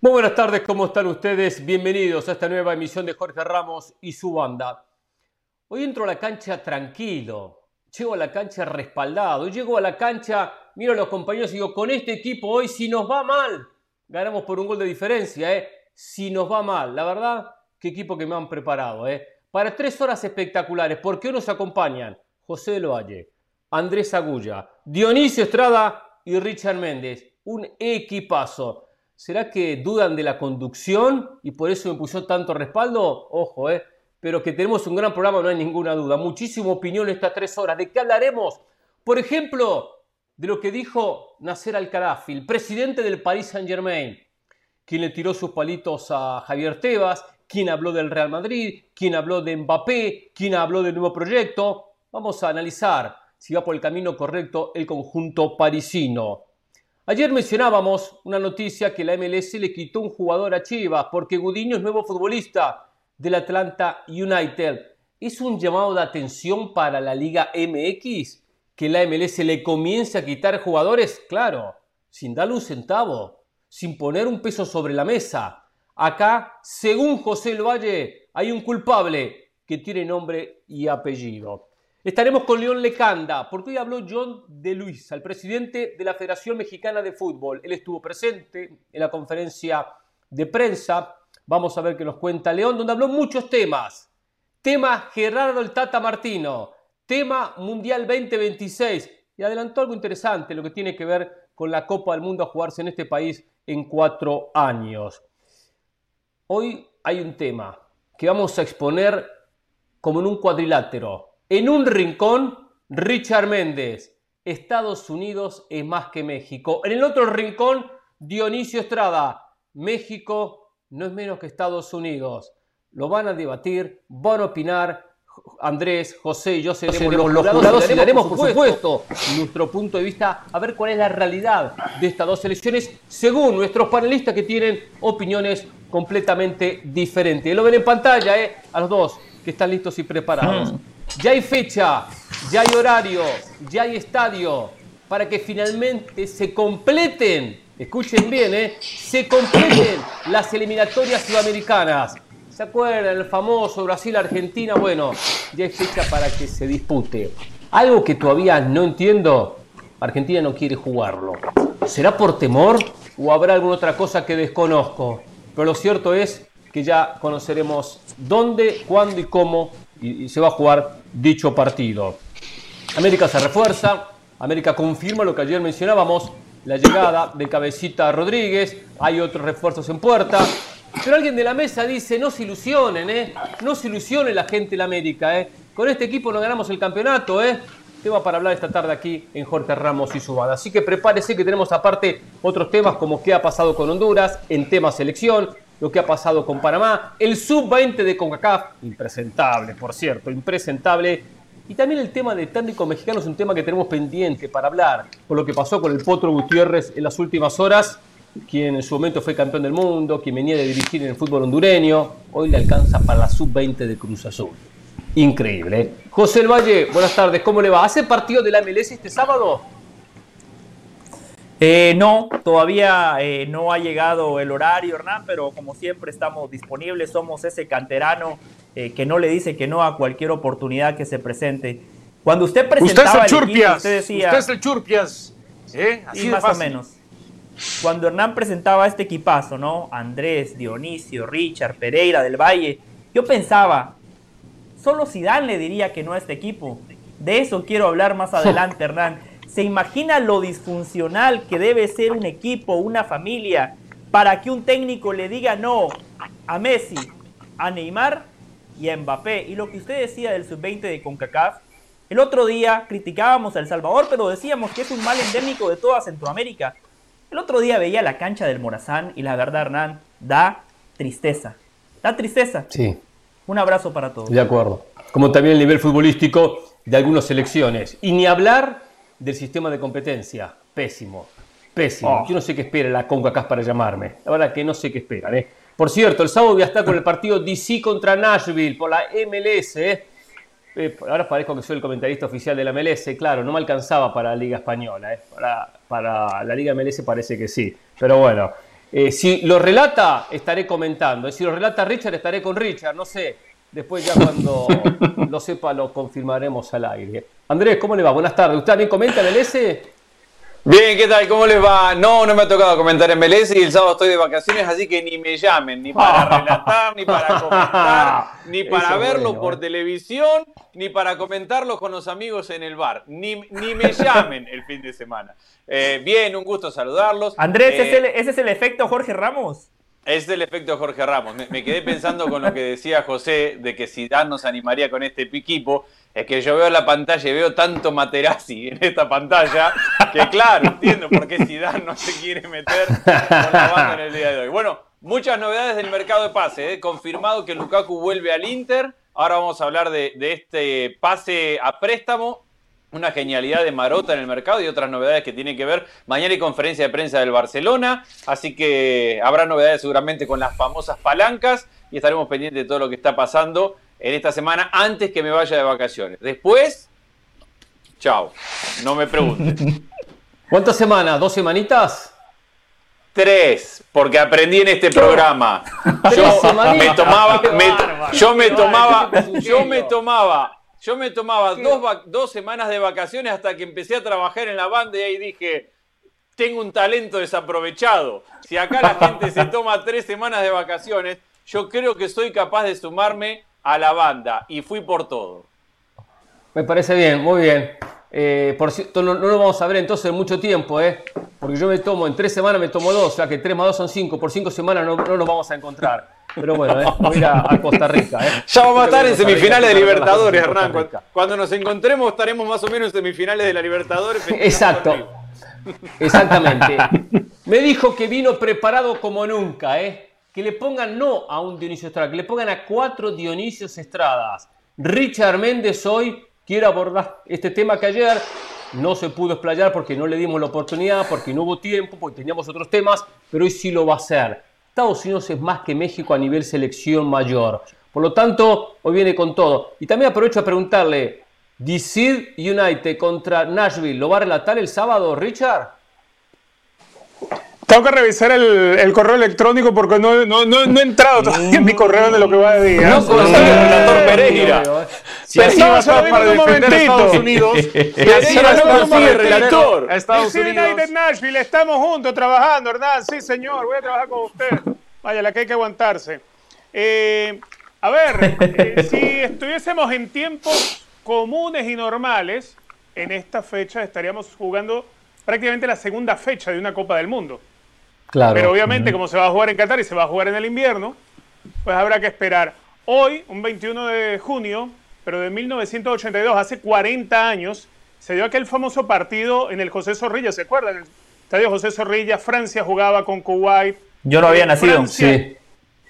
Muy buenas tardes, ¿cómo están ustedes? Bienvenidos a esta nueva emisión de Jorge Ramos y su banda. Hoy entro a la cancha tranquilo, llego a la cancha respaldado, llego a la cancha, miro a los compañeros y digo, con este equipo hoy si nos va mal, ganamos por un gol de diferencia, ¿eh? Si nos va mal, la verdad, qué equipo que me han preparado, ¿eh? Para tres horas espectaculares, porque hoy nos acompañan José del Valle, Andrés Agulla, Dionisio Estrada y Richard Méndez. Un equipazo. ¿Será que dudan de la conducción y por eso me puso tanto respaldo? Ojo, ¿eh? Pero que tenemos un gran programa, no hay ninguna duda. Muchísima opinión estas tres horas. ¿De qué hablaremos? Por ejemplo, de lo que dijo Nasser Al-Khalafi, el presidente del Paris Saint-Germain, quien le tiró sus palitos a Javier Tebas, quien habló del Real Madrid, quien habló de Mbappé, quien habló del nuevo proyecto. Vamos a analizar si va por el camino correcto el conjunto parisino. Ayer mencionábamos una noticia que la MLS le quitó un jugador a Chivas porque Gudiño es nuevo futbolista del Atlanta United. ¿Es un llamado de atención para la Liga MX que la MLS le comience a quitar jugadores? Claro, sin darle un centavo, sin poner un peso sobre la mesa. Acá, según José El hay un culpable que tiene nombre y apellido. Estaremos con León Lecanda, porque hoy habló John de Luis, el presidente de la Federación Mexicana de Fútbol. Él estuvo presente en la conferencia de prensa. Vamos a ver qué nos cuenta León, donde habló muchos temas. Tema Gerardo el Tata Martino, tema Mundial 2026 y adelantó algo interesante, lo que tiene que ver con la Copa del Mundo a jugarse en este país en cuatro años. Hoy hay un tema que vamos a exponer como en un cuadrilátero en un rincón, Richard Méndez. Estados Unidos es más que México. En el otro rincón, Dionisio Estrada. México no es menos que Estados Unidos. Lo van a debatir, van a opinar. Andrés, José y yo seremos los, los jurados y daremos, por supuesto, nuestro punto de vista a ver cuál es la realidad de estas dos elecciones según nuestros panelistas que tienen opiniones completamente diferentes. Lo ven en pantalla, ¿eh? A los dos que están listos y preparados. Mm. Ya hay fecha, ya hay horario, ya hay estadio, para que finalmente se completen, escuchen bien, ¿eh? se completen las eliminatorias sudamericanas. ¿Se acuerdan? El famoso Brasil-Argentina. Bueno, ya hay fecha para que se dispute. Algo que todavía no entiendo, Argentina no quiere jugarlo. ¿Será por temor o habrá alguna otra cosa que desconozco? Pero lo cierto es que ya conoceremos dónde, cuándo y cómo y, se va a jugar dicho partido. América se refuerza, América confirma lo que ayer mencionábamos, la llegada de Cabecita Rodríguez, hay otros refuerzos en puerta, pero alguien de la mesa dice, no se ilusionen, ¿eh? no se ilusionen la gente de la América, ¿eh? con este equipo no ganamos el campeonato, ¿eh? tema para hablar esta tarde aquí en Jorge Ramos y su banda. Así que prepárese que tenemos aparte otros temas como qué ha pasado con Honduras en tema selección, lo que ha pasado con Panamá, el sub-20 de CONCACAF, impresentable, por cierto, impresentable. Y también el tema de técnico mexicano es un tema que tenemos pendiente para hablar, por lo que pasó con el Potro Gutiérrez en las últimas horas, quien en su momento fue campeón del mundo, quien venía de dirigir en el fútbol hondureño, hoy le alcanza para la sub-20 de Cruz Azul. Increíble. ¿eh? José El Valle, buenas tardes, ¿cómo le va? ¿Hace partido de la MLS este sábado? Eh, no, todavía eh, no ha llegado el horario, Hernán, pero como siempre estamos disponibles, somos ese canterano eh, que no le dice que no a cualquier oportunidad que se presente. Cuando usted presentaba usted es el Churpias, usted decía... Usted es el Churpias, Así más o menos. Cuando Hernán presentaba este equipazo, ¿no? Andrés, Dionisio, Richard, Pereira, del Valle, yo pensaba, solo Zidane le diría que no a este equipo. De eso quiero hablar más adelante, Hernán. ¿Se imagina lo disfuncional que debe ser un equipo, una familia, para que un técnico le diga no a Messi, a Neymar y a Mbappé? Y lo que usted decía del sub-20 de CONCACAF, el otro día criticábamos a El Salvador, pero decíamos que es un mal endémico de toda Centroamérica. El otro día veía la cancha del Morazán y la verdad, Hernán, da tristeza. Da tristeza. Sí. Un abrazo para todos. De acuerdo. Como también el nivel futbolístico de algunas selecciones. Y ni hablar del sistema de competencia. Pésimo, pésimo. Oh. Yo no sé qué espera la acá para llamarme. La verdad que no sé qué esperan. ¿eh? Por cierto, el sábado voy a estar con el partido DC contra Nashville por la MLS. ¿eh? Eh, ahora parezco que soy el comentarista oficial de la MLS. Claro, no me alcanzaba para la Liga Española. ¿eh? Para, para la Liga MLS parece que sí. Pero bueno, Eh, si lo relata, estaré comentando. Si lo relata Richard, estaré con Richard. No sé. Después ya cuando lo sepa lo confirmaremos al aire. Andrés, ¿cómo le va? Buenas tardes. ¿Usted también comenta en el S? Bien, ¿qué tal? ¿Cómo les va? No, no me ha tocado comentar en MLS y el sábado estoy de vacaciones, así que ni me llamen, ni para relatar, ni para comentar, ni para verlo por eh. televisión, ni para comentarlo con los amigos en el bar. Ni, ni me llamen el fin de semana. Eh, bien, un gusto saludarlos. Andrés, eh, ¿ese es el efecto Jorge Ramos? Es el efecto Jorge Ramos. Me, quedé pensando con lo que decía José de que si Dan nos animaría con este equipo es que yo veo la pantalla y veo tanto Materazzi en esta pantalla que claro, entiendo por qué Zidane no se quiere meter con la banda en el día de hoy. Bueno, muchas novedades del mercado de pase. ¿eh? Confirmado que Lukaku vuelve al Inter. Ahora vamos a hablar de, este pase a préstamo. Una genialidad de Marota en el mercado y otras novedades que tienen que ver. Mañana hay conferencia de prensa del Barcelona, así que habrá novedades seguramente con las famosas palancas y estaremos pendientes de todo lo que está pasando en esta semana antes que me vaya de vacaciones. Después, chao. No me pregunten. ¿Cuántas semanas? ¿Dos semanitas? Tres, porque aprendí en este programa. Yo me tomaba, yo me tomaba, yo me tomaba, yo me tomaba dos, dos semanas de vacaciones hasta que empecé a trabajar en la banda y ahí dije, tengo un talento desaprovechado. Si acá la gente se toma tres semanas de vacaciones, yo creo que soy capaz de sumarme a la banda y fui por todo. Me parece bien, muy bien. Eh, por cierto, no, lo vamos a ver entonces en mucho tiempo, ¿eh? Porque yo me tomo, en tres semanas me tomo dos, o sea que tres más dos son cinco, por cinco semanas no, no nos vamos a encontrar. Pero bueno, ¿eh? voy a ir a, Costa Rica. ¿eh? Ya vamos a estar en semifinales de Libertadores, Hernán. Cuando nos encontremos estaremos más o menos en semifinales de la Libertadores. Exacto. Exactamente. Me dijo que vino preparado como nunca, ¿eh? que le pongan no a un Dionisio Estrada, que le pongan a cuatro Dionisios Estradas. Richard Méndez hoy quiere abordar este tema que ayer no se pudo explayar porque no le dimos la oportunidad, porque no hubo tiempo, porque teníamos otros temas, pero hoy sí lo va a hacer. Estados Unidos es más que México a nivel selección mayor. Por lo tanto, hoy viene con todo. Y también aprovecho a preguntarle, DC United contra Nashville, ¿lo va a relatar el sábado, Richard? Tengo que revisar el, correo electrónico porque no, no, no, he entrado todavía en mi correo de lo que va a decir. No conoce el relator Pereira. Si Pereira para defender a Estados Unidos. Pereira no el relator. A Estados Unidos. United Nashville, estamos juntos trabajando, ¿verdad? Sí, señor, voy a trabajar con usted. Vaya, la que hay que aguantarse. Eh, a ver, eh, si estuviésemos en tiempos comunes y normales, en esta fecha estaríamos jugando prácticamente la segunda fecha de una Copa del Mundo. Pero obviamente, como se va a jugar en Qatar y se va a jugar en el invierno, pues habrá que esperar. Hoy, un 21 de junio, pero de 1982, hace 40 años, se dio aquel famoso partido en el José Zorrilla, ¿se acuerdan? En el estadio José Zorrilla, Francia jugaba con Kuwait. Yo no había nacido, sí.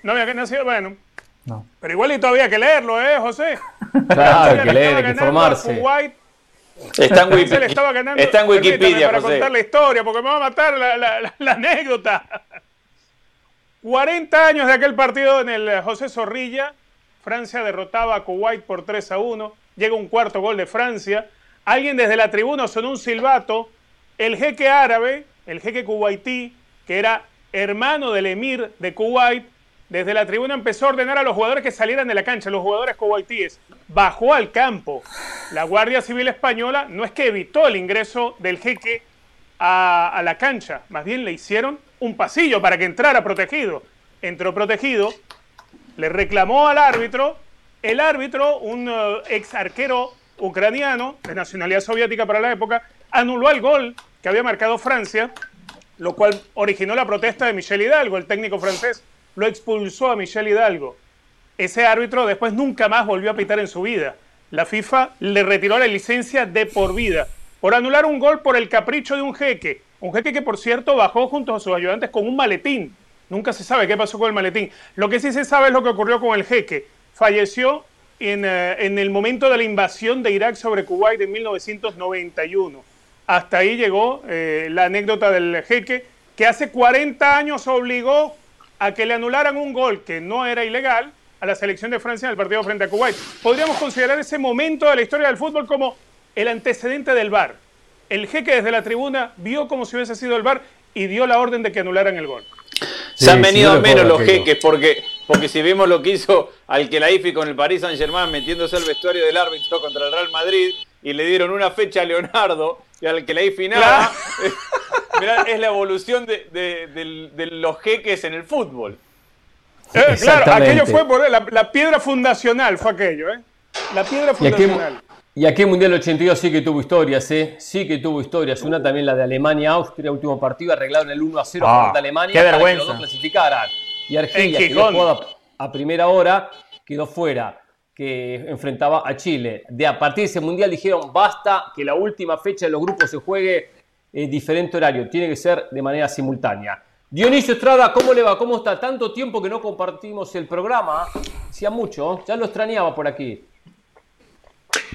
No había nacido, bueno. No. Pero igual todavía había que leerlo, ¿eh, José? Claro, hay que leer, hay que informarse. Kuwait Está en, Wikipedia. está en Wikipedia, para contar la historia, porque me va a matar la, anécdota. 40 años de aquel partido en el José Zorrilla. Francia derrotaba a Kuwait por 3 a 1. Llega un cuarto gol de Francia. Alguien desde la tribuna sonó un silbato. El jeque árabe, el jeque kuwaití, que era hermano del emir de Kuwait, desde la tribuna empezó a ordenar a los jugadores que salieran de la cancha, los jugadores kuwaitíes. Bajó al campo. La Guardia Civil Española no es que evitó el ingreso del jeque a, la cancha, más bien le hicieron un pasillo para que entrara protegido. Entró protegido, le reclamó al árbitro. El árbitro, un eh, ex arquero ucraniano de nacionalidad soviética para la época, anuló el gol que había marcado Francia, lo cual originó la protesta de Michel Hidalgo, el técnico francés lo expulsó a Michel Hidalgo. Ese árbitro después nunca más volvió a pitar en su vida. La FIFA le retiró la licencia de por vida por anular un gol por el capricho de un jeque. Un jeque que, por cierto, bajó junto a sus ayudantes con un maletín. Nunca se sabe qué pasó con el maletín. Lo que sí se sabe es lo que ocurrió con el jeque. Falleció en, eh, el momento de la invasión de Irak sobre Kuwait en 1991. Hasta ahí llegó eh, la anécdota del jeque, que hace 40 años obligó a que le anularan un gol que no era ilegal a la selección de Francia en el partido frente a Kuwait. Podríamos considerar ese momento de la historia del fútbol como el antecedente del VAR. El jeque desde la tribuna vio como si hubiese sido el VAR y dio la orden de que anularan el gol. Se han venido menos los jeques porque, porque si vemos lo que hizo al que la IFI con el Paris Saint Germain metiéndose al vestuario del árbitro contra el Real Madrid y le dieron una fecha a Leonardo y al que la IFI nada, es la evolución de, los jeques en el fútbol. Eh, claro, aquello fue por la, piedra fundacional, fue aquello, ¿eh? La piedra fundacional. Y aquí el Mundial 82 sí que tuvo historias, ¿eh? Sí que tuvo historias. Una también la de Alemania-Austria, último partido, arreglado en el 1 a 0 ah, frente a Alemania qué vergüenza. para que los dos clasificaran. Y Argelia, que jugado a primera hora, quedó fuera, que enfrentaba a Chile. De a partir de ese Mundial dijeron, basta que la última fecha de los grupos se juegue en diferente horario, tiene que ser de manera simultánea. Dionisio Estrada, ¿cómo le va? ¿Cómo está? Tanto tiempo que no compartimos el programa. Hacía mucho, ya lo extrañaba por aquí.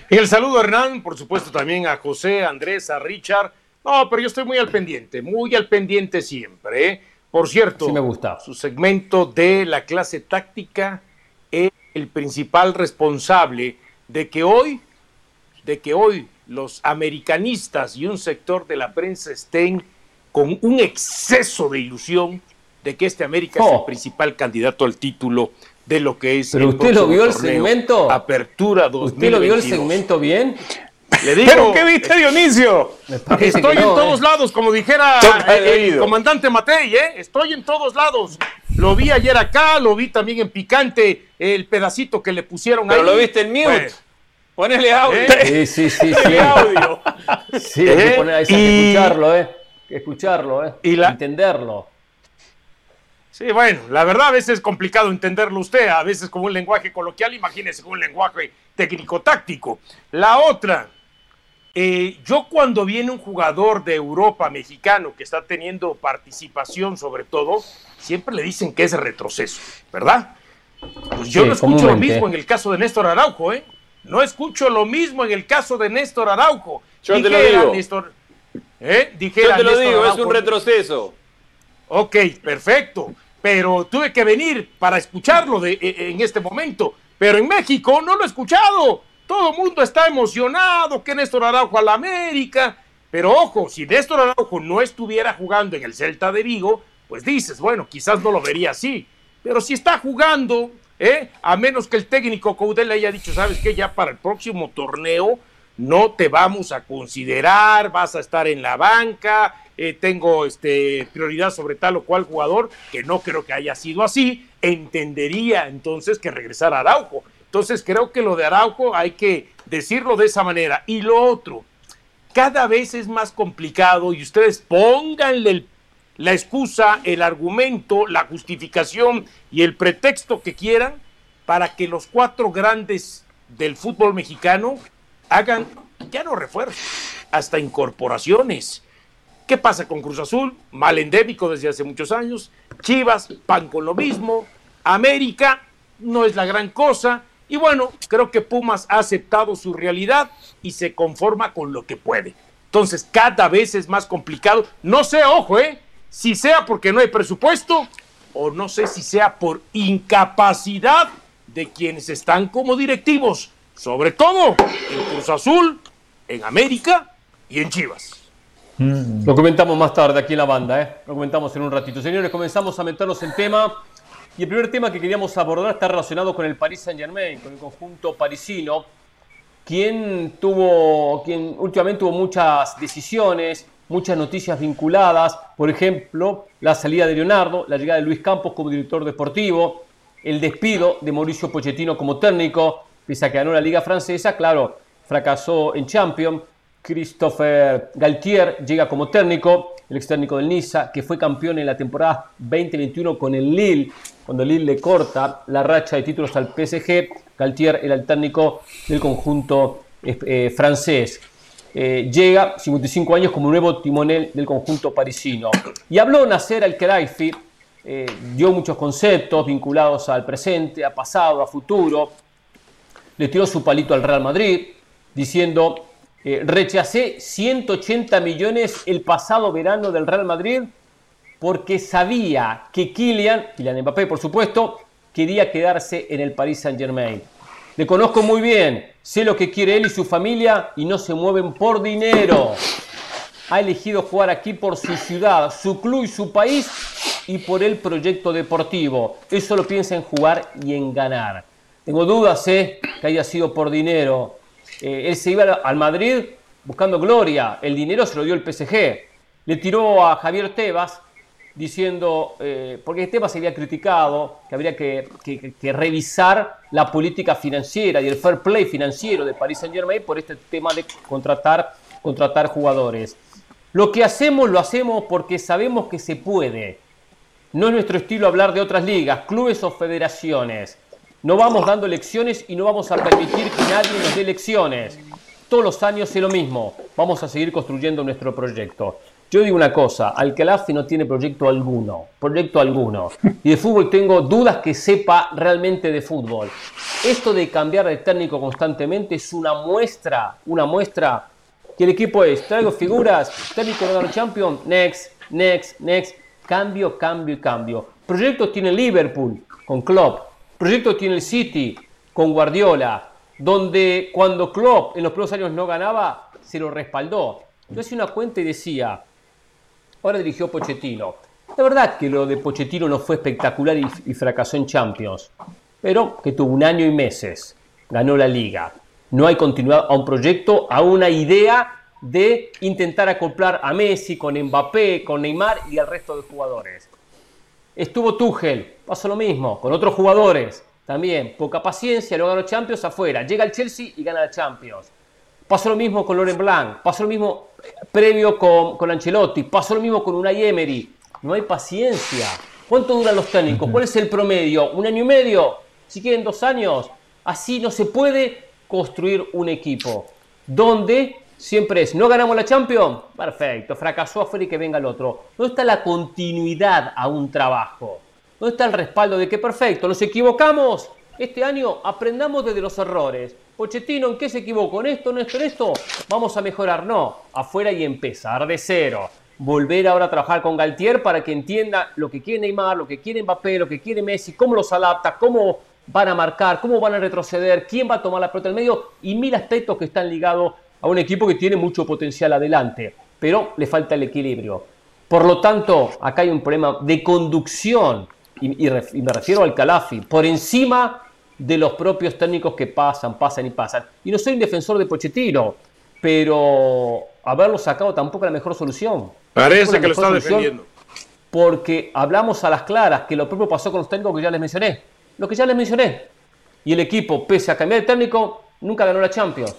el saludo, Hernán, por supuesto también a José, a Andrés, a Richard. No, pero yo estoy muy al pendiente, muy al pendiente siempre. ¿eh? Por cierto, me gusta. su segmento de la clase táctica es el principal responsable de que hoy, de que hoy los americanistas y un sector de la prensa estén con un exceso de ilusión de que este América es el oh. principal candidato al título de lo que es Pero usted lo vio el segmento Apertura 2022. ¿Usted lo vio el segmento bien? Le digo, ¿Pero qué viste, Dionisio? Estoy en todos ¿eh? lados, como dijera el, comandante Matei, ¿eh? Estoy en todos lados. Lo vi ayer acá, lo vi también en Picante, el pedacito que le pusieron Pero lo viste en mute. Pues, Ponele audio. ¿Eh? Sí, sí, sí. sí. audio. Sí, hay, que, ¿Eh? poner, hay que escucharlo, ¿eh? escucharlo, ¿eh? Y Entenderlo. Sí, bueno, la verdad a veces es complicado entenderlo usted, a veces como un lenguaje coloquial, imagínese como un lenguaje técnico-táctico. La otra, eh, yo cuando viene un jugador de Europa mexicano que está teniendo participación sobre todo, siempre le dicen que es retroceso, ¿verdad? Pues yo no escucho lo mismo en el caso de Néstor Araujo, ¿eh? No escucho lo mismo en el caso de Néstor Araujo. Yo te lo digo. Néstor, ¿eh? Yo te lo digo, es un retroceso. Ok, perfecto. Pero tuve que venir para escucharlo de, e, e, en este momento. Pero en México no lo he escuchado. Todo el mundo está emocionado que Néstor Araujo a la América. Pero ojo, si Néstor Araujo no estuviera jugando en el Celta de Vigo, pues dices, bueno, quizás no lo vería así. Pero si está jugando, ¿eh? a menos que el técnico Coudel le haya dicho, sabes qué, ya para el próximo torneo no te vamos a considerar, vas a estar en la banca, eh, tengo este, prioridad sobre tal o cual jugador, que no creo que haya sido así, entendería entonces que regresara Araujo. Entonces creo que lo de Araujo hay que decirlo de esa manera. Y lo otro, cada vez es más complicado y ustedes pónganle la excusa, el argumento, la justificación y el pretexto que quieran para que los cuatro grandes del fútbol mexicano hagan ya no refuerzos, hasta incorporaciones. ¿Qué pasa con Cruz Azul? Mal endémico desde hace muchos años. Chivas, pan con lo mismo. América no es la gran cosa. Y bueno, creo que Pumas ha aceptado su realidad y se conforma con lo que puede. Entonces, cada vez es más complicado. No sé, ojo, ¿eh? Si sea porque no hay presupuesto o no sé si sea por incapacidad de quienes están como directivos sobre todo en Cruz Azul, en América y en Chivas. Mm. Lo comentamos más tarde aquí en la banda, ¿eh? lo comentamos en un ratito. Señores, comenzamos a meternos en tema. Y el primer tema que queríamos abordar está relacionado con el Paris Saint Germain, con el conjunto parisino, quien tuvo, quien últimamente tuvo muchas decisiones, muchas noticias vinculadas, por ejemplo, la salida de Leonardo, la llegada de Luis Campos como director deportivo, el despido de Mauricio Pochettino como técnico, pese a que ganó la Liga Francesa, claro, fracasó en Champions. Christopher Galtier llega como técnico, el ex técnico del Niza, que fue campeón en la temporada 2021 con el Lille, cuando el Lille le corta la racha de títulos al PSG. Galtier era el técnico del conjunto eh, francés. Eh, llega, 55 años, como nuevo timonel del conjunto parisino. Y habló Nasser al-Khelaifi, eh, dio muchos conceptos vinculados al presente, a pasado, a futuro, le tiró su palito al Real Madrid, diciendo, eh, rechacé 180 millones el pasado verano del Real Madrid porque sabía que Kylian, Kylian Mbappé por supuesto, quería quedarse en el Paris Saint Germain. Le conozco muy bien, sé lo que quiere él y su familia y no se mueven por dinero. Ha elegido jugar aquí por su ciudad, su club y su país y por el proyecto deportivo. Él solo piensa en jugar y en ganar. Tengo dudas eh, que haya sido por dinero. Eh, él se iba al Madrid buscando gloria. El dinero se lo dio el PSG. Le tiró a Javier Tebas diciendo, eh, porque Tebas se había criticado que habría que, que, revisar la política financiera y el fair play financiero de Paris Saint Germain por este tema de contratar, contratar jugadores. Lo que hacemos lo hacemos porque sabemos que se puede. No es nuestro estilo hablar de otras ligas, clubes o federaciones. No vamos dando lecciones y no vamos a permitir que nadie nos dé lecciones. Todos los años es lo mismo. Vamos a seguir construyendo nuestro proyecto. Yo digo una cosa, Alcalafi no tiene proyecto alguno, proyecto alguno. Y de fútbol tengo dudas que sepa realmente de fútbol. Esto de cambiar de técnico constantemente es una muestra, una muestra que el equipo es, traigo figuras, técnico de la Champions, next, next, next, cambio, cambio y cambio. Proyecto tiene Liverpool con Klopp, proyecto tiene el City con Guardiola, donde cuando Klopp en los primeros años no ganaba, se lo respaldó. Yo hacía una cuenta y decía, ahora dirigió Pochettino. La verdad que lo de Pochettino no fue espectacular y, fracasó en Champions, pero que tuvo un año y meses, ganó la liga, no hay continuidad a un proyecto, a una idea de intentar acoplar a Messi con Mbappé, con Neymar y al resto de jugadores. Estuvo Tuchel, pasó lo mismo, con otros jugadores, también poca paciencia, no ganó Champions afuera, llega el Chelsea y gana la Champions. Pasó lo mismo con Loren Blanc, pasó lo mismo previo con, con Ancelotti, pasó lo mismo con Unai Emery. No hay paciencia. ¿Cuánto duran los técnicos? ¿Cuál es el promedio? ¿Un año y medio? Si quieren dos años. Así no se puede construir un equipo donde siempre es, no ganamos la Champions, perfecto, fracasó afuera y que venga el otro. ¿Dónde está la continuidad a un trabajo? ¿Dónde está el respaldo de que perfecto, nos equivocamos? Este año aprendamos desde los errores. Pochettino, ¿en qué se equivocó? ¿En esto, en esto, en esto? Vamos a mejorar. No, afuera y empezar de cero. Volver ahora a trabajar con Galtier para que entienda lo que quiere Neymar, lo que quiere Mbappé, lo que quiere Messi, cómo los adapta, cómo van a marcar, cómo van a retroceder, quién va a tomar la pelota del medio y mil aspectos que están ligados a un equipo que tiene mucho potencial adelante, pero le falta el equilibrio. Por lo tanto, acá hay un problema de conducción, y, me refiero al Calafi, por encima de los propios técnicos que pasan, pasan y pasan. Y no soy un defensor de Pochettino, pero haberlo sacado tampoco es la mejor solución. Parece que lo está defendiendo. Porque hablamos a las claras que lo propio pasó con los técnicos que ya les mencioné lo que ya les mencioné. Y el equipo, pese a cambiar de técnico, nunca ganó la Champions.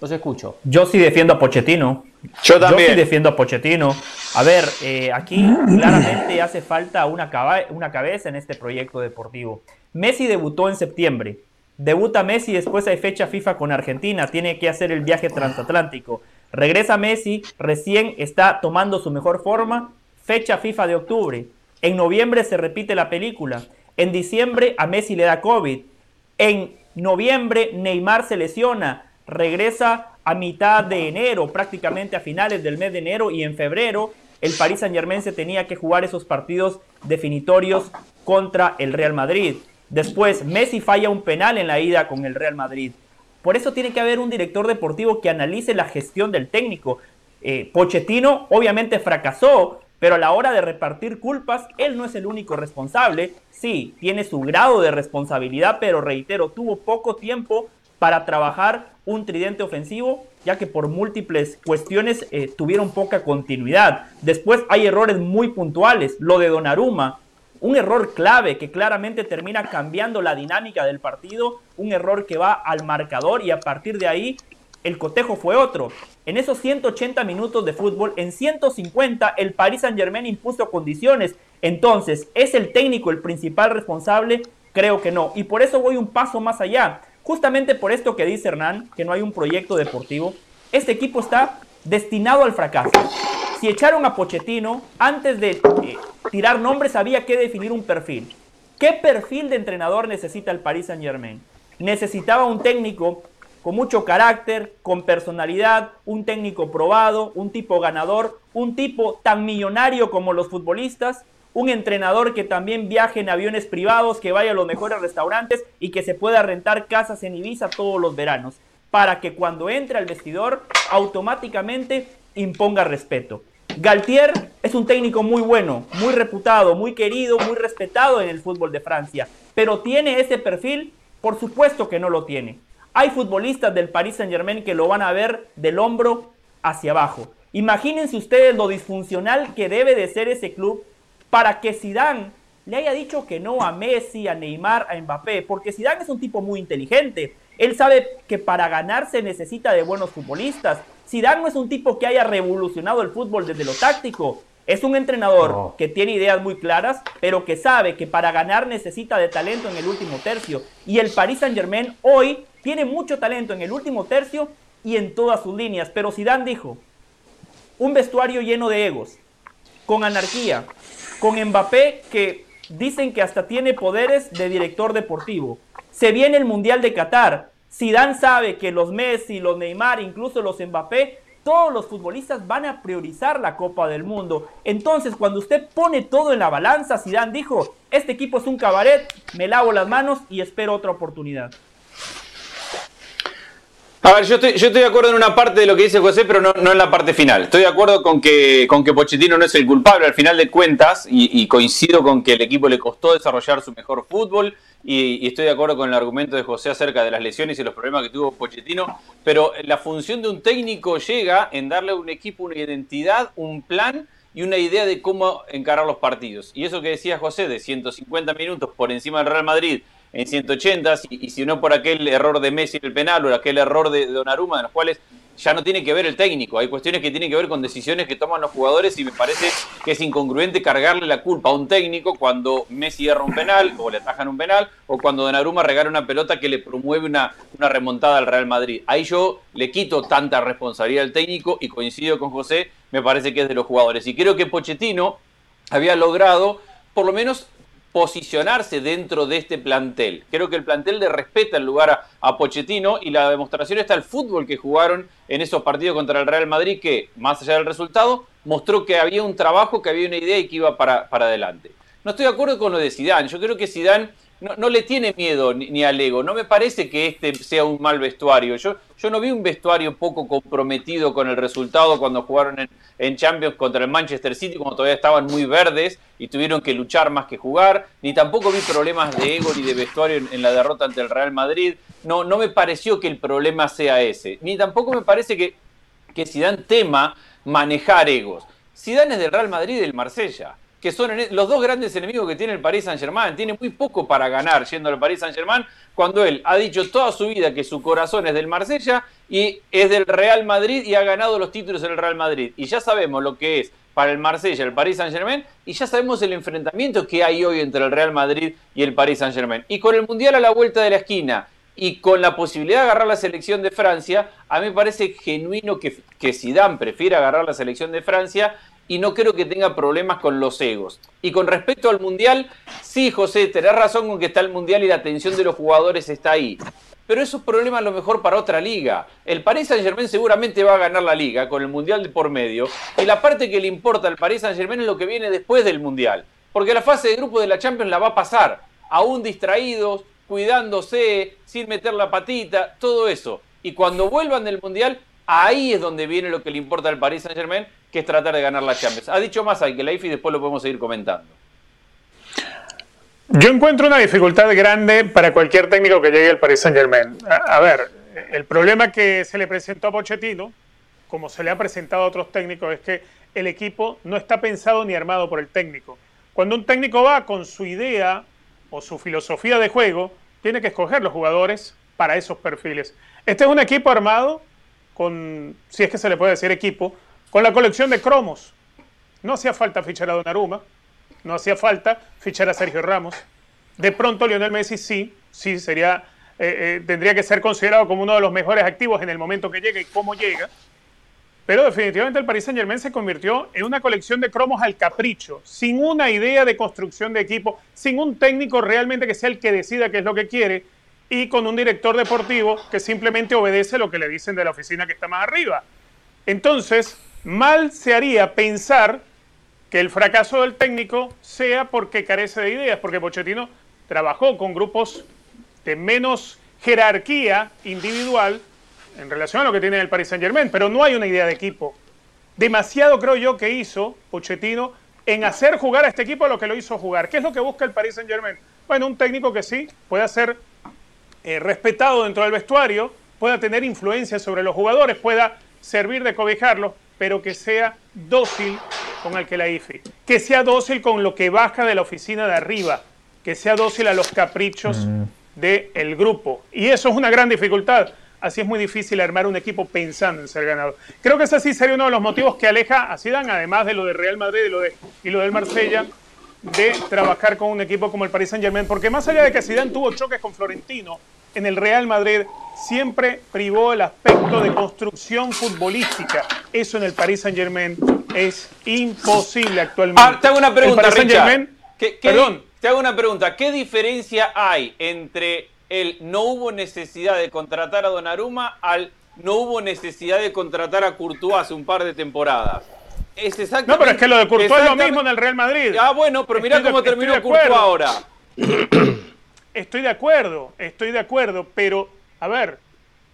Los escucho. Yo sí defiendo a Pochettino. Yo también. Yo sí defiendo a Pochettino. A ver, eh, aquí claramente hace falta una, una cabeza en este proyecto deportivo. Messi debutó en septiembre. Debuta Messi, después hay fecha FIFA con Argentina. Tiene que hacer el viaje transatlántico. Regresa Messi, recién está tomando su mejor forma. Fecha FIFA de octubre. En noviembre se repite la película. En diciembre a Messi le da COVID. En noviembre Neymar se lesiona. Regresa a mitad de enero, prácticamente a finales del mes de enero y en febrero el Paris Saint Germain se tenía que jugar esos partidos definitorios contra el Real Madrid. Después Messi falla un penal en la ida con el Real Madrid. Por eso tiene que haber un director deportivo que analice la gestión del técnico. Eh, Pochettino obviamente fracasó, pero a la hora de repartir culpas, él no es el único responsable. Sí, tiene su grado de responsabilidad, pero reitero, tuvo poco tiempo para trabajar un tridente ofensivo, ya que por múltiples cuestiones eh, tuvieron poca continuidad. Después hay errores muy puntuales, lo de Donnarumma, un error clave que claramente termina cambiando la dinámica del partido, un error que va al marcador y a partir de ahí el cotejo fue otro. En esos 180 minutos de fútbol, en 150 el Paris Saint Germain impuso condiciones. Entonces, ¿es el técnico el principal responsable? Creo que no. Y por eso voy un paso más allá. Justamente por esto que dice Hernán, que no hay un proyecto deportivo, este equipo está destinado al fracaso. Si echaron a Pochettino, antes de eh, tirar nombres había que definir un perfil. ¿Qué perfil de entrenador necesita el Paris Saint Germain? Necesitaba un técnico con mucho carácter, con personalidad, un técnico probado, un tipo ganador, un tipo tan millonario como los futbolistas, un entrenador que también viaje en aviones privados, que vaya a los mejores restaurantes y que se pueda rentar casas en Ibiza todos los veranos, para que cuando entre al vestidor automáticamente imponga respeto. Galtier es un técnico muy bueno, muy reputado, muy querido, muy respetado en el fútbol de Francia, pero ¿tiene ese perfil? Por supuesto que no lo tiene. Hay futbolistas del Paris Saint-Germain que lo van a ver del hombro hacia abajo. Imagínense ustedes lo disfuncional que debe de ser ese club para que Zidane le haya dicho que no a Messi, a Neymar, a Mbappé, porque Zidane es un tipo muy inteligente. Él sabe que para ganar se necesita de buenos futbolistas. Zidane no es un tipo que haya revolucionado el fútbol desde lo táctico. Es un entrenador que tiene ideas muy claras, pero que sabe que para ganar necesita de talento en el último tercio. Y el Paris Saint-Germain hoy tiene mucho talento en el último tercio y en todas sus líneas. Pero Zidane dijo, un vestuario lleno de egos, con anarquía, con Mbappé que dicen que hasta tiene poderes de director deportivo. Se viene el Mundial de Qatar. Zidane sabe que los Messi, los Neymar, incluso los Mbappé, todos los futbolistas van a priorizar la Copa del Mundo. Entonces, cuando usted pone todo en la balanza, Zidane dijo, este equipo es un cabaret, me lavo las manos y espero otra oportunidad. A ver, yo estoy, yo estoy de acuerdo en una parte de lo que dice José, pero no, en la parte final. Estoy de acuerdo con que, con que Pochettino no es el culpable al final de cuentas y, coincido con que el equipo le costó desarrollar su mejor fútbol y, estoy de acuerdo con el argumento de José acerca de las lesiones y los problemas que tuvo Pochettino, pero la función de un técnico llega en darle a un equipo una identidad, un plan y una idea de cómo encarar los partidos. Y eso que decía José de 150 minutos por encima del Real Madrid en 180 y, si no por aquel error de Messi en el penal o aquel error de, Donnarumma, en los cuales ya no tiene que ver el técnico, hay cuestiones que tienen que ver con decisiones que toman los jugadores y me parece que es incongruente cargarle la culpa a un técnico cuando Messi erra un penal o le atajan un penal o cuando Donnarumma regala una pelota que le promueve una, una remontada al Real Madrid. Ahí yo le quito tanta responsabilidad al técnico y coincido con José, me parece que es de los jugadores. Y creo que Pochettino había logrado por lo menos posicionarse dentro de este plantel. Creo que el plantel le respeta el lugar a, Pochettino y la demostración está el fútbol que jugaron en esos partidos contra el Real Madrid que, más allá del resultado, mostró que había un trabajo, que había una idea y que iba para, para adelante. No estoy de acuerdo con lo de Zidane. Yo creo que Zidane no, le tiene miedo ni, al ego. No me parece que este sea un mal vestuario. Yo, yo no vi un vestuario poco comprometido con el resultado cuando jugaron en, en, Champions contra el Manchester City, cuando todavía estaban muy verdes y tuvieron que luchar más que jugar. Ni tampoco vi problemas de ego ni de vestuario en, la derrota ante el Real Madrid. No, no me pareció que el problema sea ese. Ni tampoco me parece que, que Zidane tema manejar egos. Zidane es del Real Madrid y del Marsella que son los dos grandes enemigos que tiene el Paris Saint-Germain. Tiene muy poco para ganar yendo al Paris Saint-Germain cuando él ha dicho toda su vida que su corazón es del Marsella y es del Real Madrid y ha ganado los títulos en el Real Madrid. Y ya sabemos lo que es para el Marsella el Paris Saint-Germain y ya sabemos el enfrentamiento que hay hoy entre el Real Madrid y el Paris Saint-Germain. Y con el Mundial a la vuelta de la esquina y con la posibilidad de agarrar la selección de Francia, a mí me parece genuino que, que Zidane prefiera agarrar la selección de Francia y no creo que tenga problemas con los egos. Y con respecto al Mundial, sí, José, tenés razón con que está el Mundial y la atención de los jugadores está ahí. Pero eso es problema a lo mejor para otra liga. El Paris Saint Germain seguramente va a ganar la liga con el Mundial de por medio. Y la parte que le importa al Paris Saint Germain es lo que viene después del Mundial. Porque la fase de grupo de la Champions la va a pasar. Aún distraídos, cuidándose, sin meter la patita, todo eso. Y cuando vuelvan del Mundial, ahí es donde viene lo que le importa al Paris Saint Germain, que es tratar de ganar la Champions. Ha dicho más que la después lo podemos seguir comentando. Yo encuentro una dificultad grande para cualquier técnico que llegue al Paris Saint Germain. A, ver, el problema que se le presentó a Pochettino, como se le ha presentado a otros técnicos, es que el equipo no está pensado ni armado por el técnico. Cuando un técnico va con su idea o su filosofía de juego, tiene que escoger los jugadores para esos perfiles. Este es un equipo armado con, si es que se le puede decir equipo, con la colección de cromos. No hacía falta fichar a Donnarumma, no hacía falta fichar a Sergio Ramos. De pronto Lionel Messi sí, sí sería, eh, eh, tendría que ser considerado como uno de los mejores activos en el momento que llega y cómo llega. Pero definitivamente el Paris Saint Germain se convirtió en una colección de cromos al capricho, sin una idea de construcción de equipo, sin un técnico realmente que sea el que decida qué es lo que quiere y con un director deportivo que simplemente obedece lo que le dicen de la oficina que está más arriba. Entonces, mal se haría pensar que el fracaso del técnico sea porque carece de ideas, porque Pochettino trabajó con grupos de menos jerarquía individual en relación a lo que tiene el Paris Saint Germain, pero no hay una idea de equipo. demasiado creo yo que hizo Pochettino en hacer jugar a este equipo lo que lo hizo jugar. ¿Qué es lo que busca el Paris Saint Germain? Bueno, un técnico que sí pueda ser eh, respetado dentro del vestuario, pueda tener influencia sobre los jugadores, pueda servir de cobijarlos, pero que sea dócil con el que la IFI, que sea dócil con lo que baja de la oficina de arriba, que sea dócil a los caprichos mm. del grupo. Y eso es una gran dificultad. Así es muy difícil armar un equipo pensando en ser ganador. Creo que ese sí sería uno de los motivos que aleja a Zidane, además de lo de Real Madrid y lo, de, y lo del Marsella, de trabajar con un equipo como el Paris Saint Germain. Porque más allá de que Zidane tuvo choques con Florentino, en el Real Madrid siempre privó el aspecto de construcción futbolística. Eso en el Paris Saint Germain es imposible actualmente. Ah, te hago una pregunta, Richard. perdón. Te hago una pregunta. ¿Qué diferencia hay entre el no hubo necesidad de contratar a Donnarumma al no hubo necesidad de contratar a Courtois hace un par de temporadas? Es no, pero es que lo de Courtois es lo mismo en el Real Madrid. Ah, bueno, pero mira cómo terminó Courtois ahora. Estoy de acuerdo, estoy de acuerdo, pero a ver,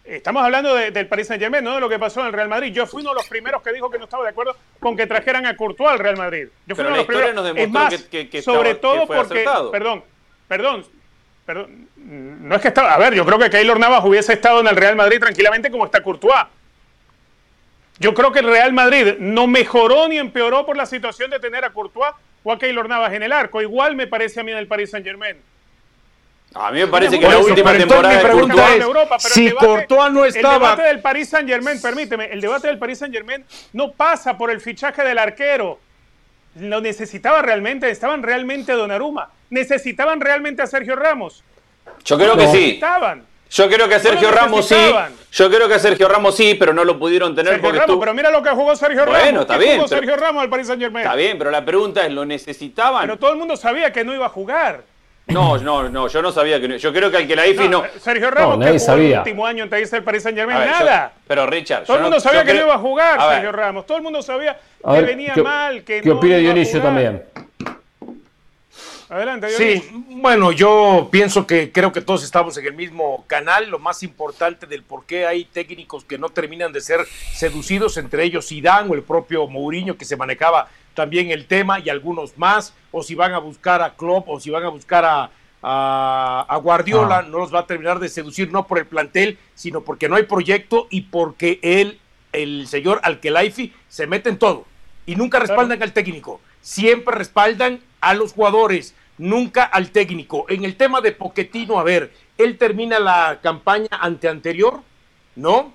estamos hablando del Paris Saint Germain, no de lo que pasó en el Real Madrid. Yo fui uno de los primeros que dijo que no estaba de acuerdo con que trajeran a Courtois al Real Madrid. Yo fui uno de los primeros. es más, sobre todo porque, perdón, perdón, perdón, no es que estaba, a ver, yo creo que Keylor Navas hubiese estado en el Real Madrid tranquilamente como está Courtois. Yo creo que el Real Madrid no mejoró ni empeoró por la situación de tener a Courtois o a Keylor Navas en el arco. Igual me parece a mí en el Paris Saint Germain. A mí me parece que la última temporada mi pregunta es, si Courtois no estaba... El debate del Paris Saint Germain, permíteme, el debate del Paris Saint Germain no pasa por el fichaje del arquero. Lo necesitaba realmente, estaban realmente a Donnarumma. Necesitaban realmente a Sergio Ramos. Yo creo que sí. Yo creo que a Sergio Ramos sí. Yo creo que a Sergio Ramos sí, pero no lo pudieron tener porque Ramos, Pero mira lo que jugó Sergio Ramos. Bueno, está bien. Jugó Sergio Ramos al Paris Saint Germain. Está bien, pero la pregunta es, ¿lo necesitaban? Pero todo el mundo sabía que no iba a jugar. No, no, no, yo no sabía que no. Yo creo que al que la IFI no. Sergio Ramos, no, que jugó el último año en el Paris Saint Germain, nada. pero Richard. Todo el mundo sabía que no iba a jugar, Sergio Ramos. Todo el mundo sabía que venía mal, que ¿Qué opina Dionisio también? Adelante, Dionisio. Sí, bueno, yo pienso que creo que todos estamos en el mismo canal. Lo más importante del por qué hay técnicos que no terminan de ser seducidos, entre ellos Zidane o el propio Mourinho que se manejaba también el tema y algunos más, o si van a buscar a Klopp o si van a buscar a, a, Guardiola, ah. no los va a terminar de seducir no por el plantel, sino porque no hay proyecto y porque él, el señor Alkelaifi, se mete en todo y nunca respaldan al técnico, siempre respaldan a los jugadores, nunca al técnico. En el tema de Poquetino, a ver, él termina la campaña ante anterior, ¿no?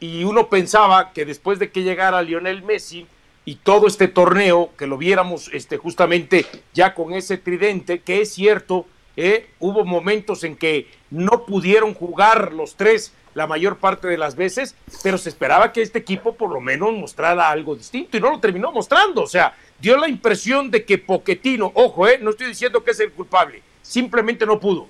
Y uno pensaba que después de que llegara Lionel Messi, y todo este torneo, que lo viéramos este, justamente ya con ese tridente, que es cierto, eh, hubo momentos en que no pudieron jugar los tres la mayor parte de las veces, pero se esperaba que este equipo por lo menos mostrara algo distinto y no lo terminó mostrando. O sea, dio la impresión de que Poquetino, ojo, eh, no estoy diciendo que es el culpable, simplemente no pudo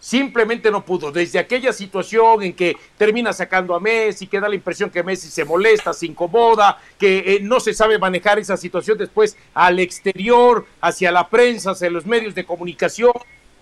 simplemente no pudo. Desde aquella situación en que termina sacando a Messi, que da la impresión que Messi se molesta, se incomoda, que eh, no se sabe manejar esa situación después al exterior, hacia la prensa, hacia los medios de comunicación.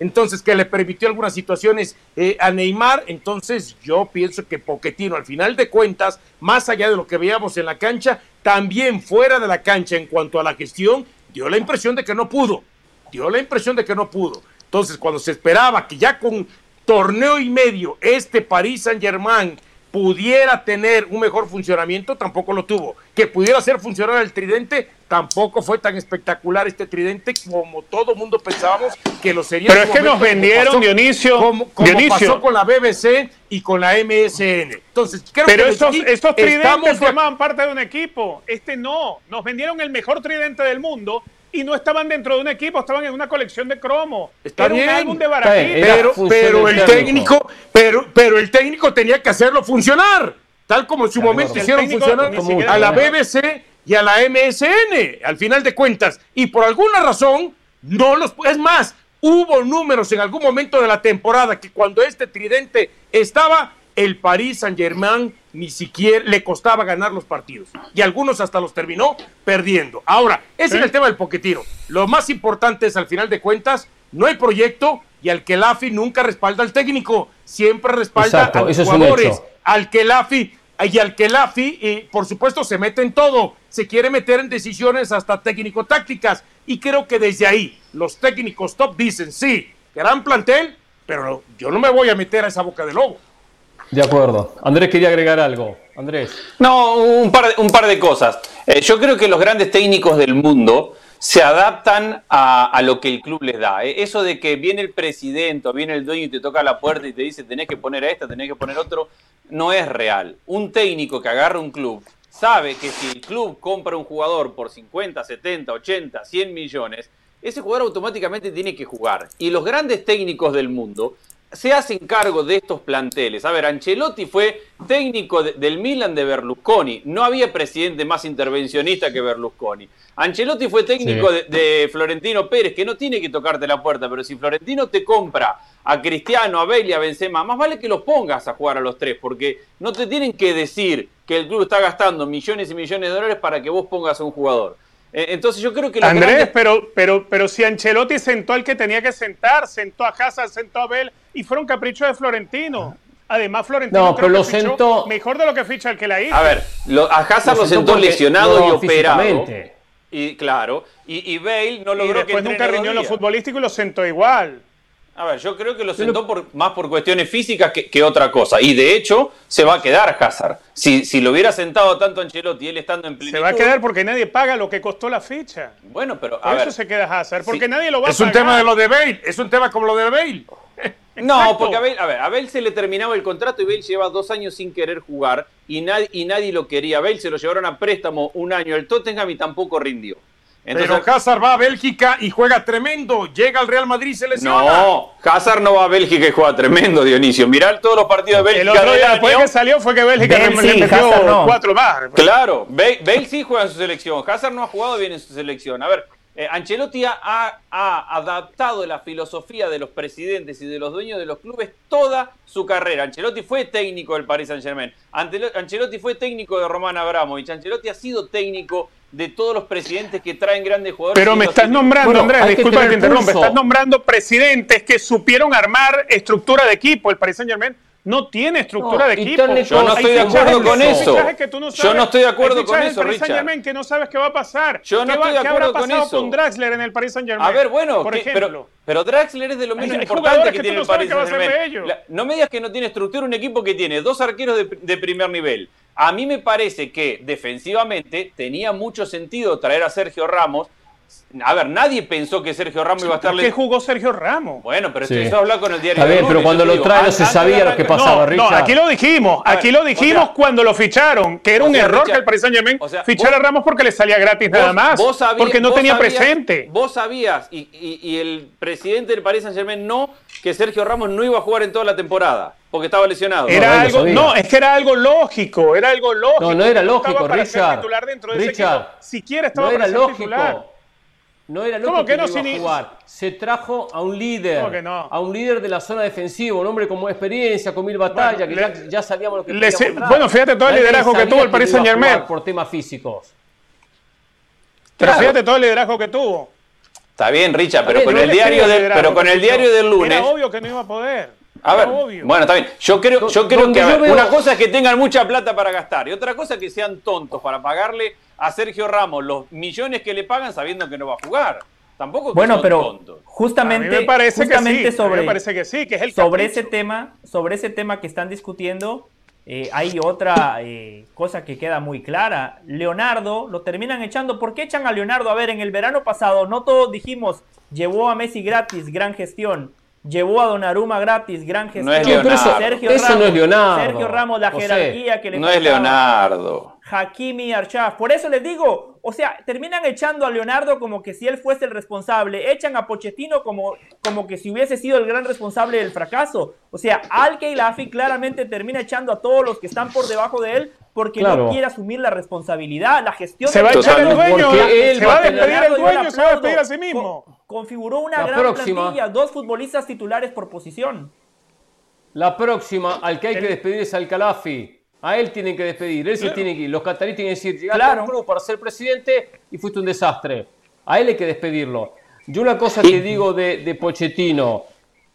Entonces, que le permitió algunas situaciones eh, a Neymar. Entonces, yo pienso que Poquetino, al final de cuentas, más allá de lo que veíamos en la cancha, también fuera de la cancha en cuanto a la gestión, dio la impresión de que no pudo. Dio la impresión de que no pudo. Entonces, cuando se esperaba que ya con torneo y medio este París Saint Germain pudiera tener un mejor funcionamiento, tampoco lo tuvo. Que pudiera hacer funcionar el tridente, tampoco fue tan espectacular este tridente como todo mundo pensábamos que lo sería. Pero es que nos vendieron, Dionisio, como, pasó con la BBC y con la MSN. Entonces, creo Pero que estos, estos tridentes formaban parte de un equipo. Este no. Nos vendieron el mejor tridente del mundo y no estaban dentro de un equipo, estaban en una colección de cromo. Está Era bien, un álbum de pero, pero el técnico, pero, pero el técnico tenía que hacerlo funcionar, tal como en su momento hicieron funcionar a la BBC y a la MSN, al final de cuentas. Y por alguna razón, no los. Es más, hubo números en algún momento de la temporada que cuando este tridente estaba, el Paris Saint-Germain ni siquiera le costaba ganar los partidos. Y algunos hasta los terminó perdiendo. Ahora, ese es el tema del poquetino. Lo más importante es, al final de cuentas, no hay proyecto y al que el AFI nunca respalda al técnico. Siempre respalda a los jugadores. Al que el AFI y al que Lafi, y por supuesto, se mete en todo, se quiere meter en decisiones hasta técnico-tácticas. Y creo que desde ahí los técnicos top dicen, sí, gran plantel, pero yo no me voy a meter a esa boca de lobo. De acuerdo. Andrés quería agregar algo. Andrés. No, un par, un par de cosas. Eh, yo creo que los grandes técnicos del mundo se adaptan a, lo que el club les da. Eh, eso de que viene el presidente o viene el dueño y te toca la puerta y te dice tenés que poner a esta, tenés que poner otro, no es real. Un técnico que agarra un club sabe que si el club compra un jugador por 50, 70, 80, 100 millones, ese jugador automáticamente tiene que jugar. Y los grandes técnicos del mundo se hacen cargo de estos planteles. A ver, Ancelotti fue técnico del Milan de Berlusconi. No había presidente más intervencionista que Berlusconi. Ancelotti fue técnico de, Florentino Pérez, que no tiene que tocarte la puerta, pero si Florentino te compra a Cristiano, a Bale y a Benzema, más vale que los pongas a jugar a los tres, porque no te tienen que decir que el club está gastando millones y millones de dólares para que vos pongas a un jugador. Eh, entonces yo creo que... Andrés, pero, pero, pero si Ancelotti sentó al que tenía que sentar, sentó a Hazard, sentó a Bell y fueron caprichos de Florentino. Además, Florentino no, pero lo sentó... mejor de lo que ficha el que la hizo. A ver, a Hazard lo, sentó, lesionado y operado. Y claro, y, y Bale no logró y después nunca rindió en lo futbolístico y lo sentó igual. A ver, yo creo que lo sentó por, más por cuestiones físicas que, otra cosa. Y de hecho, se va a quedar Hazard. Si, si lo hubiera sentado tanto Ancelotti él estando en plenitud... Se va a quedar porque nadie paga lo que costó la ficha. Bueno, pero a por eso se queda Hazard, porque nadie lo va a pagar. Es un tema de lo de Bale, es un tema como lo de Bale. No, porque a Bale, a ver, a Bale se le terminaba el contrato y Bale lleva dos años sin querer jugar y nadie, y nadie lo quería. Bale se lo llevaron a préstamo un año el Tottenham y tampoco rindió. Pero Hazard va a Bélgica y juega tremendo. Llega al Real Madrid y se lesiona. No, Hazard no va a Bélgica y juega tremendo, Dionisio. Mirá todos los partidos de Bélgica. El otro día después que salió fue que Bélgica le metió cuatro más. Claro, Bale sí juega en su selección. Hazard no ha jugado bien en su selección. A ver, eh, Ancelotti ha, adaptado la filosofía de los presidentes y de los dueños de los clubes toda su carrera. Ancelotti fue técnico del Paris Saint Germain. Ancelotti fue técnico de Román Abramovich. Ancelotti ha sido técnico de todos los presidentes que traen grandes jugadores. Pero me estás nombrando, Andrés, disculpa que te interrumpa, estás nombrando presidentes que supieron armar estructura de equipo. El Paris Saint Germain no tiene estructura de equipo. Yo no estoy de acuerdo con eso. Yo no estoy de acuerdo con eso, Richard. Saint que no sabes qué va a pasar. Yo no estoy de acuerdo con eso. con Draxler en el Paris Saint Germain? A ver, bueno, por ejemplo. Pero, Draxler es de lo menos importante que, tiene el Paris Saint Germain. No me digas que no tiene estructura un equipo que tiene dos arqueros de primer nivel a mí me parece que defensivamente tenía mucho sentido traer a Sergio Ramos. A ver, nadie pensó que Sergio Ramos iba a estar... ¿Qué jugó Sergio Ramos? Bueno, pero sí. empezó a hablar con el diario. Está bien, pero cuando lo trae no se sabía lo que pasaba, no, No, aquí lo dijimos. Aquí lo dijimos cuando lo ficharon, que era un error que el Paris Saint Germain fichara a Ramos porque le salía gratis nada más. porque no tenía presente. Vos sabías, y, y el presidente del Paris Saint Germain no, que Sergio Ramos no iba a jugar en toda la temporada porque estaba lesionado. Era algo, no, es que era algo lógico, era algo lógico. No, no era lógico, no Richard. Richard, ese Siquiera estaba no era para lógico. No era lógico que, no, iba a jugar. Se trajo a un líder, no? a un líder de la zona defensiva, un hombre con experiencia, con mil batallas, que ya, sabíamos lo que le Bueno, fíjate todo el liderazgo que tuvo el Paris Saint Germain. Por temas físicos. Pero fíjate todo el liderazgo que tuvo. Está bien, Richard, pero, con, el diario pero con el diario del lunes. Era obvio que no iba a poder. A ver, bueno, está bien. Yo creo, yo creo que una cosa es que tengan mucha plata para gastar y otra cosa es que sean tontos para pagarle a Sergio Ramos los millones que le pagan sabiendo que no va a jugar. Tampoco que bueno, pero justamente, me parece que sobre, parece que sí, que es el sobre ese tema, sobre ese tema que están discutiendo, eh, hay otra eh, cosa que queda muy clara. Leonardo lo terminan echando. ¿Por qué echan a Leonardo? A ver, en el verano pasado no todos dijimos llevó a Messi gratis, gran gestión. Llevó a Donnarumma gratis, gran gestión. No es Leonardo. Sergio eso Ramos, no es Leonardo. Sergio Ramos, la jerarquía que le No es Leonardo. Hakimi Archaf. Por eso les digo, o sea, terminan echando a Leonardo como que si él fuese el responsable. Echan a Pochettino como, como que si hubiese sido el gran responsable del fracaso. O sea, Al Lafi claramente termina echando a todos los que están por debajo de él porque no quiere asumir la responsabilidad, la gestión. Se va a echar el dueño, se va a despedir el dueño, se va a despedir a sí mismo. configuró una gran plantilla, dos futbolistas titulares por posición. La próxima, al que hay que despedir es al Calafi. A él tienen que despedir, él se tiene que ir. Los cataríes tienen que decir, llegaste claro. club para ser presidente y fuiste un desastre. A él hay que despedirlo. Yo una cosa que digo de, de Pochettino,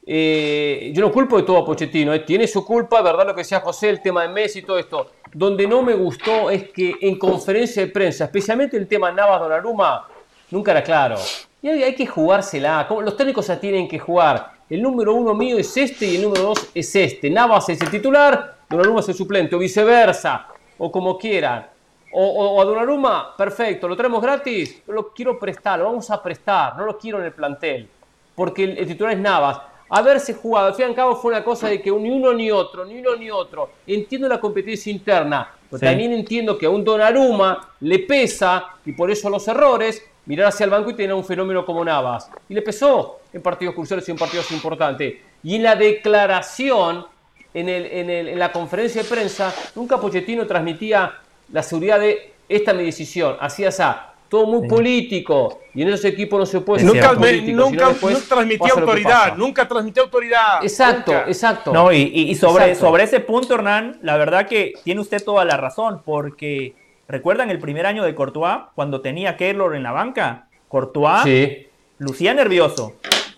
eh, yo no culpo de todo a Pochettino, eh. tiene su culpa, ¿verdad? Lo que decía José, el tema de Messi y todo esto. donde no me gustó es que en conferencia de prensa, especialmente el tema Navas Donnarumma, nunca era claro. Y hay, que jugársela. Los técnicos se tienen que jugar. El número uno mío es este y el número dos es este. Navas es el titular, Donnarumma es el suplente, o viceversa, o como quieran. O, a Donnarumma, perfecto, lo traemos gratis, lo quiero prestar, lo vamos a prestar, no lo quiero en el plantel, porque el, titular es Navas. Haberse jugado, al fin y al cabo fue una cosa de que ni uno ni otro, ni uno ni otro. Entiendo la competencia interna, pero también entiendo que a un Donnarumma le pesa, y por eso los errores, mirar hacia el banco y tener un fenómeno como Navas. Y le pesó en partidos cruciales y en partidos importantes. Y en la declaración, en, el, en, el, en la conferencia de prensa, nunca Pochettino transmitía la seguridad de esta es mi decisión, así así. Todo muy político. Y en esos equipos no se puede Nunca, nunca, transmitió autoridad. Nunca transmitió autoridad. Exacto, exacto. No, y, sobre, sobre ese punto, Hernán, la verdad que tiene usted toda la razón. Porque, ¿recuerdan el primer año de Courtois? Cuando tenía a Keylor en la banca. Courtois lucía nervioso.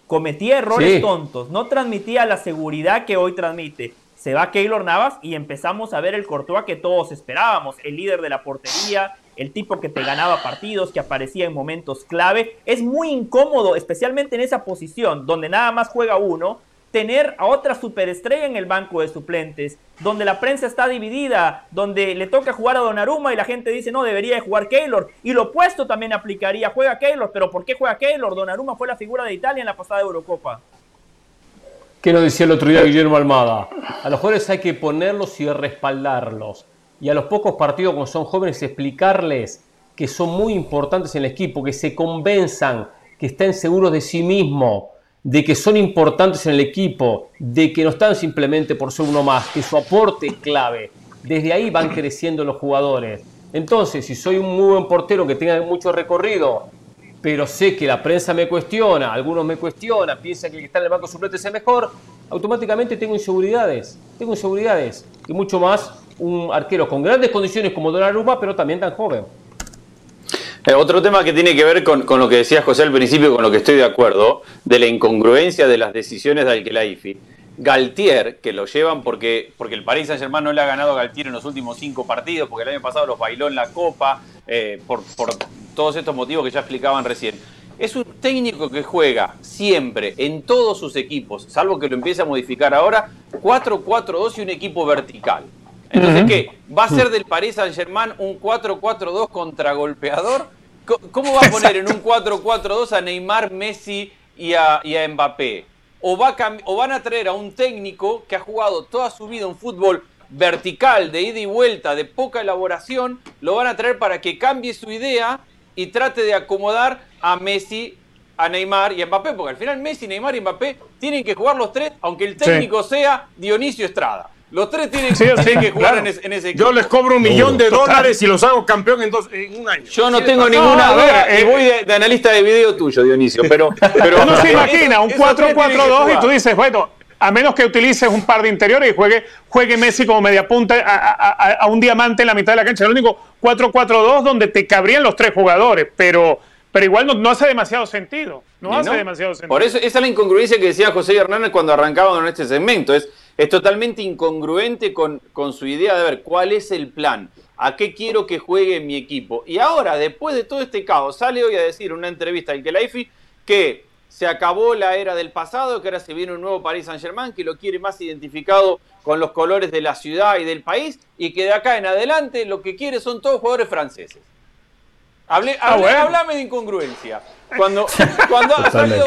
Cometía errores tontos. No transmitía la seguridad que hoy transmite se va Keylor Navas y empezamos a ver el Courtois que todos esperábamos, el líder de la portería, el tipo que te ganaba partidos, que aparecía en momentos clave. Es muy incómodo, especialmente en esa posición donde nada más juega uno, tener a otra superestrella en el banco de suplentes, donde la prensa está dividida, donde le toca jugar a Donnarumma y la gente dice, no, debería de jugar Keylor. Y lo opuesto también aplicaría, juega Keylor, pero ¿por qué juega Keylor? Donnarumma fue la figura de Italia en la pasada Eurocopa. ¿Qué nos decía el otro día Guillermo Almada? A los jóvenes hay que ponerlos y respaldarlos. Y a los pocos partidos, como son jóvenes, explicarles que son muy importantes en el equipo, que se convenzan, que estén seguros de sí mismos, de que son importantes en el equipo, de que no están simplemente por ser uno más, que su aporte es clave. Desde ahí van creciendo los jugadores. Entonces, si soy un muy buen portero que tenga mucho recorrido, pero sé que la prensa me cuestiona, algunos me cuestionan, piensan que el que está en el banco suplente es el mejor, automáticamente tengo inseguridades, tengo inseguridades, y mucho más un arquero con grandes condiciones como Donnarumma, pero también tan joven. Eh, otro tema que tiene que ver con, lo que decía José al principio, con lo que estoy de acuerdo, de la incongruencia de las decisiones de Alquelaifi. Galtier, que lo llevan porque, porque el Paris Saint Germain no le ha ganado a Galtier en los últimos cinco partidos, porque el año pasado los bailó en la Copa, eh, por, por todos estos motivos que ya explicaban recién. Es un técnico que juega siempre en todos sus equipos, salvo que lo empiece a modificar ahora, 4-4-2 y un equipo vertical. Entonces, ¿qué? ¿Va a ser del Paris Saint-Germain un 4-4-2 contragolpeador? ¿Cómo va a poner en un 4-4-2 a Neymar, Messi y a, Mbappé? ¿O, va ¿O van a traer a un técnico que ha jugado toda su vida un fútbol vertical, de ida y vuelta, de poca elaboración? Lo van a traer para que cambie su idea y trate de acomodar a Messi, a Neymar y a Mbappé, porque al final Messi, Neymar y Mbappé tienen que jugar los tres, aunque el técnico sea Dionisio Estrada. Los tres tienen, que jugar en, ese, equipo. Yo les cobro un millón de dólares y los hago campeón en, dos, en un año. Yo no tengo ninguna duda y eh, voy de, analista de video tuyo, Dionisio. Pero, pero uno se imagina un 4-4-2 y tú dices, bueno, a menos que utilices un par de interiores y juegue, juegue Messi como media punta a, un diamante en la mitad de la cancha. El único 4-4-2 donde te cabrían los tres jugadores, pero, pero igual no, hace demasiado sentido. No hace demasiado sentido. Por eso, esa es la incongruencia que decía José Hernández cuando arrancábamos en este segmento. Es, es totalmente incongruente con, con su idea de ver cuál es el plan. ¿A qué quiero que juegue mi equipo? Y ahora, después de todo este caos, sale hoy a decir en una entrevista al Kelaifi que se acabó la era del pasado, que ahora se viene un nuevo Paris Saint-Germain que lo quiere más identificado con los colores de la ciudad y del país y que de acá en adelante lo que quiere son todos jugadores franceses. Hable, ah, Hablame de incongruencia. Cuando, cuando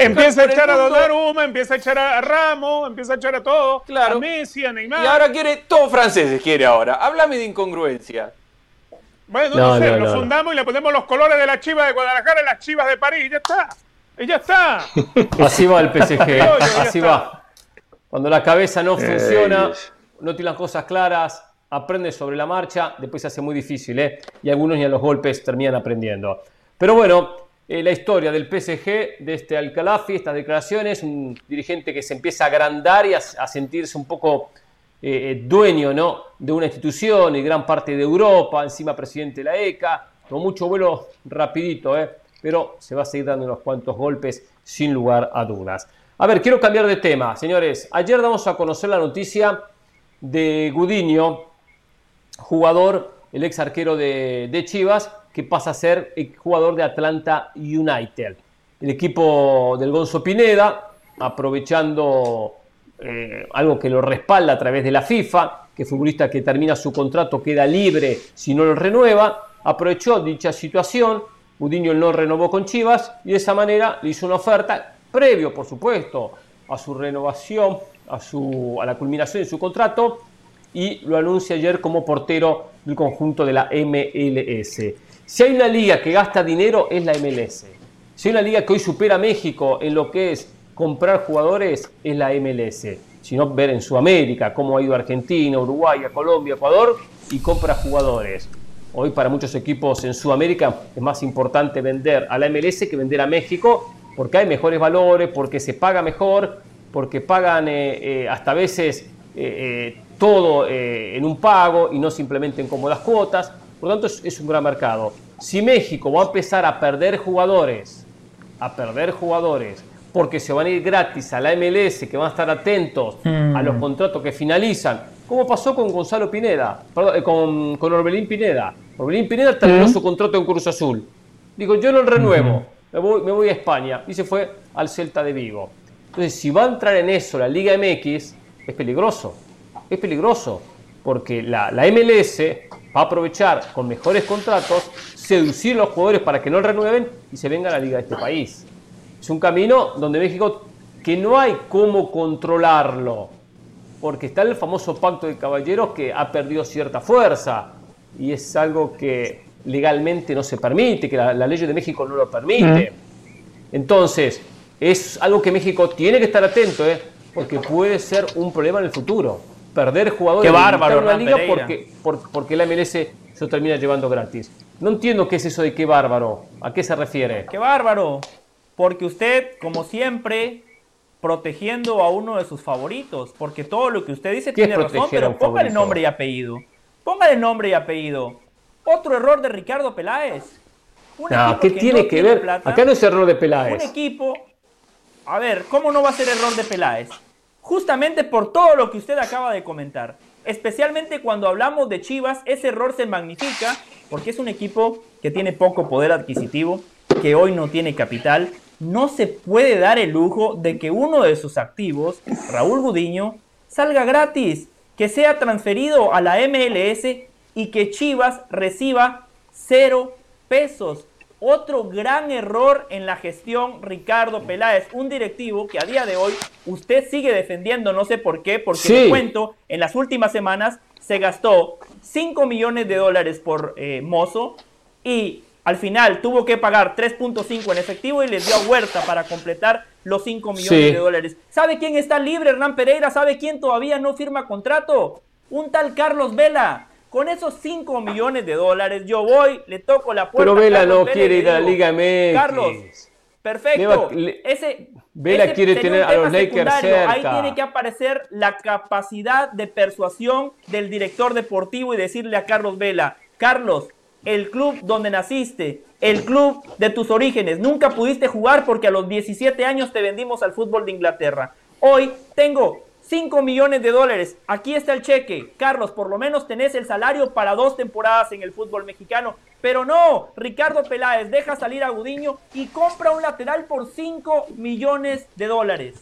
empieza a echar a Donnarumma, empieza a echar a Ramos, empieza a echar a todos, claro. a Messi, a Neymar. Y ahora quiere todos franceses, quiere ahora. Háblame de incongruencia. Bueno, no, sé, lo fundamos y le ponemos los colores de la chiva de Guadalajara y las chivas de París, ya está. Y ya está. Así va el PSG, así va. Cuando la cabeza no funciona, no tiene las cosas claras, aprende sobre la marcha, después se hace muy difícil, ¿eh? Y algunos ni a los golpes terminan aprendiendo. Pero bueno, eh, la historia del PSG, de este Alcalafi, estas declaraciones, un dirigente que se empieza a agrandar y a, sentirse un poco eh, eh, dueño ¿no? de una institución y gran parte de Europa, encima presidente de la ECA, con mucho vuelo rapidito, pero se va a seguir dando unos cuantos golpes sin lugar a dudas. A ver, quiero cambiar de tema, señores. Ayer damos a conocer la noticia de Gudiño, jugador, el ex arquero de, Chivas, que pasa a ser jugador de Atlanta United. El equipo del Gonzo Pineda, aprovechando eh, algo que lo respalda a través de la FIFA, que futbolista que termina su contrato queda libre si no lo renueva, aprovechó dicha situación, Udiño no renovó con Chivas y de esa manera le hizo una oferta, previo por supuesto a su renovación, a, su, a la culminación de su contrato, y lo anuncia ayer como portero del conjunto de la MLS. Si hay una liga que gasta dinero es la MLS. Si hay una liga que hoy supera a México en lo que es comprar jugadores es la MLS, sino ver en Sudamérica cómo ha ido Argentina, Uruguay, Colombia, Ecuador y compra jugadores. Hoy para muchos equipos en Sudamérica es más importante vender a la MLS que vender a México porque hay mejores valores, porque se paga mejor, porque pagan eh, eh, hasta veces eh, todo en un pago y no simplemente en cómodas cuotas. Por lo tanto es, es un gran mercado. Si México va a empezar a perder jugadores, a perder jugadores porque se van a ir gratis a la MLS, que van a estar atentos a los mm. contratos que finalizan, como pasó con Gonzalo Pineda, perdón, eh, con, con, Orbelín Pineda. Orbelín Pineda terminó mm. su contrato en Cruz Azul. Digo, yo no renuevo, me, voy, me voy a España. Y se fue al Celta de Vigo. Entonces, si va a entrar en eso la Liga MX, es peligroso. Es peligroso. Porque la, la MLS va a aprovechar con mejores contratos, seducir a los jugadores para que no renueven y se venga a la Liga de este país. Es un camino donde México que no hay cómo controlarlo, porque está el famoso pacto de caballeros que ha perdido cierta fuerza y es algo que legalmente no se permite, que la, ley de México no lo permite. Entonces, es algo que México tiene que estar atento, ¿eh? porque puede ser un problema en el futuro. Perder jugadores Qué bárbaro, en la liga porque, porque la MLS se lo termina llevando gratis. No entiendo qué es eso de qué bárbaro. ¿A qué se refiere? ¡Qué bárbaro! porque usted, como siempre, protegiendo a uno de sus favoritos, porque todo lo que usted dice tiene razón, pero póngale nombre y apellido. Póngale nombre y apellido. Otro error de Ricardo Peláez. Un ¿qué tiene que ver? Acá no es error de Peláez. Un equipo. A ver, ¿cómo no va a ser error de Peláez? Justamente por todo lo que usted acaba de comentar. Especialmente cuando hablamos de Chivas, ese error se magnifica porque es un equipo que tiene poco poder adquisitivo, que hoy no tiene capital, no se puede dar el lujo de que uno de sus activos, Raúl Gudiño, salga gratis, que sea transferido a la MLS y que Chivas reciba cero pesos. Otro gran error en la gestión Ricardo Peláez, un directivo que a día de hoy usted sigue defendiendo, no sé por qué, porque le cuento, en las últimas semanas se gastó 5 millones de dólares por eh, Mozo y al final tuvo que pagar 3.5 en efectivo y les dio a Huerta para completar los 5 millones de dólares. ¿Sabe quién está libre, Hernán Pereira? ¿Sabe quién todavía no firma contrato? Un tal Carlos Vela. Con esos 5 millones de dólares yo voy, le toco la puerta. Pero Vela no quiere ir a la Liga MX. Carlos, perfecto. ese, Vela quiere tener a los Lakers cerca. Ahí tiene que aparecer la capacidad de persuasión del director deportivo y decirle a Carlos Vela, Carlos, el club donde naciste, el club de tus orígenes. Nunca pudiste jugar porque a los 17 años te vendimos al fútbol de Inglaterra. Hoy tengo 5 millones de dólares. Aquí está el cheque. Carlos, por lo menos tenés el salario para dos temporadas en el fútbol mexicano. Pero no, Ricardo Peláez deja salir a Gudiño y compra un lateral por 5 millones de dólares.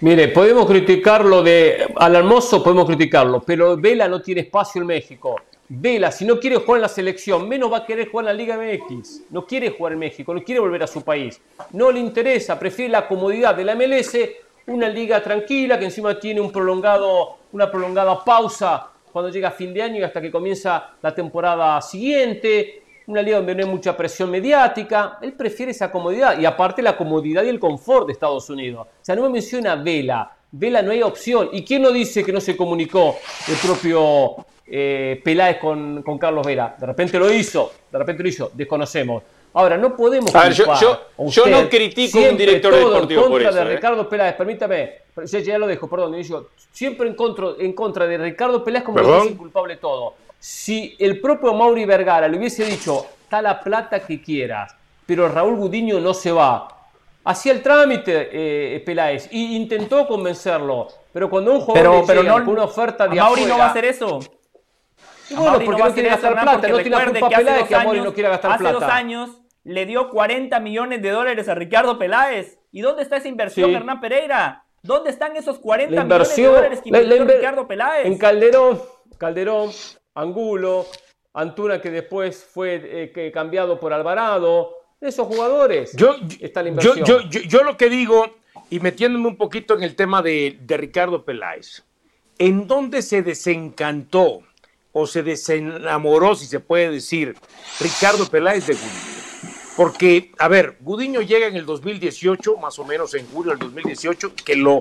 Mire, podemos criticarlo de al podemos criticarlo, pero Vela no tiene espacio en México. Vela, si no quiere jugar en la selección, menos va a querer jugar en la Liga MX. No quiere jugar en México, no quiere volver a su país. No le interesa, prefiere la comodidad de la MLS, una liga tranquila que encima tiene un prolongado, una prolongada pausa cuando llega fin de año y hasta que comienza la temporada siguiente. Una liga donde no hay mucha presión mediática. Él prefiere esa comodidad y aparte la comodidad y el confort de Estados Unidos. O sea, no me menciona Vela. Vela no hay opción. ¿Y quién no dice que no se comunicó el propio eh, Peláez con, Carlos Vera. De repente lo hizo, de repente lo hizo, desconocemos. Ahora, no podemos. yo, yo, no critico un director deportivo en contra de ¿eh? Ricardo Peláez, permítame, ya, ya, lo dejo, perdón. Yo, siempre en contra, en contra de Ricardo Peláez como que es inculpable todo. Si el propio Mauri Vergara le hubiese dicho, está la plata que quieras, pero Raúl Gudiño no se va, hacía el trámite eh, Peláez y intentó convencerlo, pero cuando un jugador pero, pero no, una oferta de Mauri no va a hacer eso. Y bueno, porque va a no quiere gastar plata, no tiene la recuerde culpa que hace Peláez que Amauri años- no quiere gastar hace plata. dos años le dio 40 millones de dólares a Ricardo Peláez. ¿Y dónde está esa inversión, Sí. Hernán Pereira? ¿Dónde están esos 40 La millones de dólares que la- la invirtió inver- Ricardo Peláez? En Calderón, Calderón, Angulo, Antuna que después fue eh, que cambiado por Alvarado. Esos jugadores Yo, está la inversión. yo, yo, yo lo que digo, y metiéndome un poquito en el tema de, de Ricardo Peláez, ¿en dónde se desencantó o se desenamoró, si se puede decir, Ricardo Peláez de Gudiño? Porque, a ver, Gudiño llega en el 2018, más o menos en julio del 2018, que lo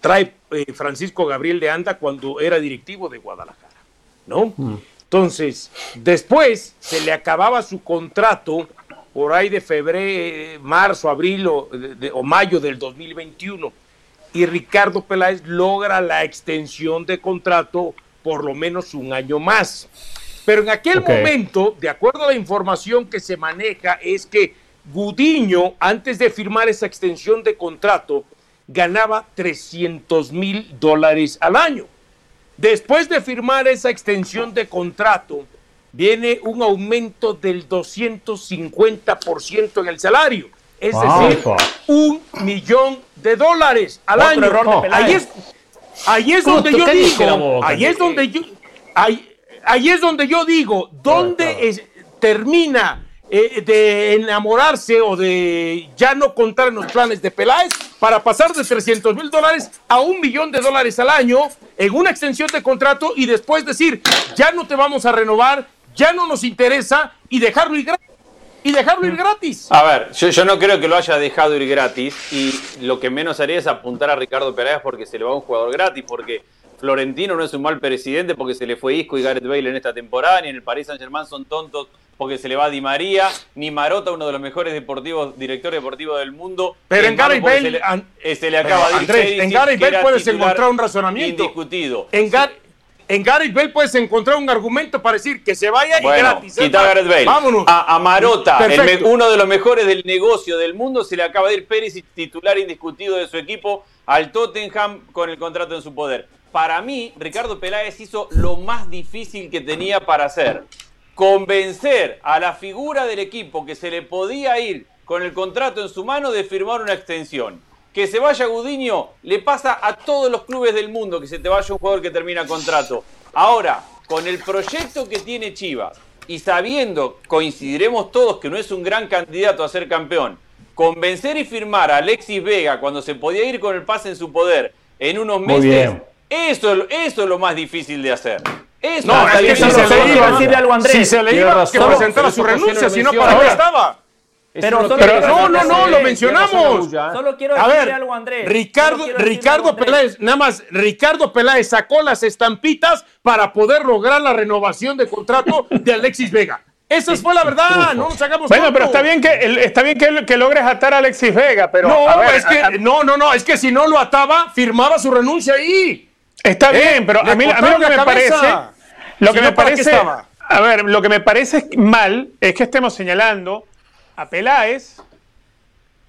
trae eh, Francisco Gabriel de Anda cuando era directivo de Guadalajara, ¿no? Entonces, después se le acababa su contrato por ahí de febrero, marzo, abril o, de- de- o mayo del 2021 y Ricardo Peláez logra la extensión de contrato por lo menos un año más. Pero en aquel momento, de acuerdo a la información que se maneja, es que Gudiño, antes de firmar esa extensión de contrato, ganaba 300 mil dólares al año. Después de firmar esa extensión de contrato, viene un aumento del 250% en el salario. Es decir, un millón de dólares al Otro año. error de Peláez. ahí es, ahí es donde yo digo, ahí es donde yo, ahí, ahí es donde yo digo, ¿dónde claro. es- termina eh, de enamorarse o de ya no contar en los planes de Peláez para pasar de 300 mil dólares a un millón de dólares al año en una extensión de contrato y después decir, ya no te vamos a renovar, ya no nos interesa y dejarlo ir gratis? Y dejarlo ir gratis. A ver, yo, yo no creo que lo haya dejado ir gratis y lo que menos haría es apuntar a Ricardo Peláez porque se le va un jugador gratis, porque Florentino no es un mal presidente porque se le fue Isco y Gareth Bale en esta temporada, ni en el Paris Saint Germain son tontos porque se le va Di María, ni Marota, uno de los mejores deportivos, directores deportivos del mundo. Pero en Gareth Bale, se le, an- eh, se le acaba de ir Andrés, en Gareth Bale puedes encontrar un razonamiento. Indiscutido. En, Gar- en Gareth Bale puedes encontrar un argumento para decir que se vaya y gratis. quita a Gareth Bale. Vámonos. A, a Marota, el uno de los mejores del negocio del mundo, se le acaba de ir Pérez, titular indiscutido de su equipo, al Tottenham con el contrato en su poder. Para mí, Ricardo Peláez hizo lo más difícil que tenía para hacer. Convencer a la figura del equipo que se le podía ir con el contrato en su mano de firmar una extensión. Que se vaya Gudiño le pasa a todos los clubes del mundo que se te vaya un jugador que termina contrato. Ahora, con el proyecto que tiene Chivas y sabiendo, coincidiremos todos, que no es un gran candidato a ser campeón, convencer y firmar a Alexis Vega cuando se podía ir con el pase en su poder en unos meses. Eso, eso es lo más difícil de hacer. Eso No, es que si se le iba, decirle algo a Andrés. si se le iba que presentara su renuncia, si no. ¿para qué estaba? Pero solo quiero no, no, no, lo mencionamos. Solo quiero A decirle ver, algo a Andrés. Ricardo, algo a Ricardo Andrés. Peláez, nada más, Ricardo Peláez sacó las estampitas para poder lograr la renovación de contrato de Alexis Vega. Esa fue la verdad, no nos hagamos Bueno, pero está bien que está bien que, que logres atar a Alexis Vega, pero No, a ver, es que, a- a- no, no, no, es que si no lo ataba, firmaba su renuncia ahí. Está Eh, bien, pero a mí, a mí lo que me cabeza. parece, lo Si que no, me ¿para qué parece, a ver, lo que me parece mal es que estemos señalando a Peláez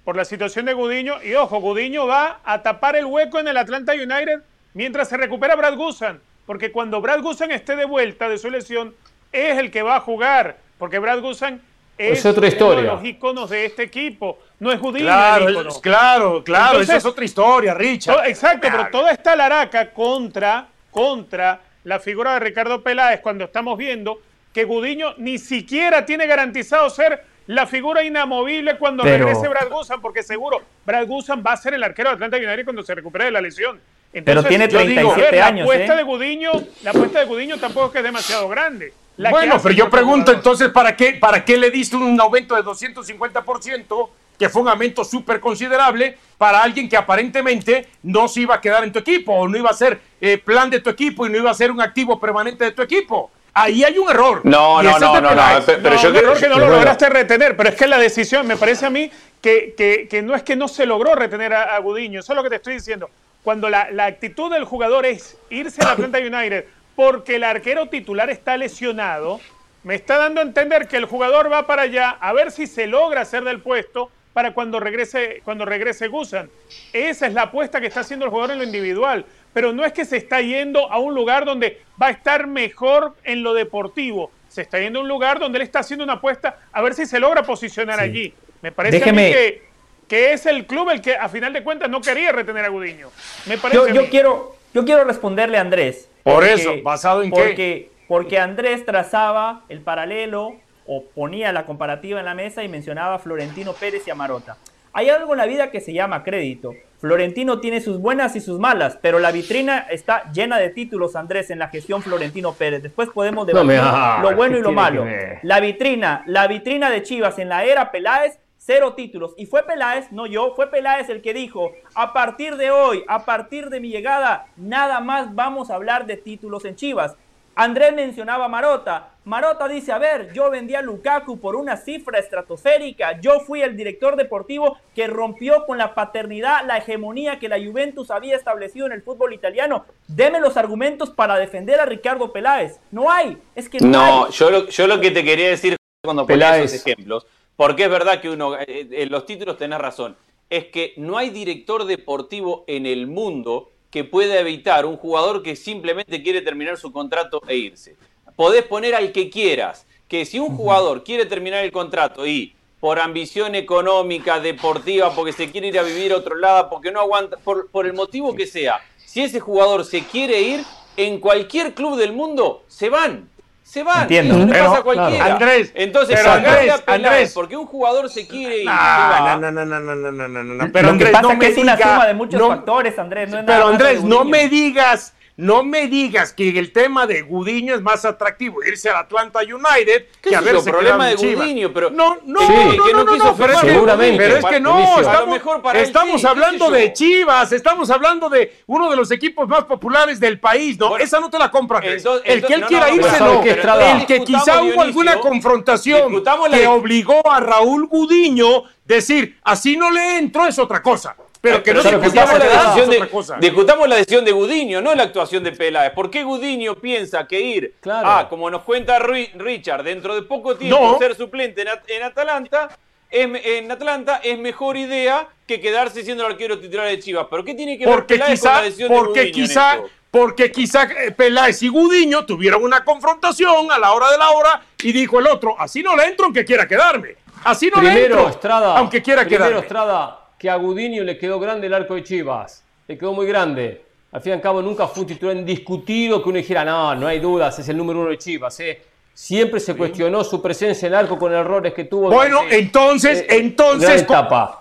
por la situación de Gudiño y ojo, Gudiño va a tapar el hueco en el Atlanta United mientras se recupera Brad Guzan, porque cuando Brad Guzan esté de vuelta de su lesión es el que va a jugar, porque Brad Guzan es, Es otra uno de historia. los íconos de este equipo, no es Gudiño Claro, el ícono. es- claro, claro, Entonces- esa es otra historia, Richard. To- Exacto, pero toda esta laraca contra, contra la figura de Ricardo Peláez cuando estamos viendo que Gudiño ni siquiera tiene garantizado ser la figura inamovible cuando Pero- regrese Brad Guzan, porque seguro Brad Guzan va a ser el arquero de Atlanta United cuando se recupere de la lesión. Pero tiene yo digo, 37 la años, apuesta ¿eh? de Gudiño, la apuesta de Gudiño tampoco es que es demasiado grande. La bueno, pero yo pregunto entonces, ¿para qué, ¿para qué le diste un aumento de 250%, que fue un aumento súper considerable, para alguien que aparentemente no se iba a quedar en tu equipo, o no iba a ser eh, plan de tu equipo y no iba a ser un activo permanente de tu equipo? Ahí hay un error. No, no, no, no, no, pero no, yo un creo error que no lo lograste retener, pero es que la decisión, me parece a mí que, que- que no es que no se logró retener a, a Gudiño, eso es lo que te estoy diciendo. Cuando la, la actitud del jugador es irse a la Atlanta United porque el arquero titular está lesionado, me está dando a entender que el jugador va para allá a ver si se logra hacer del puesto para cuando regrese, cuando regrese Gusan. Esa es la apuesta que está haciendo el jugador en lo individual. pero no es que se está yendo a un lugar donde va a estar mejor en lo deportivo. Se está yendo a un lugar donde él está haciendo una apuesta a ver si se logra posicionar allí. Me parece a mí que, que, es el club el que a final de cuentas no quería retener a Gudiño. Me parece yo, quiero, yo quiero responderle a Andrés. Por eso, ¿basado en qué? Porque Andrés trazaba el paralelo o ponía la comparativa en la mesa y mencionaba a Florentino Pérez y a Marota. Hay algo en la vida que se llama crédito. Florentino tiene sus buenas y sus malas, pero la vitrina está llena de títulos, Andrés, en la gestión Florentino Pérez. Después podemos debatir lo bueno y lo malo. La vitrina, la vitrina de Chivas en la era Peláez, cero títulos. Y fue Peláez, no yo, fue Peláez el que dijo, a partir de hoy, a partir de mi llegada, nada más vamos a hablar de títulos en Chivas. Andrés mencionaba a Marota. Marota dice, a ver, yo vendí a Lukaku por una cifra estratosférica. Yo fui el director deportivo que rompió con la paternidad, la hegemonía que la Juventus había establecido en el fútbol italiano. Deme los argumentos para defender a Ricardo Peláez. No hay. Es que no, Yo, lo, yo lo que te quería decir cuando ponía esos ejemplos, porque es verdad que uno, eh, en los títulos tenés razón, es que no hay director deportivo en el mundo que pueda evitar un jugador que simplemente quiere terminar su contrato e irse. Podés poner al que quieras, que si un jugador quiere terminar el contrato y por ambición económica, deportiva, porque se quiere ir a vivir a otro lado, porque no aguanta, por, por el motivo que sea, si ese jugador se quiere ir, en cualquier club del mundo se van se van. Entiendo. Eso le pero, pasa a cualquiera. Claro. Andrés, Entonces, pero Andrés, a Andrés, porque un jugador se quiere ir. No, no, no, no, no, no, no, no, no. Pero Lo Andrés, pasa no es que me es una suma de muchos no, factores, Andrés. No es pero Andrés, no me digas no me digas que el tema de Gudiño es más atractivo irse al Atlanta United que a verse problema de Gudiño, pero no, no, no, no, no, no, pero es que, seguramente, pero es que no, estamos, estamos hablando de Chivas, estamos hablando de uno de los equipos más populares del país, no, esa no te la compra. el que él quiera irse no, el que quizá hubo alguna confrontación que obligó a Raúl Gudiño decir, así no le entro es otra cosa. Pero que no discutamos, la decisión de, discutamos la decisión de Gudiño, no la actuación de Peláez. ¿Por qué Gudiño piensa que ir a, como nos cuenta Richard, dentro de poco tiempo ser suplente en, Atalanta, en Atlanta es mejor idea que quedarse siendo el arquero titular de Chivas? ¿Pero qué tiene que ver Peláez con la decisión porque de Gudiño quizá, Porque quizá eh, Peláez y Gudiño tuvieron una confrontación a la hora de la hora y dijo el otro, así no le entro aunque quiera quedarme. Así no le entro, Estrada, aunque quiera quedarme. Estrada, que a Gudinio le quedó grande el arco de Chivas. Le quedó muy grande. Al fin y al cabo nunca fue un titular indiscutido que uno dijera, no, no hay dudas, es el número uno de Chivas. ¿eh? Siempre se cuestionó su presencia en el arco con errores que tuvo. Bueno, entonces, eh, entonces,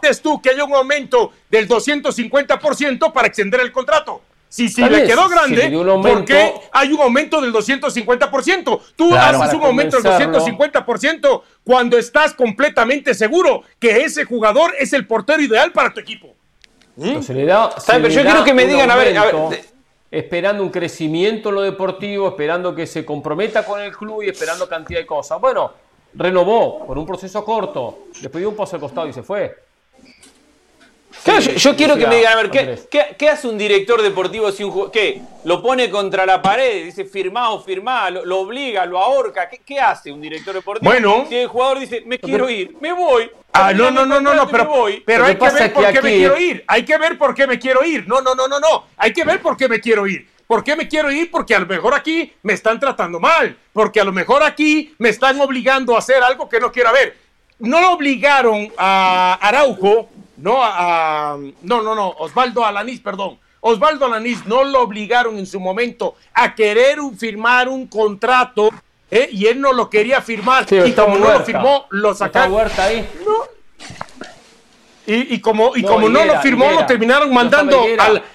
dices tú que hay un aumento del 250% para extender el contrato? Si, si le quedó grande, ¿por qué hay un aumento del 250%? Tú haces un aumento del 250% cuando estás completamente seguro que ese jugador es el portero ideal para tu equipo. ¿Mm? pero yo quiero que me digan, a ver, esperando un crecimiento en lo deportivo, esperando que se comprometa con el club y esperando cantidad de cosas. Bueno, renovó por un proceso corto, le pidió un paso al costado y se fue yo, quiero que me digan, a ver, ¿qué, hace un director deportivo si un jugador, qué? ¿Lo pone contra la pared? Dice firmá o firmá, lo, obliga, lo ahorca. ¿Qué, hace un director deportivo? Bueno. Si el jugador dice, me quiero ir, me voy. Ah, no, no, no, no, no, pero, voy. pero hay que ver por qué me quiero ir. Hay que ver por qué me quiero ir. No, no, no, no, no. Hay que ver por qué me quiero ir. ¿Por qué me quiero ir? Porque a lo mejor aquí me están tratando mal. Porque a lo mejor aquí me están obligando a hacer algo que no quiero ver. No lo obligaron a Araujo no a, no, no, no, Osvaldo Alanís, perdón. Osvaldo Alanís no lo obligaron en su momento a querer firmar un contrato ¿eh? y él no lo quería firmar y como no lo firmó, lo sacaron. ahí? Y, como, y como no lo firmó, lo terminaron mandando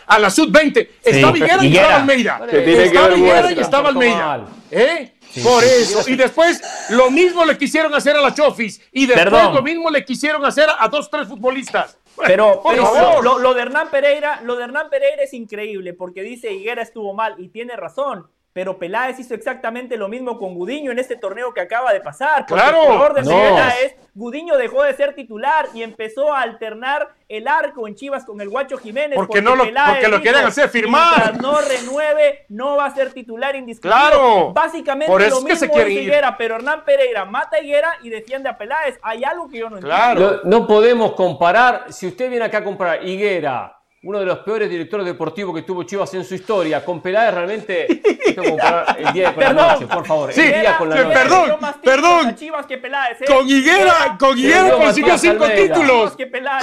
a la Sub-20. Está Viguera y estaba Almeida. Está Viguera y estaba Almeida. ¿Eh? Por eso. Y después lo mismo le quisieron hacer a la Chofis. Y después lo mismo le quisieron hacer a, dos, tres futbolistas. Pero, lo, de Hernán Pereira, lo de Hernán Pereira es increíble porque dice Higuera estuvo mal y tiene razón. Pero Peláez hizo exactamente lo mismo con Gudiño en este torneo que acaba de pasar. claro. El de es Gudiño dejó de ser titular y empezó a alternar el arco en Chivas con el Guacho Jiménez. Porque, no lo, porque lo quieren hacer firmar. no renueve, no va a ser titular indiscutible. Claro. Básicamente lo mismo es Higuera, pero Hernán Pereira mata a Higuera y defiende a Peláez. Hay algo que yo no entiendo. No, no podemos comparar, si usted viene acá a comprar Higuera uno de los peores directores deportivos que tuvo Chivas en su historia. Con Peláez realmente tengo que el día con la noche, por favor. Sí, el día con la noche. perdón, perdón. Chivas que Peláez, ¿eh? Con Higuera, con Higuera consiguió cinco Almeida. títulos.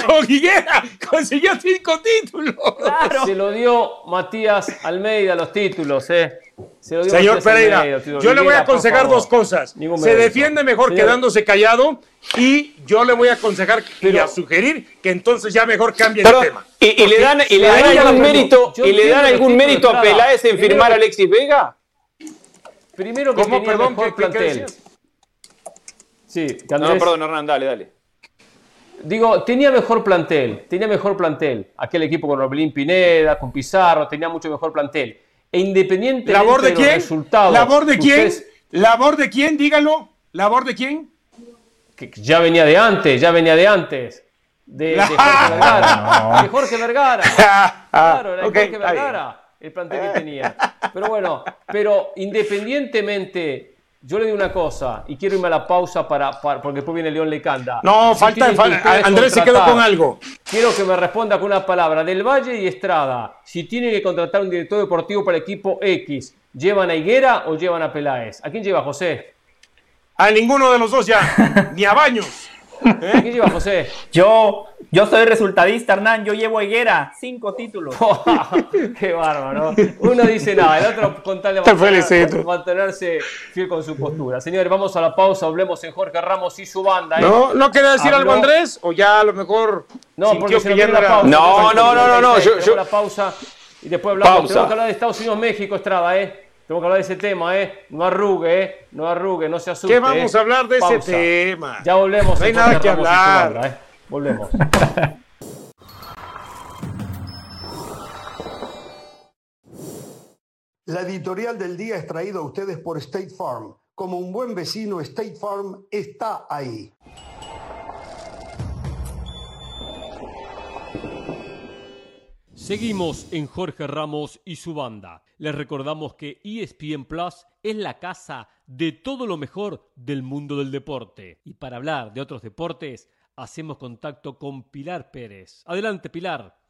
Con Higuera consiguió cinco títulos. Claro. Se lo dio Matías Almeida los títulos, ¿eh? Se lo dio Señor Pereira, yo le voy a aconsejar dos cosas. Se defiende mejor Señor, quedándose callado y yo le voy a aconsejar y a sugerir que entonces ya mejor cambie el tema. y, y le dan, y le dan algún mérito, y le dan algún mérito a. Peláez en Primero firmar a Alexis Vega. Primero que ¿Cómo? tenía Perdón, mejor ¿qué- qué- qué plantel. Sí, que No, perdón, Hernán, dale, dale. Digo, tenía mejor plantel, tenía mejor plantel. Aquel equipo con Orbelín Pineda, con Pizarro, tenía mucho mejor plantel. E independientemente ¿Labor de los quién? resultados. ¿Labor de quién? ¿Labor de quién? Dígalo. ¿Labor de quién? que ya venía de antes, ya venía de antes. De, de Jorge Vergara. De Jorge Vergara. Claro, era de Ok, Jorge. Vergara el plantel que tenía. Pero bueno, pero independientemente, yo le digo una cosa y quiero irme a la pausa para, para- porque después viene León Lecanda. No, Si falta. Andrés se quedó con algo. Quiero que me responda con una palabra. Del Valle y Estrada, si tienen que contratar un director deportivo para el equipo X, ¿llevan a Higuera o llevan a Peláez? ¿A quién lleva José? A ninguno de los dos ya. Ni a Baños. ¿A quién lleva José? Yo, yo soy resultadista, Hernán. Yo llevo a Higuera, cinco títulos. Qué bárbaro. Uno dice nada, el otro con tal de Te mantener- mantenerse fiel con su postura. Señores, vamos a la pausa. Hablemos en Jorge Ramos y su banda. ¿eh? ¿No, ¿No quería decir algo Habló- Andrés? ¿O ya a lo mejor No, porque se no la pausa. No, no, no, no, no, yo- Tenemos yo- la pausa y después hablamos. Pausa. Tenemos que hablar de Estados Unidos-México, Estrada, ¿eh? Tenemos que hablar de ese tema, ¿eh? No arrugue, ¿eh? No arrugue, no se asuste. ¿Qué vamos ¿eh? a hablar de ese tema? Ya volvemos. No hay nada que Ramos hablar. ¿eh? Volvemos. La editorial del día es traída a ustedes por State Farm. Como un buen vecino, State Farm está ahí. Seguimos en Jorge Ramos y su banda. Les recordamos que ESPN Plus es la casa de todo lo mejor del mundo del deporte. Y para hablar de otros deportes, hacemos contacto con Pilar Pérez. Adelante, Pilar.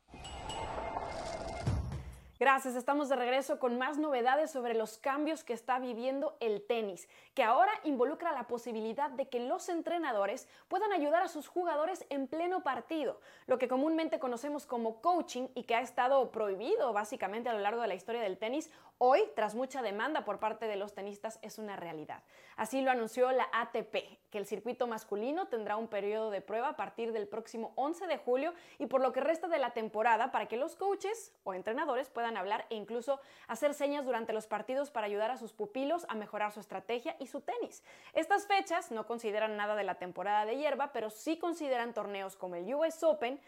Gracias, estamos de regreso con más novedades sobre los cambios que está viviendo el tenis, que ahora involucra la posibilidad de que los entrenadores puedan ayudar a sus jugadores en pleno partido, lo que comúnmente conocemos como coaching y que ha estado prohibido básicamente a lo largo de la historia del tenis, hoy, tras mucha demanda por parte de los tenistas, es una realidad. Así lo anunció la ATP, que el circuito masculino tendrá un periodo de prueba a partir del próximo 11 de julio y por lo que resta de la temporada para que los coaches o entrenadores puedan hablar e incluso hacer señas durante los partidos para ayudar a sus pupilos a mejorar su estrategia y su tenis. Estas fechas no consideran nada de la temporada de hierba, pero sí consideran torneos como el US Open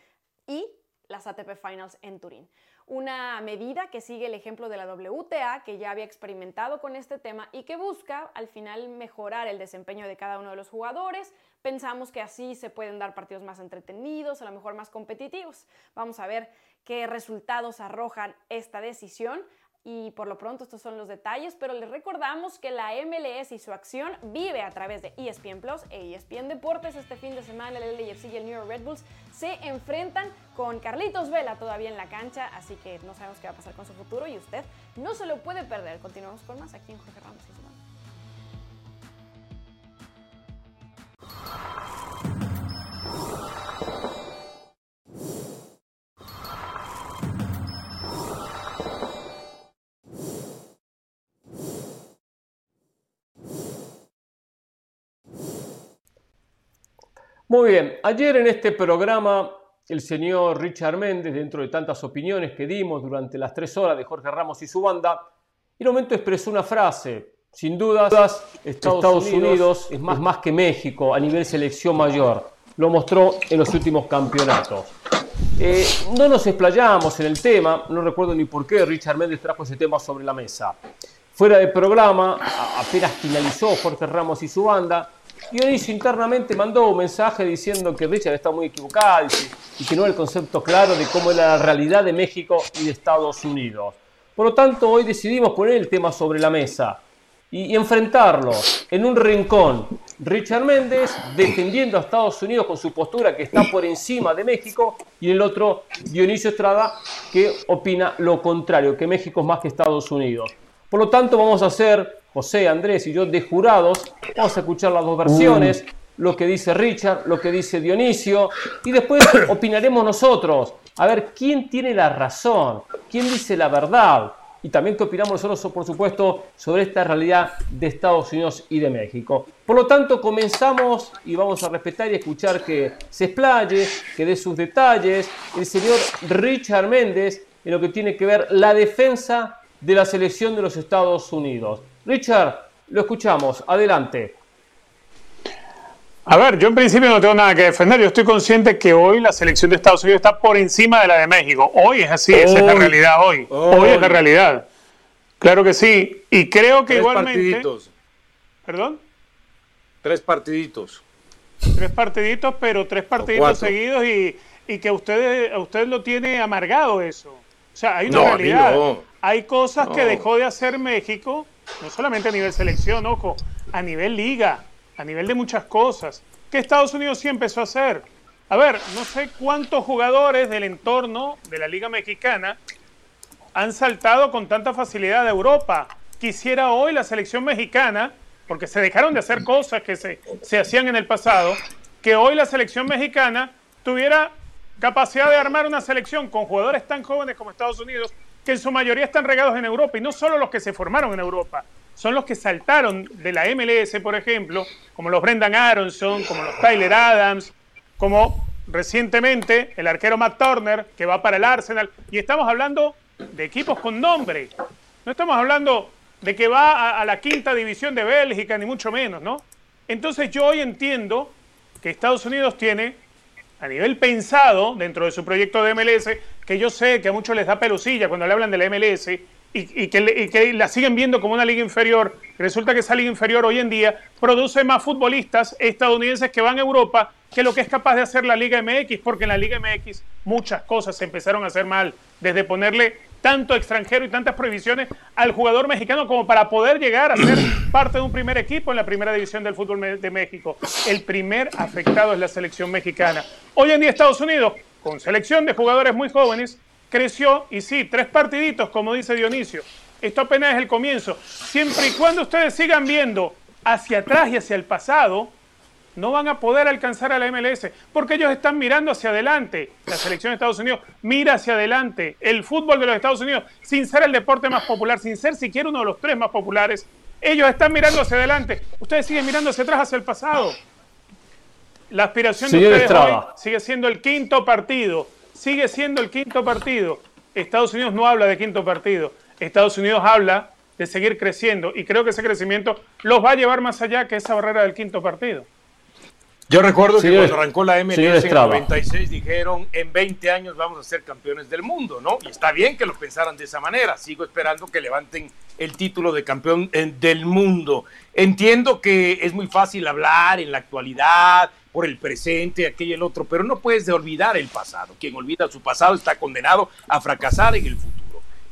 y las ATP Finals en Turín. Una medida que sigue el ejemplo de la WTA, que ya había experimentado con este tema y que busca al final mejorar el desempeño de cada uno de los jugadores. Pensamos que así se pueden dar partidos más entretenidos, a lo mejor más competitivos. Vamos a ver qué resultados arrojan esta decisión. Y por lo pronto estos son los detalles, pero les recordamos que la MLS y su acción vive a través de ESPN Plus e ESPN Deportes. Este fin de semana el LAFC y el New York Red Bulls se enfrentan con Carlitos Vela todavía en la cancha, así que no sabemos qué va a pasar con su futuro y usted no se lo puede perder. Continuamos con más aquí en Jorge Ramos y su. Muy bien, ayer en este programa el señor Richard Méndez, dentro de tantas opiniones que dimos durante las tres horas de Jorge Ramos y su banda, en un momento expresó una frase. Sin dudas, Estados, Unidos, es más, más que México a nivel selección mayor. Lo mostró en los últimos campeonatos. Eh, no nos explayamos en el tema, no recuerdo ni por qué Richard Méndez trajo ese tema sobre la mesa. Fuera del programa, apenas finalizó Jorge Ramos y su banda, Dionisio internamente mandó un mensaje diciendo que Richard está muy equivocado y que, no el concepto claro de cómo era la realidad de México y de Estados Unidos. Por lo tanto, hoy decidimos poner el tema sobre la mesa y enfrentarlo en un rincón Richard Méndez defendiendo a Estados Unidos con su postura que está por encima de México y el otro Dionisio Estrada que opina lo contrario, que México es más que Estados Unidos. Por lo tanto vamos a hacer, José, Andrés y yo, de jurados, vamos a escuchar las dos versiones, lo que dice Richard, lo que dice Dionisio y después opinaremos nosotros, a ver quién tiene la razón, quién dice la verdad y también qué opinamos nosotros, por supuesto, sobre esta realidad de Estados Unidos y de México. Por lo tanto, comenzamos y vamos a respetar y escuchar que se explaye, que dé sus detalles el señor Richard Méndez en lo que tiene que ver la defensa de la selección de los Estados Unidos. Richard, lo escuchamos, adelante. A ver, yo en principio no tengo nada que defender. Yo estoy consciente que hoy la selección de Estados Unidos está por encima de la de México. Hoy es así, esa es la realidad hoy. Hoy, es la realidad. Claro que sí. Y creo que Tres igualmente. partiditos. ¿Perdón? Tres partiditos. Tres partiditos, pero tres partiditos seguidos y, y que usted, a usted lo tiene amargado eso. O sea, hay una No, realidad. no. Hay cosas que dejó de hacer México, no solamente a nivel selección, ojo, a nivel liga, a nivel de muchas cosas, que Estados Unidos sí empezó a hacer. A ver, no sé cuántos jugadores del entorno de la Liga Mexicana han saltado con tanta facilidad a Europa. Quisiera hoy la selección mexicana, porque se dejaron de hacer cosas que se, se hacían en el pasado, que hoy la selección mexicana tuviera capacidad de armar una selección con jugadores tan jóvenes como Estados Unidos, que en su mayoría están regados en Europa, y no solo los que se formaron en Europa, son los que saltaron de la MLS, por ejemplo, como los Brendan Aronson, como los Tyler Adams, como recientemente el arquero Matt Turner, que va para el Arsenal, y estamos hablando de equipos con nombre. No estamos hablando de que va a, a la quinta división de Bélgica, ni mucho menos, ¿no? Entonces yo hoy entiendo que Estados Unidos tiene, a nivel pensado, dentro de su proyecto de MLS, que yo sé que a muchos les da pelusilla cuando le hablan de la MLS, y, que, y que la siguen viendo como una liga inferior. Resulta que esa liga inferior hoy en día produce más futbolistas estadounidenses que van a Europa que lo que es capaz de hacer la Liga MX, porque en la Liga MX muchas cosas se empezaron a hacer mal, desde ponerle tanto extranjero y tantas prohibiciones al jugador mexicano como para poder llegar a ser parte de un primer equipo en la primera división del fútbol de México. El primer afectado es la selección mexicana. Hoy en día Estados Unidos, con selección de jugadores muy jóvenes, creció y sí, tres partiditos, como dice Dionisio. Esto apenas es el comienzo. Siempre y cuando ustedes sigan viendo hacia atrás y hacia el pasado, no van a poder alcanzar a la MLS porque ellos están mirando hacia adelante. La selección de Estados Unidos mira hacia adelante. El fútbol de los Estados Unidos, sin ser el deporte más popular, sin ser siquiera uno de los tres más populares, ellos están mirando hacia adelante. Ustedes siguen mirando hacia atrás, hacia el pasado. La aspiración de ustedes hoy sigue siendo el quinto partido. Sigue siendo el quinto partido. Estados Unidos no habla de quinto partido. Estados Unidos habla de seguir creciendo y creo que ese crecimiento los va a llevar más allá que esa barrera del quinto partido. Yo recuerdo que cuando arrancó la MLS en el Estrada. 96 dijeron en 20 años vamos a ser campeones del mundo, ¿no? Y está bien que lo pensaran de esa manera. Sigo esperando que levanten el título de campeón eh, del mundo. Entiendo que es muy fácil hablar en la actualidad por el presente, aquello y el otro, pero no puedes de olvidar el pasado. Quien olvida su pasado está condenado a fracasar en el futuro.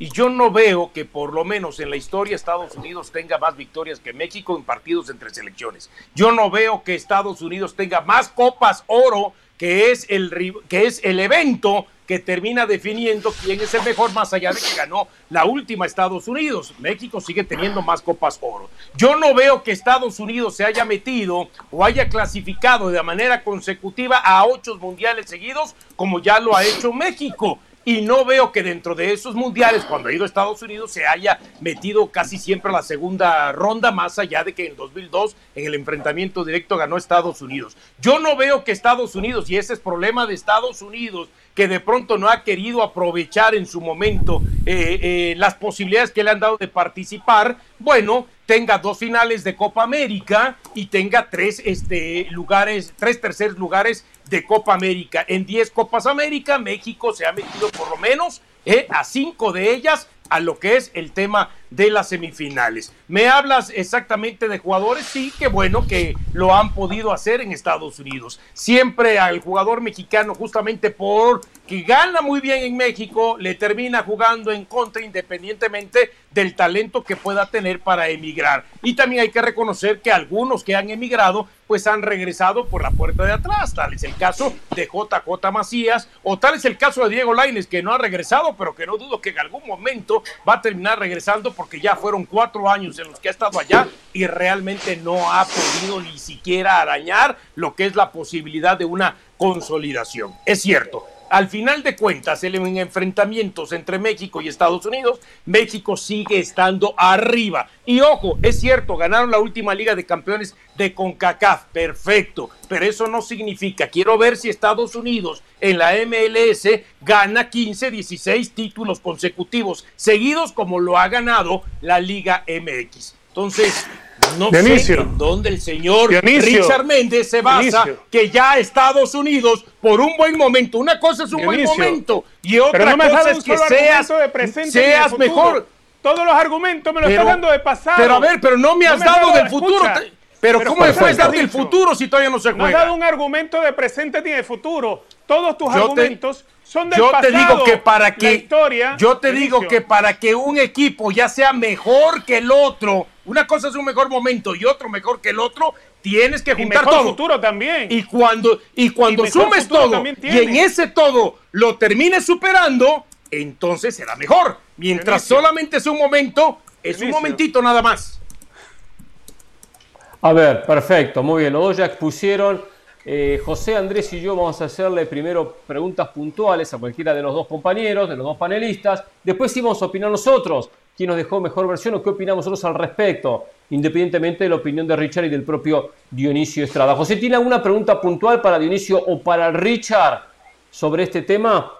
Y yo no veo que por lo menos en la historia Estados Unidos tenga más victorias que México en partidos entre selecciones. Yo no veo que Estados Unidos tenga más copas oro, que es el, que es el evento que termina definiendo quién es el mejor, más allá de que ganó la última Estados Unidos. México sigue teniendo más copas oro. Yo no veo que Estados Unidos se haya metido o haya clasificado de manera consecutiva a ocho mundiales seguidos, como ya lo ha hecho México y no veo que dentro de esos mundiales, cuando ha ido a Estados Unidos, se haya metido casi siempre a la segunda ronda, más allá de que en 2002, en el enfrentamiento directo, ganó Estados Unidos. Yo no veo que Estados Unidos, y ese es problema de Estados Unidos, que de pronto no ha querido aprovechar en su momento eh, eh, las posibilidades que le han dado de participar, bueno, tenga dos finales de Copa América y tenga tres este, lugares, tres terceros lugares de Copa América. En 10 Copas América, México se ha metido por lo menos eh, a cinco de ellas a lo que es el tema de las semifinales. Me hablas exactamente de jugadores, sí, que bueno que lo han podido hacer en Estados Unidos. Siempre al jugador mexicano, justamente por que gana muy bien en México, le termina jugando en contra independientemente del talento que pueda tener para emigrar. Y también hay que reconocer que algunos que han emigrado pues han regresado por la puerta de atrás. Tal es el caso de JJ Macías o tal es el caso de Diego Laines que no ha regresado, pero que no dudo que en algún momento va a terminar regresando porque ya fueron cuatro años en los que ha estado allá y realmente no ha podido ni siquiera arañar lo que es la posibilidad de una consolidación. Es cierto, al final de cuentas, en enfrentamientos entre México y Estados Unidos, México sigue estando arriba. Y ojo, es cierto, ganaron la última Liga de Campeones de CONCACAF, perfecto, pero eso no significa, quiero ver si Estados Unidos en la MLS gana 15, 16 títulos consecutivos, seguidos como lo ha ganado la Liga MX. Entonces, no sé en dónde el señor Richard Méndez se basa que ya Estados Unidos por un buen momento, una cosa es un buen momento y otra cosa es que seas, de seas mejor. Todos los argumentos me los estás dando de pasado. Pero a ver, pero no me has dado del futuro. Pero, ¿cómo me puedes dar del futuro si todavía no se juega? No has dado un argumento de presente ni de futuro. Todos tus argumentos son del yo pasado. Te digo que para que, historia, yo te digo que para que un equipo ya sea mejor que el otro, una cosa es un mejor momento y otro mejor que el otro, tienes que juntar y mejor todo. futuro también. Y cuando, y cuando sumes todo y en ese todo lo termines superando, entonces será mejor. Mientras solamente es un momento, es un momentito nada más. A ver, perfecto, muy bien. Los dos ya expusieron. Eh, José Andrés y yo vamos a hacerle primero preguntas puntuales a cualquiera de los dos compañeros, de los dos panelistas. Después sí vamos a opinar nosotros, quién nos dejó mejor versión o qué opinamos nosotros al respecto, independientemente de la opinión de Richard y del propio Dionisio Estrada. José, ¿tiene alguna pregunta puntual para Dionisio o para Richard sobre este tema?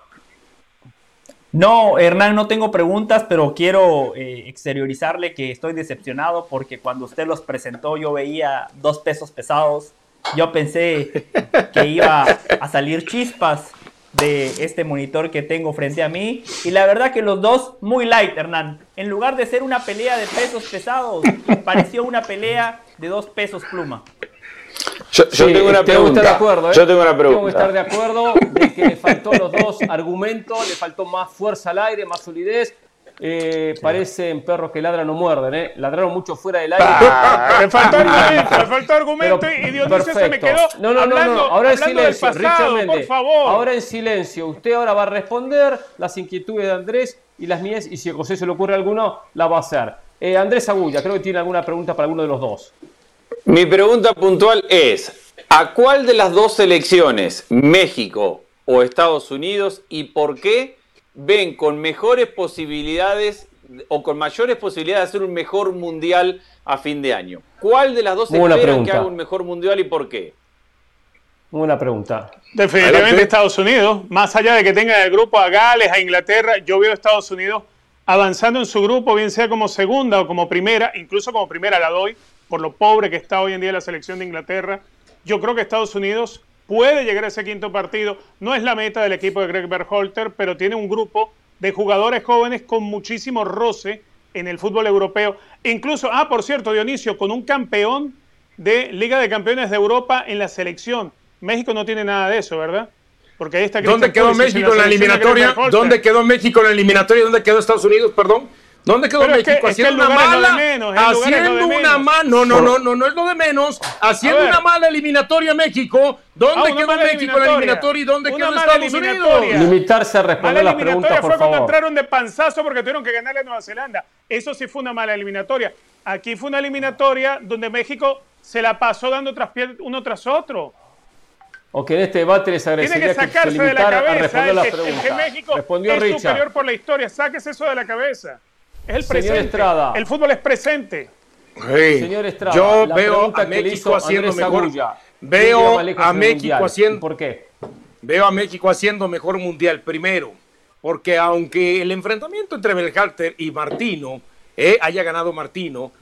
No, Hernán, no tengo preguntas, pero quiero eh, exteriorizarle que estoy decepcionado porque cuando usted los presentó yo veía dos pesos pesados. Yo pensé que iba a salir chispas de este monitor que tengo frente a mí. Y la verdad que los dos muy light, Hernán. En lugar de ser una pelea de pesos pesados, pareció una pelea de dos pesos pluma. Yo, tengo una pregunta. De acuerdo, ¿eh? Yo tengo una pregunta. Tengo que estar de acuerdo de que le faltó los dos argumentos, le faltó más fuerza al aire, más solidez. Eh, parecen perros que ladran o muerden, ¿eh? Ladraron mucho fuera del aire. le faltó argumento, le faltó argumento y Dionisio se me quedó. No, no, no, no. ahora en silencio, Richard Méndez. Por favor. Ahora en silencio. Usted ahora va a responder las inquietudes de Andrés y las mías, y si a José se le ocurre alguno, la va a hacer. Eh, Andrés Agulla, creo que tiene alguna pregunta para alguno de los dos. Mi pregunta puntual es, ¿a cuál de las dos selecciones, México o Estados Unidos, y por qué ven con mejores posibilidades o con mayores posibilidades de hacer un mejor mundial a fin de año? ¿Cuál de las dos esperan que haga un mejor mundial y por qué? Una pregunta. Definitivamente Estados Unidos, más allá de que tenga el grupo a Gales, a Inglaterra, yo veo a Estados Unidos avanzando en su grupo, bien sea como segunda o como primera, incluso como primera la doy, por lo pobre que está hoy en día la selección de Inglaterra. Yo creo que Estados Unidos puede llegar a ese quinto partido. No es la meta del equipo de Greg Berhalter, pero tiene un grupo de jugadores jóvenes con muchísimo roce en el fútbol europeo. Incluso, ah, por cierto, Dionisio, con un campeón de Liga de Campeones de Europa en la selección. México no tiene nada de eso, ¿verdad? Porque ahí está ¿Dónde quedó México en la eliminatoria? ¿Dónde quedó México en la eliminatoria? ¿Dónde quedó Estados Unidos, perdón? ¿Dónde quedó México? haciendo una mala. haciendo una mala. No, no, no, no, no es lo de menos. Haciendo una mala eliminatoria México. ¿Dónde ah, quedó México en la eliminatoria y dónde quedó Estados Unidos? Limitarse a responder las preguntas, por fue cuando entraron de panzazo porque tuvieron que ganarle a Nueva Zelanda. Eso sí fue una mala eliminatoria. Aquí fue una eliminatoria donde México se la pasó dando tras uno tras otro. O que en este debate les agradecería Tiene que sacarse que de la cabeza el, que México Respondió es superior por la historia. Sáquese eso de la cabeza. Es el presente. Estrada. El fútbol es presente. Señor Estrada, yo veo a México haciendo mejor. veo a México haciendo. ¿Por qué? Veo a México haciendo mejor mundial primero, porque aunque el enfrentamiento entre Belhalter y Martino eh, haya ganado Martino,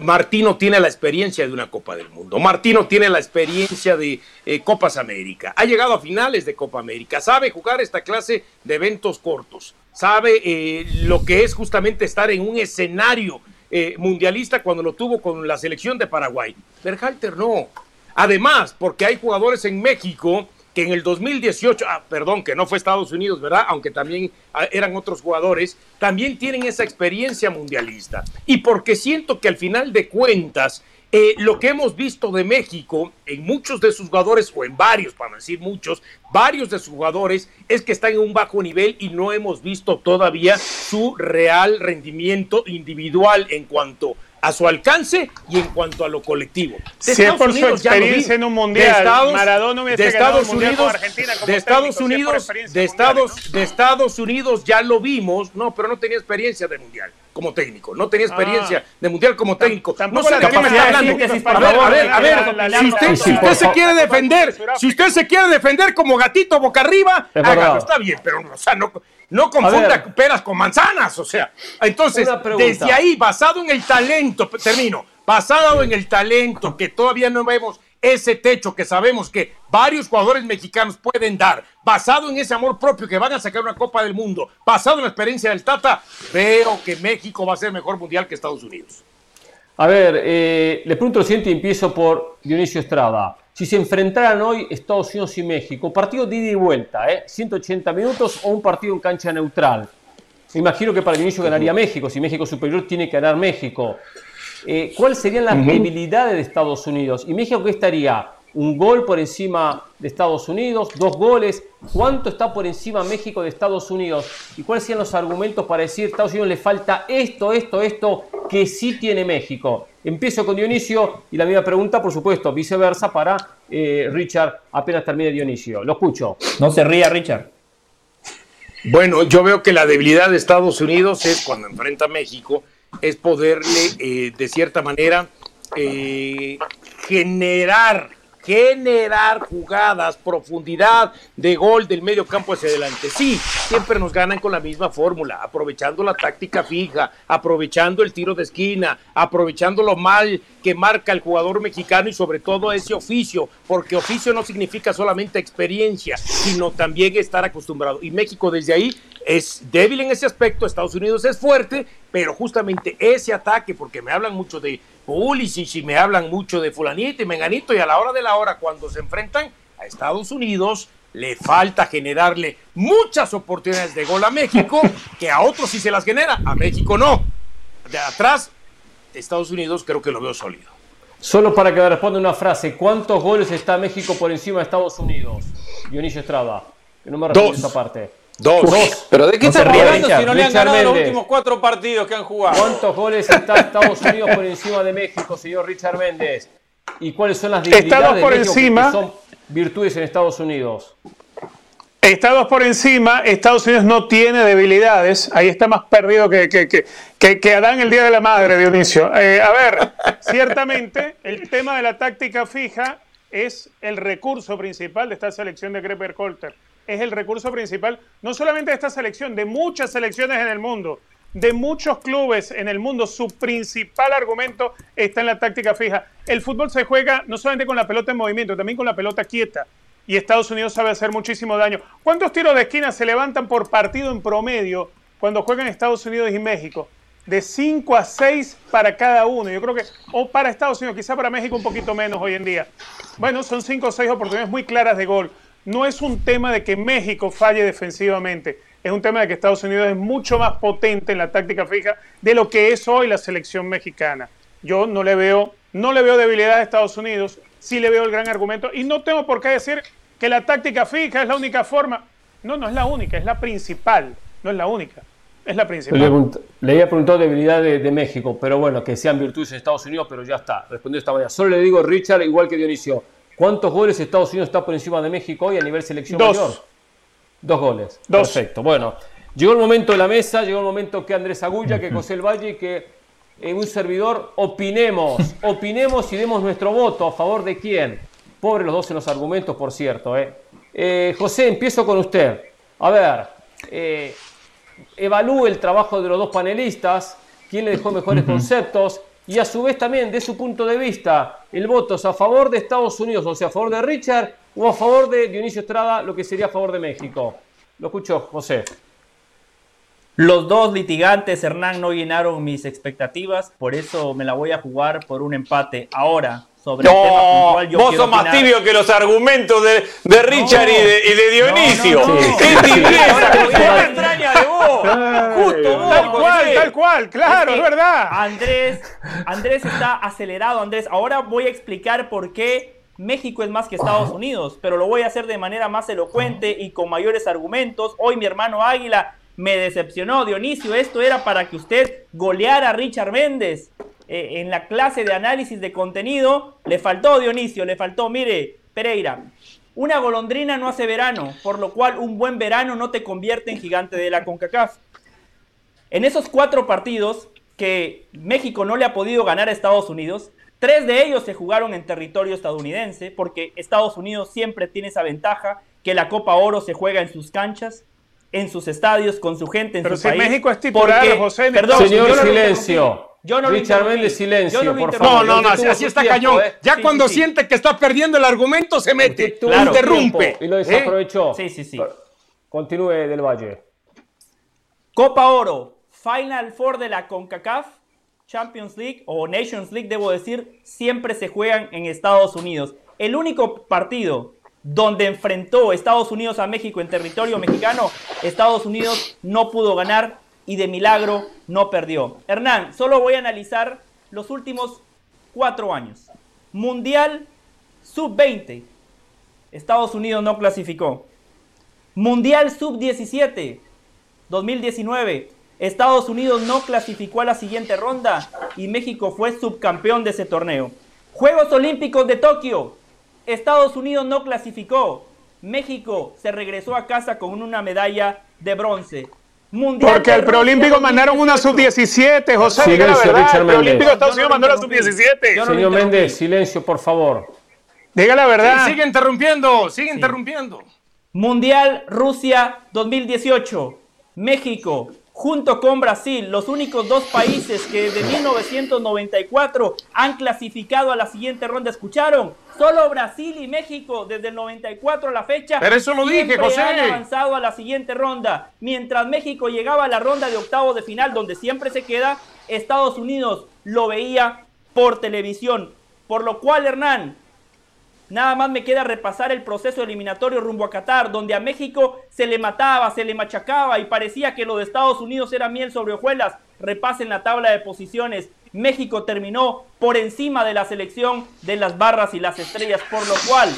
Martino tiene la experiencia de una Copa del Mundo. Martino tiene la experiencia de eh, Copas América. Ha llegado a finales de Copa América. Sabe jugar esta clase de eventos cortos sabe eh, lo que es justamente estar en un escenario eh, mundialista cuando lo tuvo con la selección de Paraguay. Berhalter no. Además, porque hay jugadores en México que en el 2018, ah, perdón, que no fue Estados Unidos, ¿verdad? Aunque también ah, eran otros jugadores, también tienen esa experiencia mundialista. Y porque siento que al final de cuentas, eh, lo que hemos visto de México en muchos de sus jugadores, o en varios, para decir muchos, varios de sus jugadores, es que están en un bajo nivel y no hemos visto todavía su real rendimiento individual en cuanto a su alcance y en cuanto a lo colectivo. De si por su experiencia en un mundial, de Estados, Maradona de Estados Unidos, de Estados Unidos, de Estados, de Estados Unidos ya lo vimos, no, pero no tenía experiencia de mundial como técnico, no tenía experiencia ah. de mundial como técnico. No sé de qué me está hablando. A ver, a ver, a ver, si usted, si usted se quiere defender, si usted se quiere defender como gatito boca arriba, hágalo, está bien, pero o sea, no, no confunda peras con manzanas, o sea. Entonces, desde ahí, basado en el talento, termino, basado en el talento que todavía no vemos ese techo que sabemos que varios jugadores mexicanos pueden dar, basado en ese amor propio que van a sacar una Copa del Mundo, basado en la experiencia del Tata, veo que México va a ser mejor mundial que Estados Unidos. A ver, eh, le pregunto lo siguiente y empiezo por Dionisio Estrada. Si se enfrentaran hoy Estados Unidos y México, partido de ida y vuelta, ¿eh? 180 minutos o un partido en cancha neutral. Me imagino que para Dionisio ganaría México. Si México es superior, tiene que ganar México. Eh, ¿cuáles serían las debilidades de Estados Unidos? ¿Y México qué estaría? ¿Un gol por encima de Estados Unidos? ¿Dos goles? ¿Cuánto está por encima México de Estados Unidos? ¿Y cuáles serían los argumentos para decir a Estados Unidos le falta esto, esto, esto que sí tiene México? Empiezo con Dionisio y la misma pregunta, por supuesto, viceversa para eh, Richard apenas termine Dionisio. Lo escucho. No se ría, Richard. Bueno, yo veo que la debilidad de Estados Unidos es cuando enfrenta a México es poderle, eh, de cierta manera, eh, generar generar jugadas, profundidad de gol del medio campo hacia adelante. Sí, siempre nos ganan con la misma fórmula, aprovechando la táctica fija, aprovechando el tiro de esquina, aprovechando lo mal que marca el jugador mexicano y sobre todo ese oficio, porque oficio no significa solamente experiencia, sino también estar acostumbrado. Y México desde ahí es débil en ese aspecto, Estados Unidos es fuerte, pero justamente ese ataque, porque me hablan mucho de Pulisic y me hablan mucho de fulanito y menganito y a la hora de la hora cuando se enfrentan a Estados Unidos le falta generarle muchas oportunidades de gol a México que a otros sí se las genera, a México no. De atrás, Estados Unidos creo que lo veo sólido. Solo para que me responda una frase, ¿cuántos goles está México por encima de Estados Unidos? Dionisio Estrada, que no me responde esa parte. Dos. ¿Pero de qué no están hablando si no le han ganado los últimos cuatro partidos que han jugado? ¿Cuántos goles está Estados Unidos por encima de México, señor Richard Méndez? ¿Y cuáles son las debilidades por encima, que son virtudes en Estados Unidos? Estados por encima, Estados Unidos no tiene debilidades. Ahí está más perdido que, que, que, que Adán el Día de la Madre, Dionisio. Eh, a ver, ciertamente el tema de la táctica fija es el recurso principal de esta selección de Greber Holter es el recurso principal, no solamente de esta selección, de muchas selecciones en el mundo, de muchos clubes en el mundo. Su principal argumento está en la táctica fija. El fútbol se juega no solamente con la pelota en movimiento, también con la pelota quieta. Y Estados Unidos sabe hacer muchísimo daño. ¿Cuántos tiros de esquina se levantan por partido en promedio cuando juegan Estados Unidos y México? De 5 a 6 para cada uno. Yo creo que, o para Estados Unidos, quizá para México un poquito menos hoy en día. Bueno, son 5 o 6 oportunidades muy claras de gol no es un tema de que México falle defensivamente, es un tema de que Estados Unidos es mucho más potente en la táctica fija de lo que es hoy la selección mexicana. Yo no le veo, no le veo debilidad a Estados Unidos, sí le veo el gran argumento y no tengo por qué decir que la táctica fija es la única forma. No, no es la única, es la principal, no es la única. Es la principal. Le, había preguntado debilidad de, México, pero bueno, que sean virtudes en Estados Unidos, pero ya está, respondió esta mañana. Solo le digo, Richard, igual que Dionisio, ¿Cuántos goles Estados Unidos está por encima de México hoy a nivel selección Dos. mayor? Dos goles. Dos. Perfecto. Bueno, llegó el momento de la mesa, llegó el momento que Andrés Agulla, que José El Valle, que en un servidor opinemos, opinemos y demos nuestro voto a favor de quién. Pobre los dos en los argumentos, por cierto. ¿eh? Eh, José, empiezo con usted. A ver, eh, evalúe el trabajo de los dos panelistas, quién le dejó mejores conceptos, y a su vez también de su punto de vista el voto es a favor de Estados Unidos, o sea, a favor de Richard o a favor de Dionisio Estrada, lo que sería a favor de México. Lo escucho, José. Los dos litigantes, Hernán, no llenaron mis expectativas, por eso me la voy a jugar por un empate. Ahora, sobre el tema puntual, yo vos sos más tibio que los argumentos de, de Richard y, de, y, de, Dionisio. ¡Qué tibieza! ¡Qué extraña de vos! Justo vos, Tal cual, tal cual, claro, es, verdad. Andrés, Andrés está acelerado, Andrés. Ahora voy a explicar por qué México es más que Estados Unidos, pero lo voy a hacer de manera más elocuente y con mayores argumentos. Hoy mi hermano Águila me decepcionó. Dionisio, esto era para que usted goleara a Richard Méndez. Eh, en la clase de análisis de contenido le faltó Dionisio, le faltó, mire, Pereira, una golondrina no hace verano, por lo cual un buen verano no te convierte en gigante de la CONCACAF. En esos cuatro partidos que México no le ha podido ganar a Estados Unidos, tres de ellos se jugaron en territorio estadounidense, porque Estados Unidos siempre tiene esa ventaja que la Copa Oro se juega en sus canchas en sus estadios, con su gente, en Pero su si país. México es titular, porque, José, perdón, señor, silencio. Yo no Richard Méndez, silencio, no por favor. No, no, no, así, está tiempo, cañón. ¿eh? Ya Sí, cuando sí, sí. siente que está perdiendo el argumento, se mete, Claro. interrumpe. tiempo Y lo ¿eh? desaprovechó. Sí, sí, sí. Continúe del Valle. Copa Oro, Final Four de la CONCACAF, Champions League o Nations League, debo decir, siempre se juegan en Estados Unidos. El único partido donde enfrentó Estados Unidos a México en territorio mexicano, Estados Unidos no pudo ganar y de milagro no perdió. Hernán, solo voy a analizar los últimos cuatro años. Mundial Sub-20, Estados Unidos no clasificó. Mundial Sub-17, 2019, Estados Unidos no clasificó a la siguiente ronda y México fue subcampeón de ese torneo. Juegos Olímpicos de Tokio, Estados Unidos no clasificó. México se regresó a casa con una medalla de bronce. Mundial Porque al preolímpico mandaron una 2018. sub-17, José, Silencio, la verdad. Richard El preolímpico de. Estados Unidos mandó la lo interrumpí. sub-17. Yo no Señor. Méndez, silencio, por favor. Diga la verdad. Sí, sigue interrumpiendo, sigue interrumpiendo. Mundial Rusia 2018. México, junto con Brasil, los únicos dos países que desde 1994 han clasificado a la siguiente ronda. ¿Escucharon? Solo Brasil y México desde el 94 a la fecha. Pero eso lo dije, José. Han avanzado a la siguiente ronda. Mientras México llegaba a la ronda de octavos de final, donde siempre se queda, Estados Unidos lo veía por televisión. Por lo cual, Hernán, Nada más me queda repasar el proceso eliminatorio rumbo a Qatar, donde a México se le mataba, se le machacaba y parecía que lo de Estados Unidos era miel sobre hojuelas. Repasen la tabla de posiciones. México terminó por encima de la selección de las barras y las estrellas, por lo cual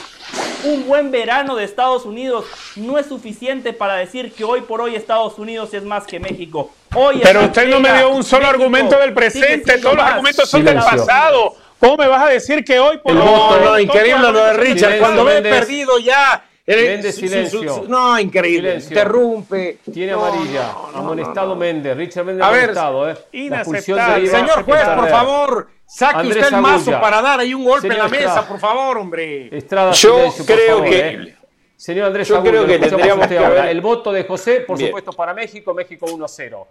un buen verano de Estados Unidos no es suficiente para decir que hoy por hoy Estados Unidos es más que México. Hoy Pero usted no me dio un solo México argumento del presente, todos los argumentos son del pasado. ¿Cómo me vas a decir que hoy por El hoy- voto, No, increíble lo de Richard. Silencio, Cuando ve perdido ya. eh, Méndez, su- su- silencio. su- no, increíble. Silencio. Interrumpe. Tiene No, amarilla. no, no, amonestado no, no. Méndez. Richard Méndez A ver, amonestado, ¿eh? Inaceptable. Señor juez, por favor, saque Andrés usted el mazo Agulla. para dar ahí un golpe Señor en la mesa, Estrada. por favor, hombre. Estrada, Yo silencio, creo favor, que- ¿eh? Señor Andrés yo Agulla, creo que tendríamos que ahora. haber- El voto de José, por Bien. supuesto, para México, México 1 a 0.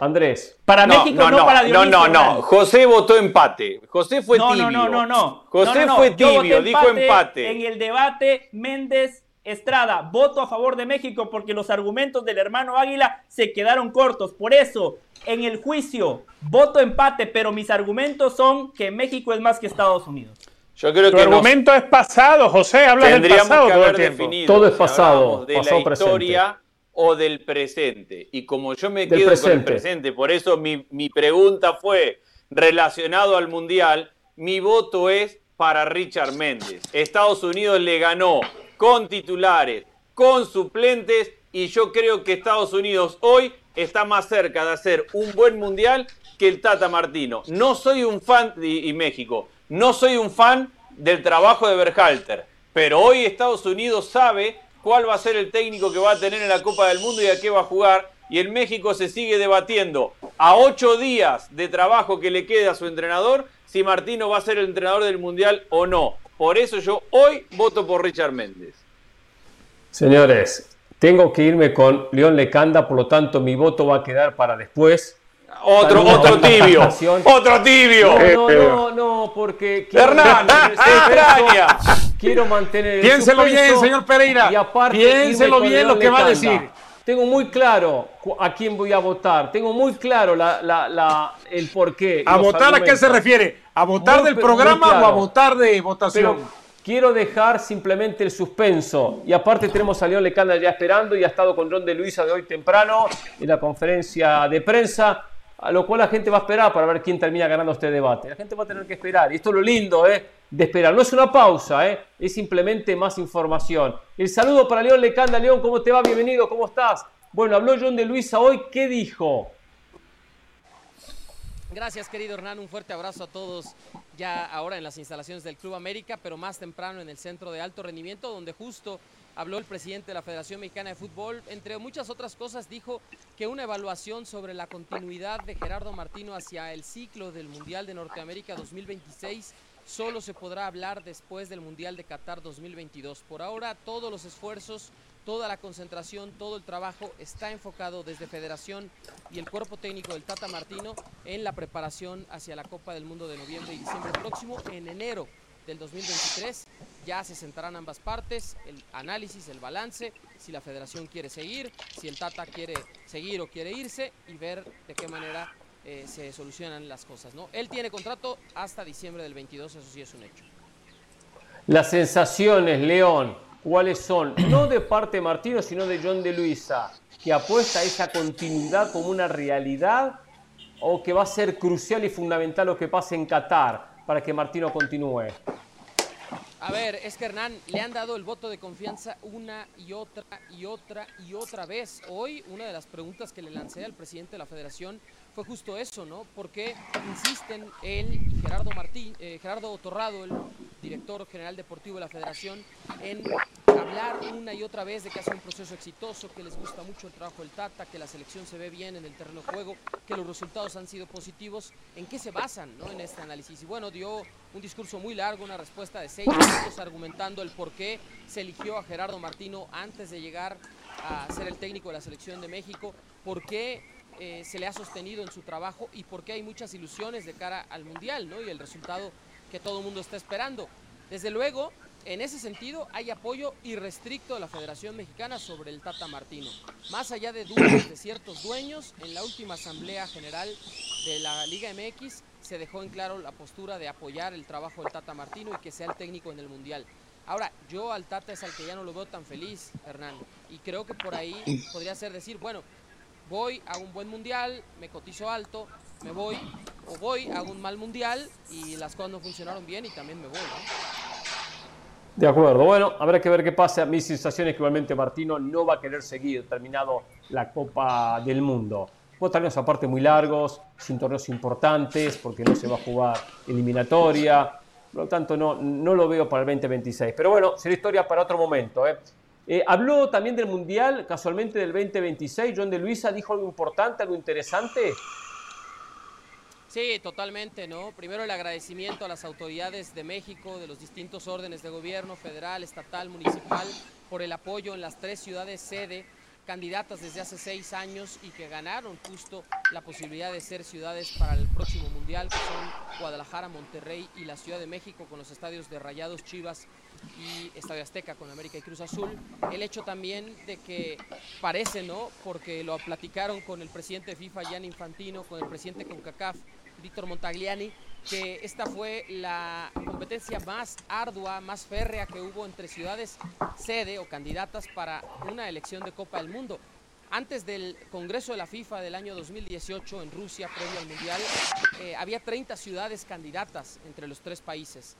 Andrés. Para No, México, no, no, no, para no, Dionisio. no, no. Hernán. José votó empate. José fue No, tibio. no, no, no, no. José No, no, no. fue tibio, dijo empate. En el debate, Méndez Estrada, voto a favor de México porque los argumentos del hermano Águila se quedaron cortos. Por eso, en el juicio, voto empate, pero mis argumentos son que México es más que Estados Unidos. Yo creo Tu que nos argumento es pasado, José. Hablas del tendríamos pasado que todo haber el tiempo. definido Todo es pasado, de pasado, la presente. O del presente. Y como yo me quedo con el presente. presente, por eso mi, mi pregunta fue relacionado al Mundial, mi voto es para Richard Méndez. Estados Unidos le ganó con titulares, con suplentes, y yo creo que Estados Unidos hoy está más cerca de hacer un buen Mundial que el Tata Martino. No soy un fan, y, y México, no soy un fan del trabajo de Berhalter, pero hoy Estados Unidos sabe cuál va a ser el técnico que va a tener en la Copa del Mundo y a qué va a jugar. Y en México se sigue debatiendo a ocho días de trabajo que le quede a su entrenador si Martino va a ser el entrenador del Mundial o no. Por eso yo hoy voto por Richard Méndez. Señores, tengo que irme con León Lecanda, por lo tanto mi voto va a quedar para después. Otro, otro tibio. Otro tibio. No, no, no, no, porque Hernán, extraña. Quiero mantener el Piénselo bien, señor Pereira. Y aparte, Piénselo bien lo que va a decir. tengo muy claro a quién voy a votar, tengo muy claro el por qué. ¿A votar a qué se refiere? ¿A votar del programa o a votar de votación? quiero dejar simplemente el suspenso. Y aparte tenemos a León Lecanda ya esperando y ha estado con John de Luisa de hoy temprano en la conferencia de prensa a lo cual la gente va a esperar para ver quién termina ganando este debate. La gente va a tener que esperar. Y esto es lo lindo ¿eh? de esperar. No es una pausa, ¿eh? es simplemente más información. El saludo para León Lecanda. León, ¿cómo te va? Bienvenido, ¿cómo estás? Bueno, habló John de Luisa hoy. ¿Qué dijo? Gracias, querido Hernán. Un fuerte abrazo a todos ya ahora en las instalaciones del Club América, pero más temprano en el centro de alto rendimiento, donde justo habló el presidente de la Federación Mexicana de Fútbol. Entre muchas otras cosas, dijo que una evaluación sobre la continuidad de Gerardo Martino hacia el ciclo del Mundial de Norteamérica 2026 solo se podrá hablar después del Mundial de Qatar 2022. Por ahora, todos los esfuerzos, toda la concentración, todo el trabajo está enfocado desde Federación y el cuerpo técnico del Tata Martino en la preparación hacia la Copa del Mundo de noviembre y diciembre próximo. En enero del 2023 ya se sentarán ambas partes, el análisis, el balance, si la federación quiere seguir, si el Tata quiere seguir o quiere irse y ver de qué manera eh, se solucionan las cosas. ¿no? Él tiene contrato hasta diciembre del 22, eso sí es un hecho. Las sensaciones, León, ¿cuáles son? No de parte de Martino, sino de John de Luisa, que apuesta a esa continuidad como una realidad o que va a ser crucial y fundamental lo que pase en Qatar para que Martino continúe. A ver, es que Hernán le han dado el voto de confianza una y otra y otra y otra vez. Hoy una de las preguntas que le lancé al presidente de la federación fue justo eso, ¿no? Porque insisten él y Gerardo Martín, eh, Gerardo Torrado, el director general deportivo de la federación, en hablar una y otra vez de que hace un proceso exitoso, que les gusta mucho el trabajo del Tata, que la selección se ve bien en el terreno de juego, que los resultados han sido positivos. ¿En qué se basan ¿no? en este análisis? Y bueno, dio un discurso muy largo, una respuesta de seis minutos argumentando el por qué se eligió a Gerardo Martino antes de llegar a ser el técnico de la selección de México, por qué eh, se le ha sostenido en su trabajo y por qué hay muchas ilusiones de cara al Mundial ¿no? y el resultado que todo el mundo está esperando. Desde luego, en ese sentido, hay apoyo irrestricto de la Federación Mexicana sobre el Tata Martino. Más allá de dudas de ciertos dueños, en la última Asamblea General de la Liga MX se dejó en claro la postura de apoyar el trabajo del Tata Martino y que sea el técnico en el Mundial. Ahora, yo al Tata es al que ya no lo veo tan feliz, Hernán, y creo que por ahí podría ser decir, bueno, voy a un buen Mundial, me cotizo alto, me voy, o voy a un mal Mundial y las cosas no funcionaron bien y también me voy. De acuerdo, bueno, habrá que ver qué pasa. Mi sensación es que igualmente Martino no va a querer seguir terminado la Copa del Mundo. Pues torneos aparte muy largos, sin torneos importantes, porque no se va a jugar eliminatoria. Por lo tanto, no, no lo veo para el 2026. Pero bueno, será historia para otro momento. ¿eh? Eh, habló también del Mundial, casualmente del 2026. John de Luisa dijo algo importante, algo interesante. Sí, totalmente, ¿no? Primero el agradecimiento a las autoridades de México, de los distintos órdenes de gobierno, federal, estatal, municipal, por el apoyo en las tres ciudades sede, candidatas desde hace seis años y que ganaron justo la posibilidad de ser ciudades para el próximo Mundial, que son Guadalajara, Monterrey y la Ciudad de México, con los estadios de Rayados, Chivas y Estadio Azteca con América y Cruz Azul. El hecho también de que parece, ¿no? Porque lo platicaron con el presidente de FIFA, Jan Infantino, con el presidente CONCACAF, Víctor Montagliani, que esta fue la competencia más ardua, más férrea que hubo entre ciudades sede o candidatas para una elección de Copa del Mundo. Antes del Congreso de la FIFA del año 2018 en Rusia, previo al Mundial, eh, había 30 ciudades candidatas entre los tres países.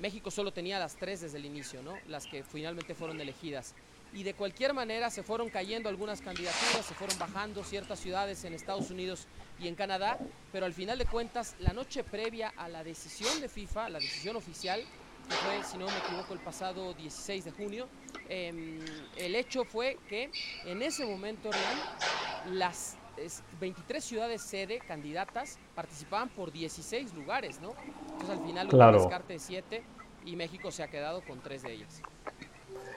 México solo tenía las tres desde el inicio, ¿no? las que finalmente fueron elegidas. Y de cualquier manera se fueron cayendo algunas candidaturas, se fueron bajando ciertas ciudades en Estados Unidos y en Canadá, pero al final de cuentas, la noche previa a la decisión de FIFA, la decisión oficial, que fue, si no me equivoco, el pasado 16 de junio, em, el hecho fue que en ese momento, real, las 23 ciudades sede, candidatas, participaban por 16 lugares, ¿no? Entonces al final hubo un descarte de 7 y México se ha quedado con 3 de ellas.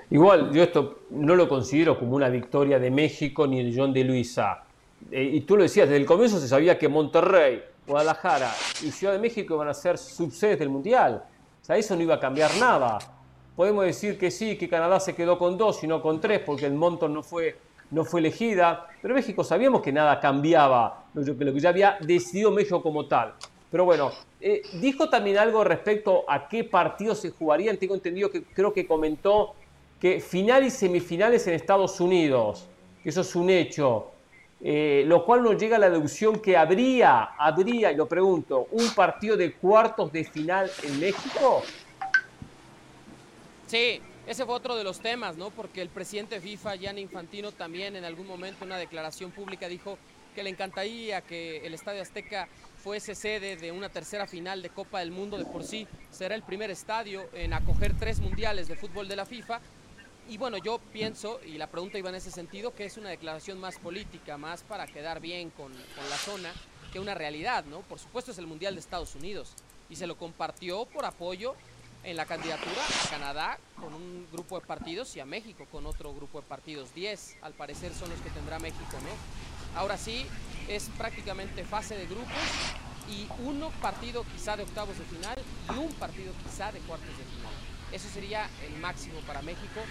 Igual, yo esto no lo considero como una victoria de México ni de John de Luisa. Eh, y tú lo decías, desde el comienzo se sabía que Monterrey, Guadalajara y Ciudad de México iban a ser subsedes del Mundial. O sea, eso no iba a cambiar nada. Podemos decir que sí, que Canadá se quedó con dos y no con tres, porque el monto no fue no fue elegida, pero México sabíamos que nada cambiaba, lo que ya había decidido México como tal. Pero bueno, eh, dijo también algo respecto a qué partidos se jugarían. Tengo entendido que creo que comentó que final y semifinales en Estados Unidos, que eso es un hecho. Eh, lo cual nos llega a la deducción que habría, habría, y lo pregunto, un partido de cuartos de final en México. Sí, ese fue otro de los temas, ¿no? Porque el presidente FIFA, Gianni Infantino, también en algún momento en una declaración pública dijo que le encantaría que el Estadio Azteca fuese sede de una tercera final de Copa del Mundo de por sí. Será el primer estadio en acoger tres mundiales de fútbol de la FIFA. Y bueno, yo pienso, y la pregunta iba en ese sentido, que es una declaración más política, más para quedar bien con, con la zona, que una realidad, ¿no? Por supuesto es el Mundial de Estados Unidos y se lo compartió por apoyo en la candidatura a Canadá con un grupo de partidos y a México con otro grupo de partidos. 10 al parecer son los que tendrá México, ¿no? Ahora sí, es prácticamente fase de grupos y uno partido quizá de octavos de final y un partido quizá de cuartos de final. Eso sería el máximo para México,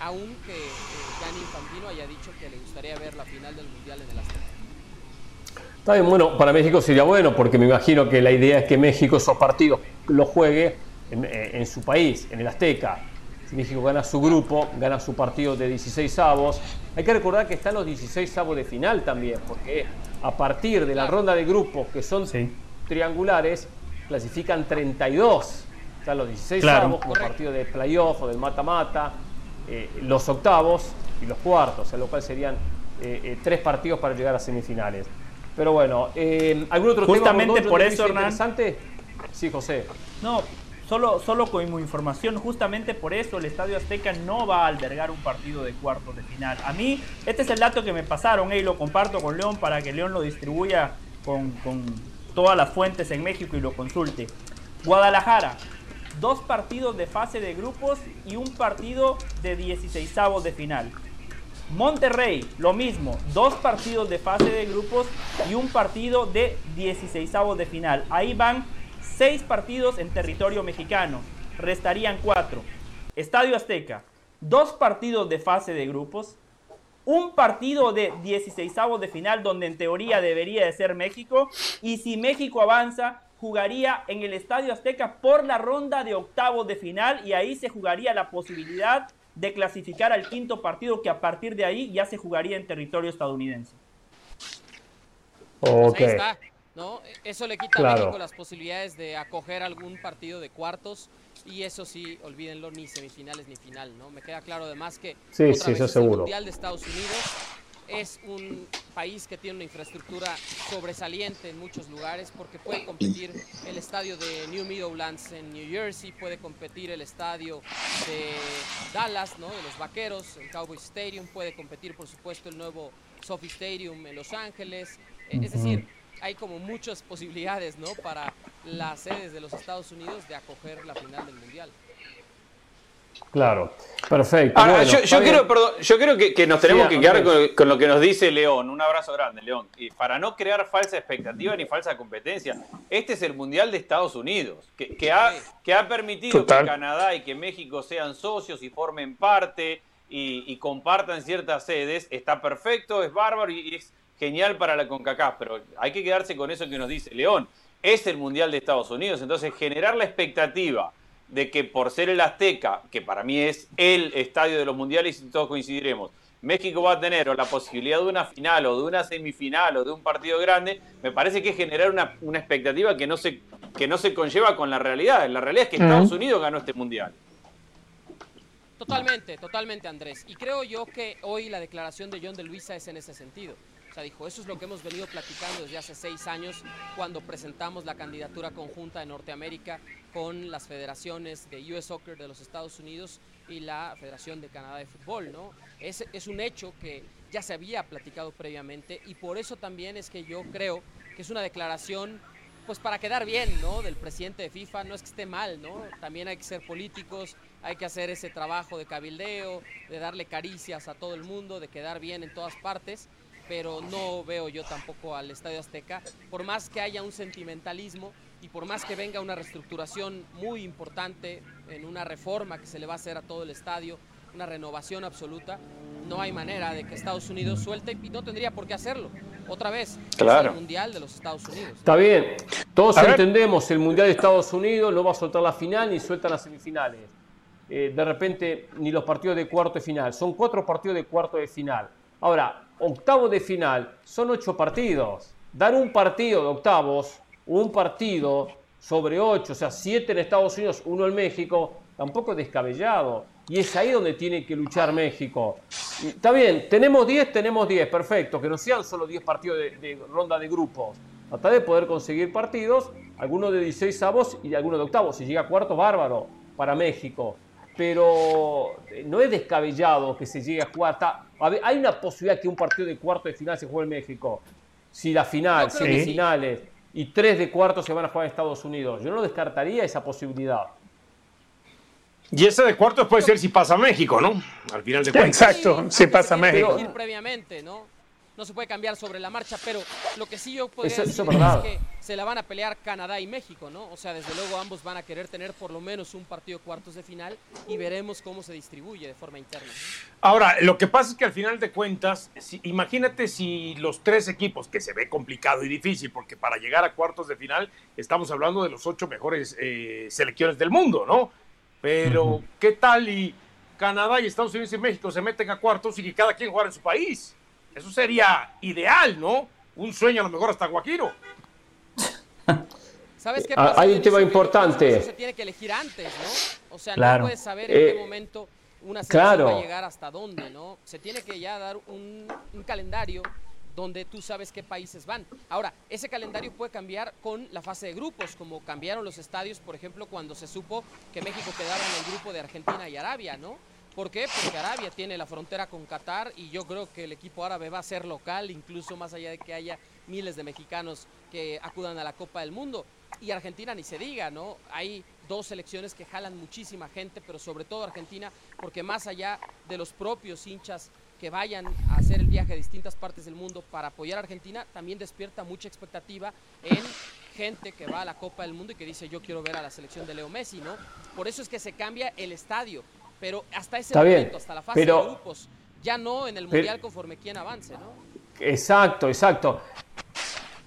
aunque eh, Infantino haya dicho que le gustaría ver la final del Mundial en el Azteca. Está bien, bueno, para México sería bueno, porque me imagino que la idea es que México esos partidos los juegue en, en su país, en el Azteca. Si México gana su grupo, gana su partido de 16 avos. Hay que recordar que están los 16 avos de final también, porque a partir de la ronda de grupos que son triangulares, clasifican 32. Están los 16 avos como partido de playoff o del mata-mata, eh, los octavos y los cuartos, en lo cual serían eh, eh, tres partidos para llegar a semifinales. Pero bueno, ¿algún otro Justamente tema? por eso, interesante? Sí, José. No, Solo, solo como información, justamente por eso el Estadio Azteca no va a albergar un partido de cuartos de final. A mí, este es el dato que me pasaron y lo comparto con León para que León lo distribuya con, con todas las fuentes en México y lo consulte. Guadalajara, dos partidos de fase de grupos y un partido de 16 de final. Monterrey, lo mismo, dos partidos de fase de grupos y un partido de 16 de final. Ahí van seis partidos en territorio mexicano, restarían cuatro. Estadio Azteca, dos partidos de fase de grupos, un partido de 16 de final donde en teoría debería de ser México y si México avanza jugaría en el Estadio Azteca por la ronda de octavos de final y ahí se jugaría la posibilidad de clasificar al quinto partido que a partir de ahí ya se jugaría en territorio estadounidense. Okay. ¿No? Eso le quita a México las posibilidades de acoger algún partido de cuartos y eso sí, olvídenlo, ni semifinales ni final, ¿no? Me queda claro además que sí, otra vez, el Mundial de Estados Unidos es un país que tiene una infraestructura sobresaliente en muchos lugares porque puede competir el estadio de New Meadowlands en New Jersey, puede competir el estadio de Dallas, ¿no? de los Vaqueros, el Cowboy Stadium, puede competir por supuesto el nuevo Sophie Stadium en Los Ángeles, es decir, hay como muchas posibilidades, ¿no? Para las sedes de los Estados Unidos de acoger la final del Mundial. Claro, perfecto. yo, creo, perdón, yo, creo, que, nos tenemos que quedar con, lo que nos dice León. Un abrazo grande, León. Y para no crear falsa expectativa ni falsa competencia, este es el Mundial de Estados Unidos, que, ha, que ha permitido que Canadá y que México sean socios y formen parte y, y compartan ciertas sedes. Está perfecto, es bárbaro y es genial para la CONCACAF, pero hay que quedarse con eso que nos dice León. Es el Mundial de Estados Unidos, entonces generar la expectativa de que por ser el Azteca, que para mí es el estadio de los mundiales y todos coincidiremos, México va a tener o la posibilidad de una final o de una semifinal o de un partido grande, me parece que es generar una, expectativa que no, se, que no se conlleva con la realidad. La realidad es que Estados Unidos ganó este mundial. Totalmente, totalmente Andrés. Y creo yo que hoy la declaración de John de Luisa es en ese sentido. O sea, dijo, eso es lo que hemos venido platicando desde hace seis años cuando presentamos la candidatura conjunta de Norteamérica con las federaciones de US Soccer de los Estados Unidos y la Federación de Canadá de Fútbol, ¿no? Es, es un hecho que ya se había platicado previamente y por eso también es que yo creo que es una declaración pues para quedar bien, ¿no? Del presidente de FIFA, no es que esté mal, ¿no? También hay que ser políticos, hay que hacer ese trabajo de cabildeo, de darle caricias a todo el mundo, de quedar bien en todas partes pero no veo yo tampoco al Estadio Azteca, por más que haya un sentimentalismo y por más que venga una reestructuración muy importante en una reforma que se le va a hacer a todo el estadio, una renovación absoluta, no hay manera de que Estados Unidos suelte y no tendría por qué hacerlo. Otra vez, claro. el Mundial de los Estados Unidos. Está bien, todos entendemos el Mundial de Estados Unidos, no va a soltar la final ni suelta las semifinales. Eh, de repente, ni los partidos de cuarto de final. Son cuatro partidos de cuarto de final. Ahora, octavo de final, son ocho partidos. Dar un partido de octavos, un partido sobre ocho, o sea, siete en Estados Unidos, uno en México, tampoco es descabellado. Y es ahí donde tiene que luchar México. Está bien, tenemos 10, tenemos 10, perfecto, que no sean solo 10 partidos de, ronda de grupos. Tratar de poder conseguir partidos, algunos de 16 avos y algunos de octavos. Si llega cuarto, bárbaro para México. Pero eh, no es descabellado que se llegue a jugar. hay una posibilidad que un partido de cuarto de final se juegue en México. Si la final, semifinales y tres de cuarto se van a jugar en Estados Unidos. Yo no descartaría esa posibilidad. Y ese de cuartos puede ser si pasa México, ¿no? Al final de cuentas. Exacto, si pasa México. previamente, ¿no? No se puede cambiar sobre la marcha, pero lo que sí yo podría decir es que se la van a pelear Canadá y México, ¿no? O sea, desde luego ambos van a querer tener por lo menos un partido cuartos de final y veremos cómo se distribuye de forma interna. Ahora, lo que pasa es que al final de cuentas, imagínate si los tres equipos, que se ve complicado y difícil, porque para llegar a cuartos de final estamos hablando de los ocho mejores eh, selecciones del mundo, ¿no? Pero, ¿qué tal y Canadá y Estados Unidos y México se meten a cuartos y que cada quien juega en su país? Eso sería ideal, ¿no? Un sueño a lo mejor hasta Guaquiro. ¿Sabes qué ah, pasa? Hay un tema importante. Eso se tiene que elegir antes, ¿no? O sea, no puedes saber en qué eh, momento una selección va a llegar hasta dónde, ¿no? Se tiene que ya dar un, un calendario donde tú sabes qué países van. Ahora, ese calendario puede cambiar con la fase de grupos, como cambiaron los estadios, por ejemplo, cuando se supo que México quedaba en el grupo de Argentina y Arabia, ¿no? ¿Por qué? Porque Arabia tiene la frontera con Qatar y yo creo que el equipo árabe va a ser local, incluso más allá de que haya miles de mexicanos que acudan a la Copa del Mundo. Y Argentina ni se diga, ¿no? Hay dos selecciones que jalan muchísima gente, pero sobre todo Argentina, porque más allá de los propios hinchas que vayan a hacer el viaje a distintas partes del mundo para apoyar a Argentina, también despierta mucha expectativa en gente que va a la Copa del Mundo y que dice yo quiero ver a la selección de Leo Messi, ¿no? Por eso es que se cambia el estadio, pero hasta ese momento, hasta la fase de grupos, ya no en el Mundial conforme quien avance, ¿no? Exacto, exacto.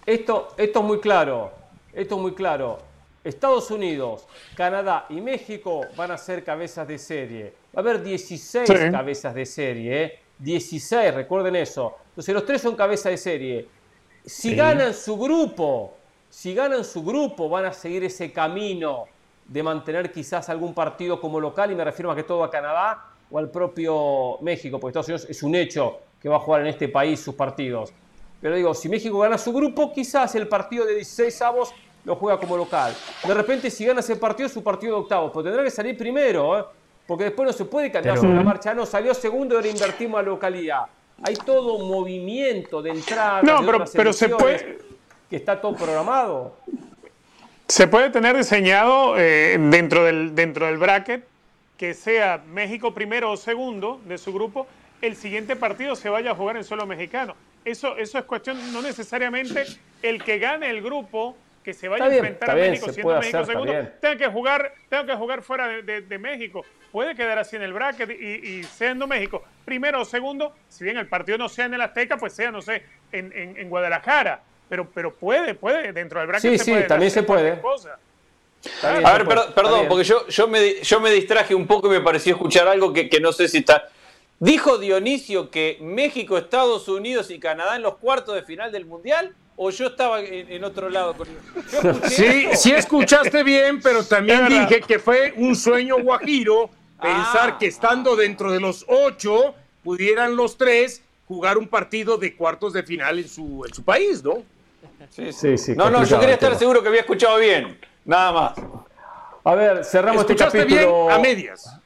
Esto, esto es muy claro, esto es muy claro. Estados Unidos, Canadá y México van a ser cabezas de serie. Va a haber 16 cabezas de serie, ¿eh? 16, recuerden eso. Entonces los tres son cabeza de serie. Si ganan su grupo, si ganan su grupo, van a seguir ese camino de mantener quizás algún partido como local, y me refiero a que todo a Canadá o al propio México, porque Estados Unidos es un hecho que va a jugar en este país sus partidos. Pero digo, si México gana su grupo, quizás el partido de 16 avos lo juega como local. De repente, si gana ese partido, su partido de octavos, pero tendrá que salir primero, ¿eh? porque después no se puede cambiar sobre la marcha. No, salió segundo y ahora invertimos a localidad. Hay todo un movimiento de entrada. No, pero, pero se puede. Que está todo programado. Se puede tener diseñado eh, dentro, del, dentro del bracket que sea México primero o segundo de su grupo, el siguiente partido se vaya a jugar en suelo mexicano. Eso, eso es cuestión, no necesariamente el que gane el grupo que se vaya a enfrentar a México siendo México segundo, tenga que jugar, tenga que jugar fuera de, México. Puede quedar así en el bracket y, siendo México primero o segundo, si bien el partido no sea en el Azteca, pues sea, no sé, en, Guadalajara. Pero, pero puede, puede, dentro del bracket sí, sí, también se puede. a ver, perdón, porque yo, yo, me, yo me distraje un poco y me pareció escuchar algo que, que no sé si está. ¿Dijo Dionisio que México, Estados Unidos y Canadá en los cuartos de final del Mundial? o yo estaba en, otro lado. sí, sí escuchaste bien, pero también dije que fue un sueño guajiro pensar ah. que estando dentro de los ocho pudieran los tres jugar un partido de cuartos de final en su, en su país, ¿no? Sí, sí. sí no, no, yo quería estar seguro que había escuchado bien, nada más. A ver, cerramos este capítulo. bien a medias.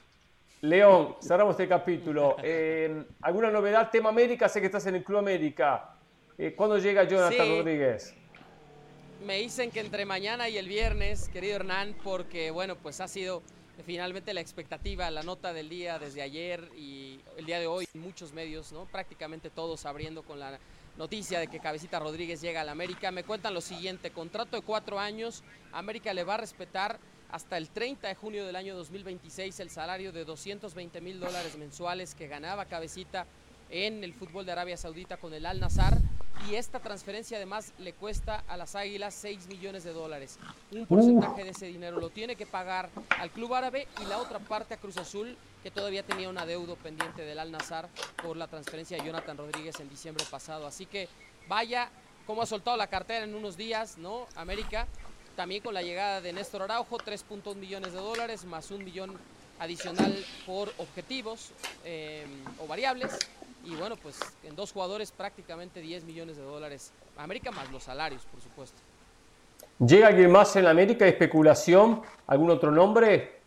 León, cerramos este capítulo. Eh, ¿Alguna novedad? Tema América, sé que estás en el Club América. Eh, ¿Cuándo llega Jonathan Rodríguez? Me dicen que entre mañana y el viernes, querido Hernán, porque bueno, pues ha sido finalmente la expectativa, la nota del día desde ayer y el día de hoy, muchos medios, ¿no? Prácticamente todos abriendo con la noticia de que Cabecita Rodríguez llega al América. Me cuentan lo siguiente, contrato de cuatro años, América le va a respetar hasta el 30 de junio del año 2026 el salario de 220 mil dólares mensuales que ganaba Cabecita en el fútbol de Arabia Saudita con el Al Nazar y esta transferencia además le cuesta a las Águilas 6 millones de dólares. Un porcentaje de ese dinero lo tiene que pagar al club árabe y la otra parte a Cruz Azul que todavía tenía un adeudo pendiente del Al Nazar por la transferencia de Jonathan Rodríguez en diciembre pasado. Así que vaya cómo ha soltado la cartera en unos días, ¿no? América, también con la llegada de Néstor Araujo, 3.1 millones de dólares más un millón adicional por objetivos eh, o variables. Y bueno, pues en dos jugadores prácticamente 10 millones de dólares. América más los salarios, por supuesto. ¿Llega alguien más en América? ¿Especulación? ¿Algún otro nombre?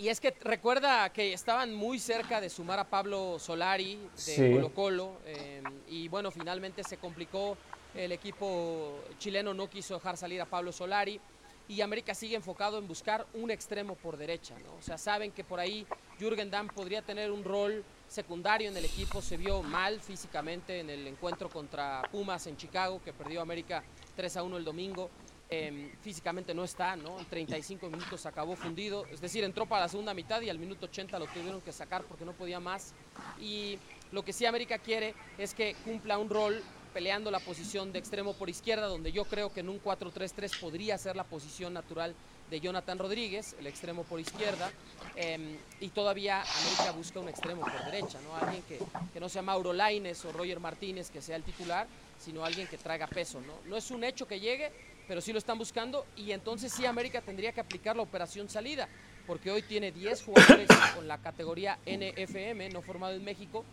Y es que recuerda que estaban muy cerca de sumar a Pablo Solari de Colo Colo. Eh, y bueno, finalmente se complicó. El equipo chileno no quiso dejar salir a Pablo Solari y América sigue enfocado en buscar un extremo por derecha. ¿no? O sea, saben que por ahí Jürgen Damm podría tener un rol secundario en el equipo, se vio mal físicamente en el encuentro contra Pumas en Chicago, que perdió América 3 a 1 el domingo. Em, físicamente no está, ¿no? En 35 minutos acabó fundido, es decir, entró para la segunda mitad y al minuto 80 lo tuvieron que sacar porque no podía más. Y lo que sí América quiere es que cumpla un rol peleando la posición de extremo por izquierda, donde yo creo que en un 4-3-3 podría ser la posición natural de Jonathan Rodríguez, el extremo por izquierda, em, y todavía América busca un extremo por derecha, ¿no? Alguien que, que, no sea Mauro Laines o Roger Martínez, que sea el titular, sino alguien que traiga peso, ¿no? No es un hecho que llegue, pero sí lo están buscando, y entonces sí América tendría que aplicar la operación salida, porque hoy tiene 10 jugadores con la categoría NFM, no formado en México,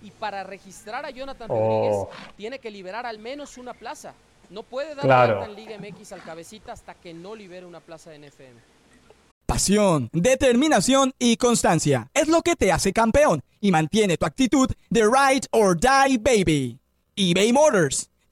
y para registrar a Jonathan Rodríguez Oh. tiene que liberar al menos una plaza. No puede dar Claro. en Liga MX al cabecita hasta que no libere una plaza de NFM. Pasión, determinación y constancia es lo que te hace campeón y mantiene tu actitud de ride or die baby. eBay Motors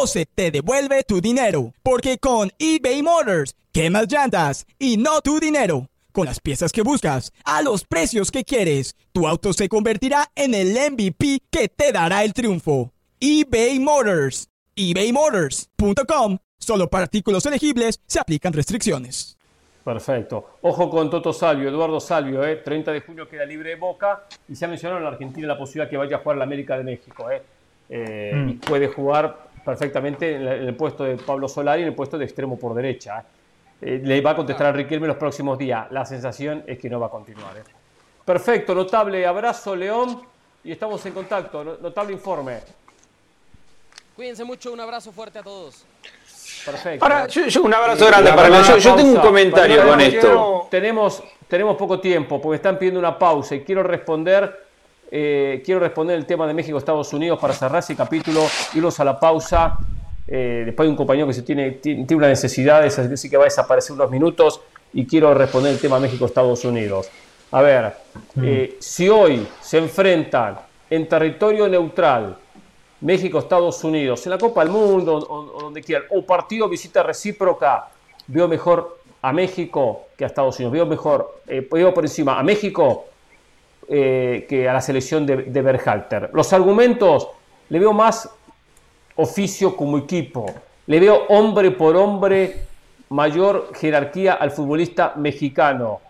o se te devuelve tu dinero. Porque con eBay Motors, quemas llantas y no tu dinero. Con las piezas que buscas, a los precios que quieres, tu auto se convertirá en el MVP que te dará el triunfo. eBay Motors. ebaymotors.com. Solo para artículos elegibles se aplican restricciones. Perfecto. Ojo con Toto Salvio, Eduardo Salvio, ¿eh? 30 de junio queda libre de Boca y se ha mencionado en la Argentina la posibilidad que vaya a jugar la América de México. ¿eh? Eh, Mm. Y puede jugar perfectamente en, el puesto de Pablo Solari y en el puesto de extremo por derecha. ¿eh? Le va a contestar a Riquelme los próximos días. La sensación es que no va a continuar. ¿eh? Perfecto, notable abrazo, León, y estamos en contacto. No- Notable informe. Cuídense mucho, un abrazo fuerte a todos. Perfecto. Ahora, yo, yo un abrazo Eh, grande para León. Yo, yo tengo un comentario con quiero- esto. Tenemos, tenemos poco tiempo porque están pidiendo una pausa y quiero responder, eh, quiero responder el tema de México-Estados Unidos para cerrar ese capítulo, irnos a la pausa. Eh, después hay un compañero que se tiene, tiene, tiene una necesidad, es decir, que va a desaparecer unos minutos y quiero responder el tema México-Estados Unidos. A ver, eh, si hoy se enfrentan en territorio neutral México, Estados Unidos, en la Copa del Mundo o, o donde quieran, o partido visita recíproca, veo mejor a México que a Estados Unidos, veo mejor, eh, veo por encima a México eh, que a la selección de, de Berhalter. Los argumentos, le veo más oficio como equipo, le veo hombre por hombre mayor jerarquía al futbolista mexicano.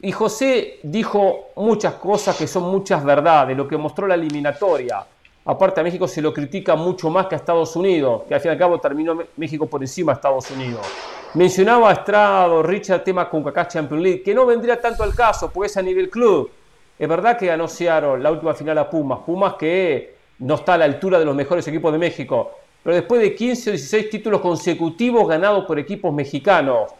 Y José dijo muchas cosas que son muchas verdades, lo que mostró la eliminatoria. Aparte a México se lo critica mucho más que a Estados Unidos, que al fin y al cabo terminó México por encima de Estados Unidos. Mencionaba a Estrado, Richard, tema con Kaká Champions League, que no vendría tanto al caso, porque es a nivel club. Es verdad que ganó la última final a Pumas, Pumas que no está a la altura de los mejores equipos de México, pero después de 15 o 16 títulos consecutivos ganados por equipos mexicanos,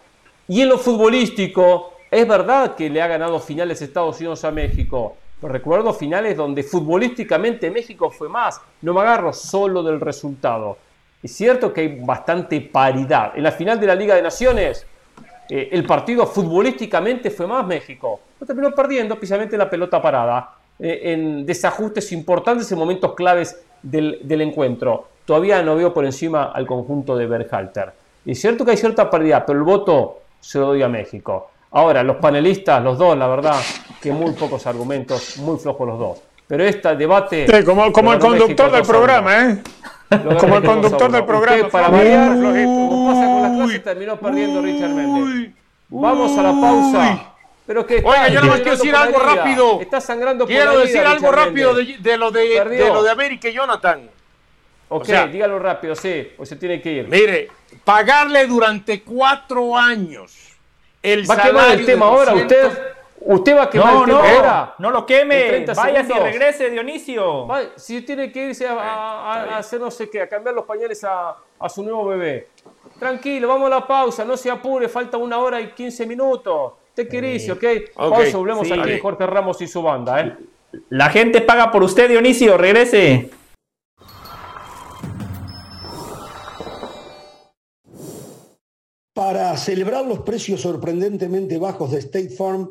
y en lo futbolístico, es verdad que le ha ganado finales Estados Unidos a México. Pero recuerdo finales donde futbolísticamente México fue más. No me agarro solo del resultado. Es cierto que hay bastante paridad. En la final de la Liga de Naciones, eh, el partido futbolísticamente fue más México. Lo terminó perdiendo, especialmente en la pelota parada. eh, en desajustes importantes en momentos claves del, del encuentro. Todavía no veo por encima al conjunto de Berhalter. Es cierto que hay cierta pérdida, pero el voto se lo doy a México. Ahora, los panelistas, los dos, la verdad, que muy pocos argumentos, muy flojos los dos. Pero este debate. Sí, como, como el conductor del programa, ¿eh? Como el conductor del programa. para variar, como clases, terminó perdiendo Richard Méndez. Vamos a la pausa. Pero que Oiga, yo no quiero decir algo rápido. Está sangrando por Quiero la decir herida, algo Richard rápido de, de lo de, Perdió. de lo de América y Jonathan. Ok, o sea- dígalo rápido, sí, o se tiene que ir. Mire, pagarle durante cuatro años el ¿Va a quemar el tema ahora? 200 ¿Usted, ¿Usted va a quemar No, el tema no, ahora? no lo queme. 30 Vaya si regrese, Dionisio. Va- si tiene que irse a, a- a hacer no sé qué, a cambiar los pañales a, a su nuevo bebé. Tranquilo, vamos a la pausa, no se apure, falta una hora y 15 minutos. Te querís, ¿ok? Ok, Pausa, volvemos sí. aquí en Jorge Ramos y su banda, ¿eh? La gente paga por usted, Dionisio. Regrese. Para celebrar los precios sorprendentemente bajos de State Farm,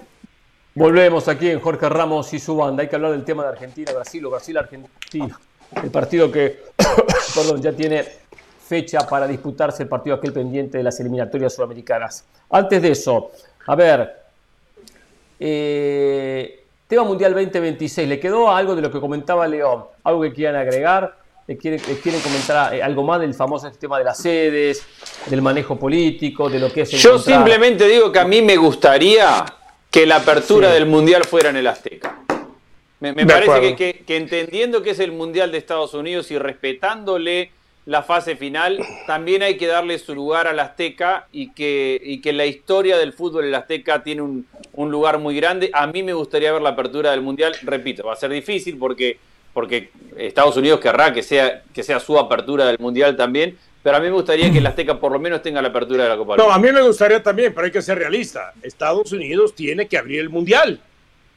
Volvemos aquí en Jorge Ramos y su banda. Hay que hablar del tema de Argentina-Brasil o Brasil-Argentina. El partido que, perdón, ya tiene fecha para disputarse el partido aquel pendiente de las eliminatorias sudamericanas. Antes de eso, a ver, eh, tema Mundial 2026. ¿Le quedó algo de lo que comentaba León? ¿Algo que quieran agregar? ¿Le quieren, quieren comentar eh, algo más del famoso tema de las sedes, del manejo político, de lo que es Yo encontrar- simplemente digo que a mí me gustaría que la apertura Sí. del Mundial fuera en el Azteca. Me, parece que, que- que entendiendo que es el Mundial de Estados Unidos y respetándole la fase final, también hay que darle su lugar al Azteca y que, y que la historia del fútbol en el Azteca tiene un, un lugar muy grande. A mí me gustaría ver la apertura del Mundial. Repito, va a ser difícil porque, porque Estados Unidos querrá que sea, que sea su apertura del Mundial también, pero a mí me gustaría que el Azteca por lo menos tenga la apertura de la Copa No, a mí me gustaría también, pero hay que ser realista. Estados Unidos tiene que abrir el mundial.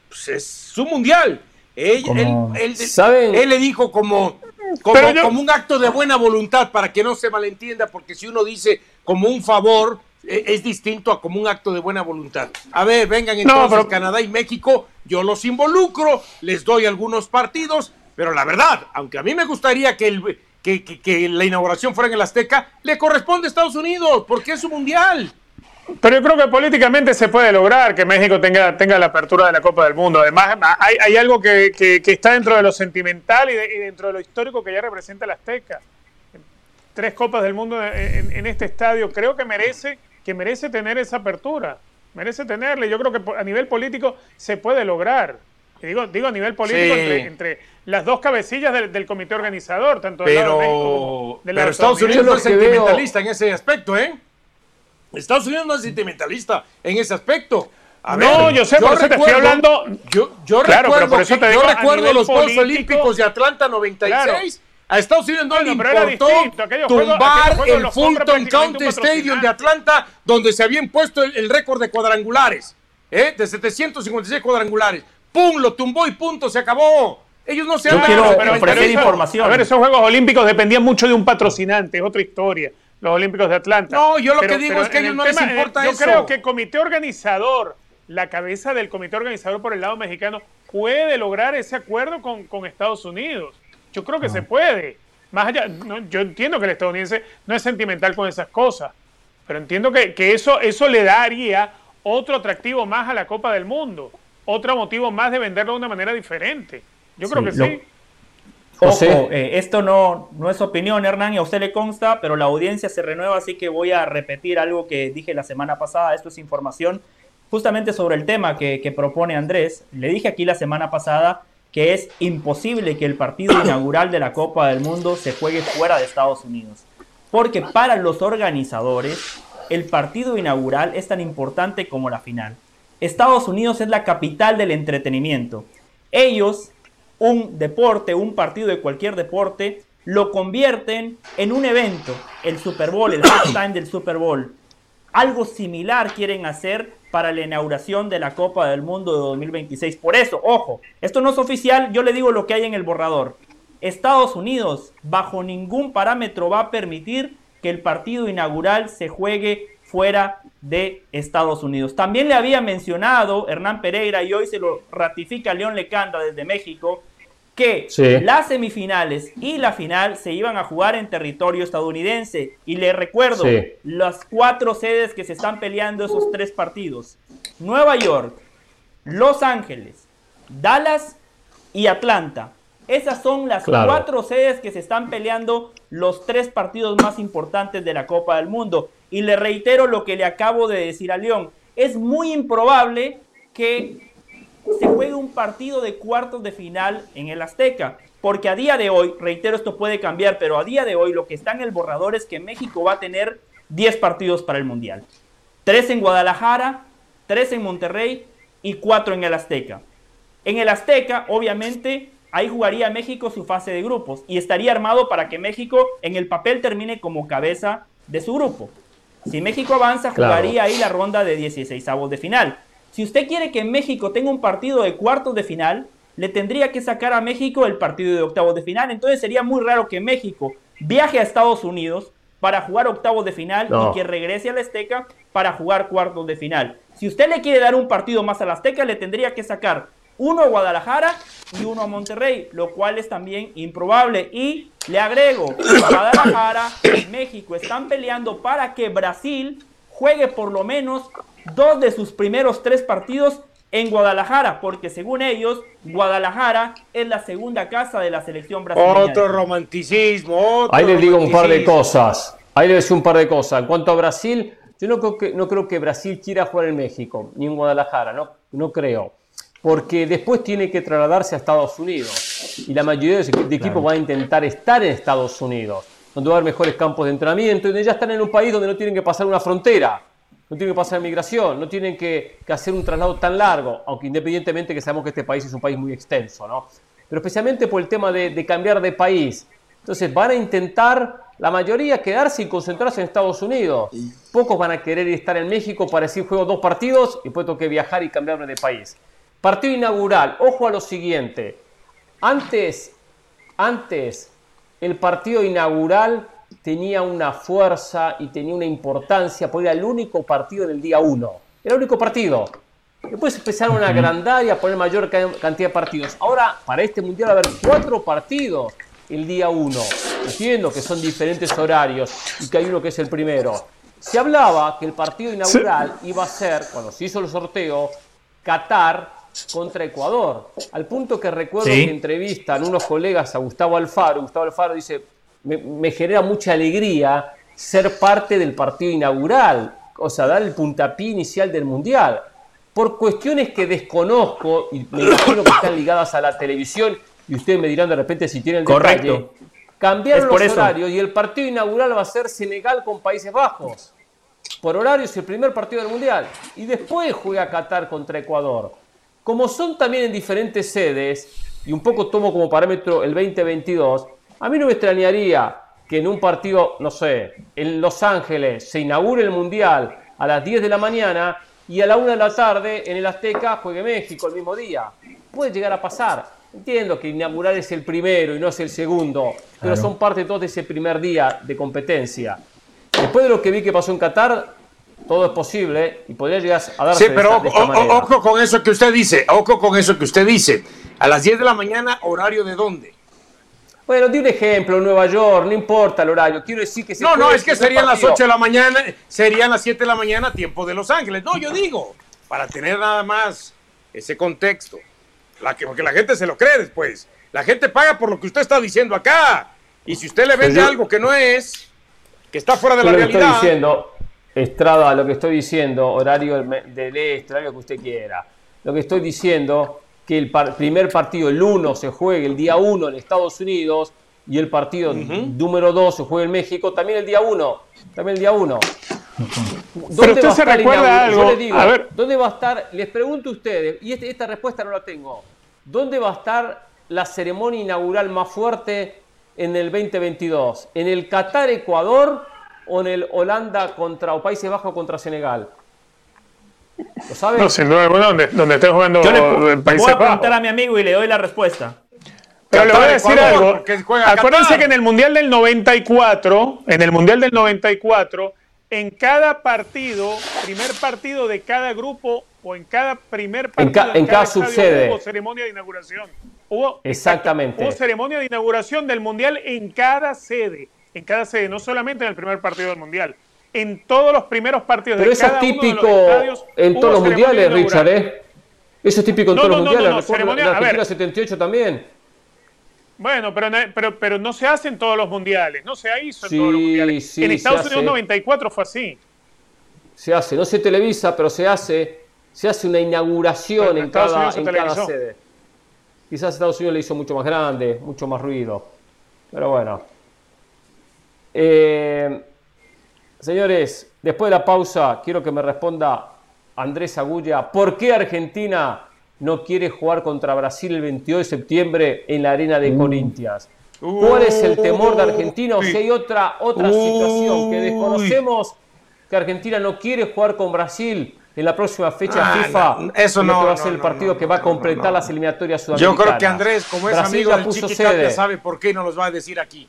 Pues es su mundial. Él, Como- él- él- ¿Saben? él le dijo como, como, yo- como un acto de buena voluntad para que no se malentienda, porque si uno dice como un favor, eh, es distinto a como un acto de buena voluntad. A ver, vengan entonces pero- Canadá y México, yo los involucro, les doy algunos partidos, pero la verdad, aunque a mí me gustaría que, el, que, la inauguración fuera en el Azteca, le corresponde a Estados Unidos, porque es su mundial. Pero yo creo que políticamente se puede lograr que México tenga, tenga la apertura de la Copa del Mundo. Además, hay, algo que, que- está dentro de lo sentimental y, de- dentro de lo histórico que ya representa el Azteca. Tres Copas del Mundo en, en este estadio. Creo que merece, que merece tener esa apertura. Merece tenerle. Yo creo que a nivel político se puede lograr. Digo, digo a nivel político Sí. entre, entre las dos cabecillas del, del comité organizador, tanto del lado de México como Pero, del lado pero Estados. Unidos no es Yo veo- sentimentalista en ese aspecto, ¿eh? Estados Unidos no es sentimentalista en ese aspecto. A No, yo sé, por eso te estoy hablando- Yo, yo Claro, pero recuerdo, por eso que- te yo digo, recuerdo los Juegos Olímpicos de Atlanta 96. Claro. A Estados Unidos no Bueno, le pero importó juegos- tumbar el Fulton County un Stadium de. Atlanta, donde se había impuesto el, el récord de cuadrangulares, ¿eh? de 756 cuadrangulares. ¡Pum! Lo tumbó y punto, se acabó. Ellos no se Yo han quiero ofrecer eso. información. A ver, esos Juegos Olímpicos dependían mucho de un patrocinante, es otra historia. Los Olímpicos de Atlanta. No, yo lo que digo es que a ellos el no les tema, importa yo eso. creo que el comité organizador, la cabeza del comité organizador por el lado mexicano, puede lograr ese acuerdo con, con Estados Unidos. Yo creo que se puede. Más allá, no, yo entiendo que el estadounidense no es sentimental con esas cosas, pero entiendo que, que eso, eso le daría otro atractivo más a la Copa del Mundo, otro motivo más de venderlo de una manera diferente. Yo creo Sí, que lo- sí. Ojo, José. eh, esto no, no es opinión, Hernán, y a usted le consta, pero la audiencia se renueva, así que voy a repetir algo que dije la semana pasada. Esto es información justamente sobre el tema que, que propone Andrés. Le dije aquí la semana pasada que es imposible que el partido inaugural de la Copa del Mundo se juegue fuera de Estados Unidos. Porque para los organizadores, el partido inaugural es tan importante como la final. Estados Unidos es la capital del entretenimiento. Ellos un deporte, un partido de cualquier deporte, lo convierten en un evento, el Super Bowl, el halftime del Super Bowl. Algo similar quieren hacer para la inauguración de la Copa del Mundo de 2026. Por eso, ojo, esto no es oficial, yo le digo lo que hay en el borrador. Estados Unidos, bajo ningún parámetro, va a permitir que el partido inaugural se juegue fuera de Estados Unidos. También le había mencionado Hernán Pereira y hoy se lo ratifica León Lecanda desde México que las semifinales y la final se iban a jugar en territorio estadounidense. Y le recuerdo las cuatro sedes que se están peleando esos tres partidos. Nueva York, Los Ángeles, Dallas y Atlanta. Esas son las cuatro sedes que se están peleando los tres partidos más importantes de la Copa del Mundo. Y le reitero lo que le acabo de decir a León. Es muy improbable que se juegue un partido de cuartos de final en el Azteca. Porque a día de hoy, reitero, esto puede cambiar, pero a día de hoy lo que está en el borrador es que México va a tener 10 partidos para el Mundial. 3 en Guadalajara, 3 en Monterrey y 4 en el Azteca. En el Azteca, obviamente, ahí jugaría México su fase de grupos y estaría armado para que México en el papel termine como cabeza de su grupo. Si México avanza, jugaría ahí la ronda de 16 avos de final. Si usted quiere que México tenga un partido de cuartos de final, le tendría que sacar a México el partido de octavos de final. Entonces sería muy raro que México viaje a Estados Unidos para jugar octavos de final y que regrese al Azteca para jugar cuartos de final. Si usted le quiere dar un partido más al Azteca, le tendría que sacar uno a Guadalajara y uno a Monterrey, lo cual es también improbable. Y le agrego, Guadalajara y México están peleando para que Brasil juegue por lo menos dos de sus primeros tres partidos en Guadalajara, porque según ellos, Guadalajara es la segunda casa de la selección brasileña. Otro romanticismo. Ahí les digo un par de cosas. Ahí les digo un par de cosas. En cuanto a Brasil, yo no creo que, no creo que Brasil quiera jugar en México, ni en Guadalajara, no, no creo. Porque después tiene que trasladarse a Estados Unidos. Y la mayoría de equipos va a intentar estar en Estados Unidos, donde va a haber mejores campos de entrenamiento, y donde ya están en un país donde no tienen que pasar una frontera no tienen que pasar migración, no tienen que, hacer un traslado tan largo, aunque independientemente que sabemos que este país es un país muy extenso, ¿no? Pero especialmente por el tema de, cambiar de país. Entonces van a intentar, la mayoría, quedarse y concentrarse en Estados Unidos. Pocos van a querer estar en México para decir juego dos partidos y después tengo que viajar y cambiarme de país. Partido inaugural, ojo a lo siguiente. Antes, antes, el partido inaugural tenía una fuerza y tenía una importancia, porque era el único partido en el día 1. Era el único partido. Después empezaron a agrandar y a poner mayor cantidad de partidos. Ahora, para este mundial, va a haber cuatro partidos el día 1. Entiendo que son diferentes horarios y que hay uno que es el primero. Se hablaba que el partido inaugural iba a ser, cuando se hizo el sorteo, Qatar contra Ecuador. Al punto que recuerdo que entrevistan unos colegas a Gustavo Alfaro. Gustavo Alfaro dice, me, genera mucha alegría ser parte del partido inaugural, o sea, dar el puntapié inicial del Mundial. Por cuestiones que desconozco y me imagino que están ligadas a la televisión, y ustedes me dirán de repente si tienen Correcto. detalle, cambiaron los horarios y el partido inaugural va a ser Senegal con Países Bajos. Por horario es el primer partido del Mundial. Y después juega Qatar contra Ecuador. Como son también en diferentes sedes, y un poco tomo como parámetro el 2022, a mí no me extrañaría que en un partido, no sé, en Los Ángeles se inaugure el Mundial a las 10 de la mañana y a la 1 de la tarde en el Azteca juegue México el mismo día. Puede llegar a pasar. Entiendo que inaugurar es el primero y no es el segundo, pero son parte de todo ese primer día de competencia. Después de lo que vi que pasó en Qatar, todo es posible y podría llegar a darse Sí, pero ojo con eso que usted dice, ojo con eso que usted dice. A las 10 de la mañana, ¿horario de dónde? Bueno, di un ejemplo, Nueva York, no importa el horario. Quiero decir que No, no, es que serían las 8 de la mañana, serían las 7 de la mañana, tiempo de Los Ángeles. No, yo digo, para tener nada más ese contexto. La que, porque la gente se lo cree después. La gente paga por lo que usted está diciendo acá. Y si usted le vende pues algo que no es, que está fuera de la realidad. Estoy diciendo, Estrada, lo que estoy diciendo, horario del este, horario que usted quiera. Lo que estoy diciendo que el primer partido, el 1, se juegue el día 1 en Estados Unidos y el partido número 2 se juegue en México, también el día 1. También el día 1. ¿Dónde usted se recuerda algo? a ver. ¿dónde va a estar? Les pregunto a ustedes, y este, esta respuesta no la tengo. ¿Dónde va a estar la ceremonia inaugural más fuerte en el 2022? ¿En el Qatar-Ecuador o en el Holanda contra o Países Bajos contra Senegal? ¿Lo sabes? No, sin duda donde, donde esté jugando Yo le, voy a preguntar a mi amigo y le doy la respuesta. Pero le voy a decir algo. Acuérdense que en el Mundial del 94, en el Mundial del 94, en cada partido, primer partido de cada grupo o en cada primer partido en, cada, subsede hubo ceremonia de inauguración. Hubo, Exactamente. hubo ceremonia de inauguración del Mundial en cada sede. En cada sede, no solamente en el primer partido del Mundial. En todos los primeros partidos Pero de eso es típico en todos los mundiales, Richard, ¿eh? Eso es típico en todos los mundiales. Ceremonia, la Argentina 78 también. Bueno, pero, pero, pero no se hace en todos los mundiales, no se hizo en todos los mundiales. en Estados Unidos 94 fue así. Se hace, no se televisa, pero se hace, se hace una inauguración en, cada, en cada sede. Quizás Estados Unidos le hizo mucho más grande, mucho más ruido. Pero bueno. Eh, señores, después de la pausa, quiero que me responda Andrés Agulla, ¿por qué Argentina no quiere jugar contra Brasil el 22 de septiembre en la arena de uh. Corinthians. ¿Cuál es el temor de Argentina o si hay otra, otra situación que desconocemos que Argentina no quiere jugar con Brasil en la próxima fecha ah, FIFA? eso no. va a ser el partido que va a completar las eliminatorias sudamericanas. Yo creo que Andrés, como es amigo del sabe por qué no los va a decir aquí.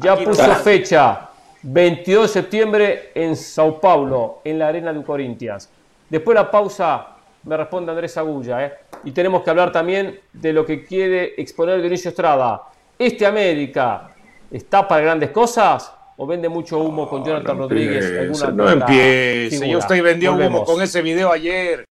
Ya puso fecha. 22 de septiembre en Sao Paulo, en la arena de Corinthians. Después la pausa me responde Andrés Agulla. ¿eh? Y tenemos que hablar también de lo que quiere exponer Dionisio Estrada. ¿Este América está para grandes cosas o vende mucho humo con Jonathan Rodríguez? no empiece, yo estoy vendiendo humo con ese video ayer.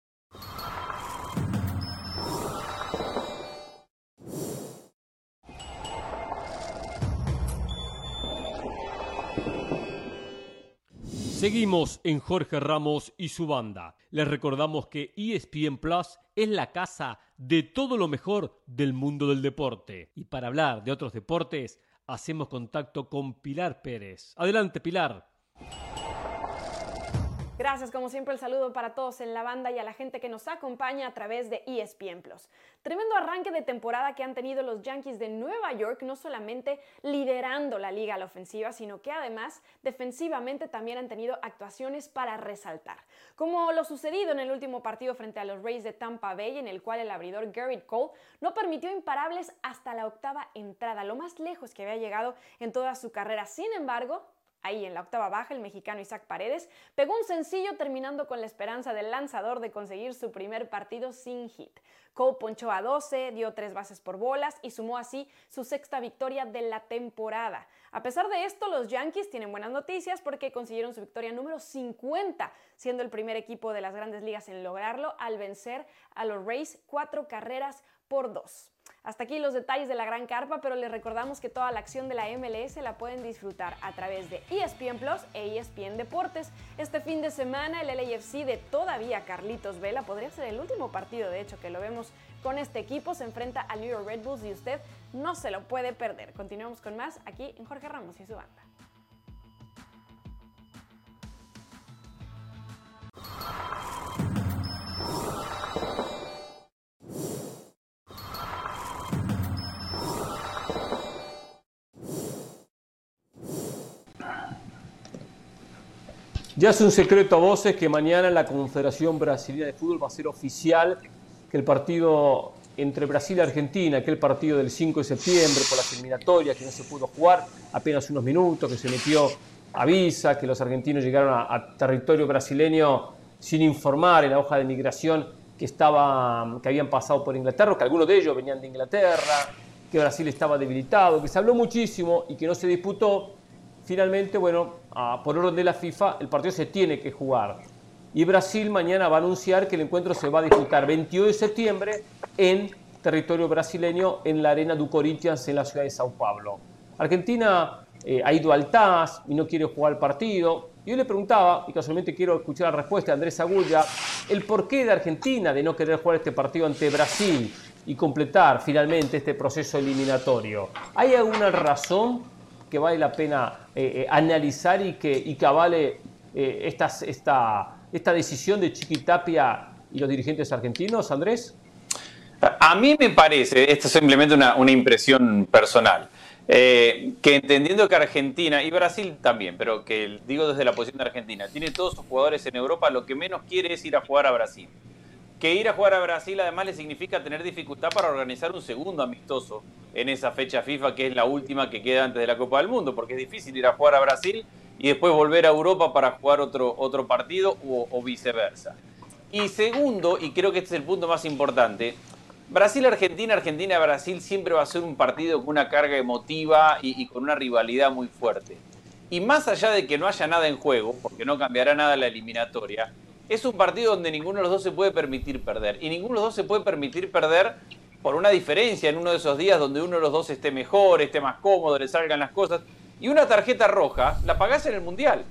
Seguimos en Jorge Ramos y su banda. Les recordamos que ESPN Plus es la casa de todo lo mejor del mundo del deporte. Y para hablar de otros deportes, hacemos contacto con Pilar Pérez. Adelante, Pilar. Gracias, como siempre, el saludo para todos en la banda y a la gente que nos acompaña a través de ESPN Plus. Tremendo arranque de temporada que han tenido los Yankees de Nueva York, no solamente liderando la liga a la ofensiva, sino que además defensivamente también han tenido actuaciones para resaltar. Como lo sucedido en el último partido frente a los Rays de Tampa Bay, en el cual el abridor Garrett Cole no permitió imparables hasta la octava entrada, lo más lejos que había llegado en toda su carrera. Sin embargo, Ahí en la octava baja, el mexicano Isaac Paredes pegó un sencillo terminando con la esperanza del lanzador de conseguir su primer partido sin hit. Cole ponchó a 12, dio tres bases por bolas y sumó así su sexta victoria de la temporada. A pesar de esto, los Yankees tienen buenas noticias porque consiguieron su victoria número 50, siendo el primer equipo de las grandes ligas en lograrlo al vencer a los Rays cuatro carreras por dos. Hasta aquí los detalles de la gran carpa, pero les recordamos que toda la acción de la MLS la pueden disfrutar a través de ESPN Plus e ESPN Deportes. Este fin de semana el LAFC de todavía Carlitos Vela podría ser el último partido, de hecho, que lo vemos con este equipo. Se enfrenta al New York Red Bulls y usted no se lo puede perder. Continuamos con más aquí en Jorge Ramos y su banda. Ya es un secreto a voces que mañana la Confederación Brasileña de Fútbol va a ser oficial que el partido entre Brasil y Argentina, aquel partido del 5 de septiembre por las eliminatorias que no se pudo jugar, apenas unos minutos, que se metió avisa, que los argentinos llegaron a, territorio brasileño sin informar en la hoja de migración que, estaba, que habían pasado por Inglaterra, que algunos de ellos venían de Inglaterra, que Brasil estaba debilitado, que se habló muchísimo y que no se disputó finalmente, bueno, por orden de la FIFA, el partido se tiene que jugar. Y Brasil mañana va a anunciar que el encuentro se va a disputar 22 de septiembre en territorio brasileño, en la Arena du Corinthians, en la ciudad de Sao Paulo. Argentina eh, ha ido al TAS y no quiere jugar el partido. Yo le preguntaba, y casualmente quiero escuchar la respuesta de Andrés Agulla, el porqué de Argentina de no querer jugar este partido ante Brasil y completar finalmente este proceso eliminatorio. ¿Hay alguna razón que vale la pena eh, eh, analizar y que, y que avale eh, esta, esta decisión de Chiquitapia y los dirigentes argentinos, Andrés? A mí me parece, esto es simplemente una, una impresión personal, Eh, que entendiendo que Argentina y Brasil también, pero que digo desde la posición de Argentina, tiene todos sus jugadores en Europa, lo que menos quiere es ir a jugar a Brasil. Que ir a jugar a Brasil además le significa tener dificultad para organizar un segundo amistoso en esa fecha FIFA, que es la última que queda antes de la Copa del Mundo, porque es difícil ir a jugar a Brasil y después volver a Europa para jugar otro, otro partido o, viceversa. Y segundo, y creo que este es el punto más importante, Brasil-Argentina, Argentina-Brasil siempre va a ser un partido con una carga emotiva y, con una rivalidad muy fuerte. Y más allá de que no haya nada en juego, porque no cambiará nada la eliminatoria, es un partido donde ninguno de los dos se puede permitir perder. Y ninguno de los dos se puede permitir perder por una diferencia en uno de esos días donde uno de los dos esté mejor, esté más cómodo, le salgan las cosas. Y una tarjeta roja la pagás en el Mundial.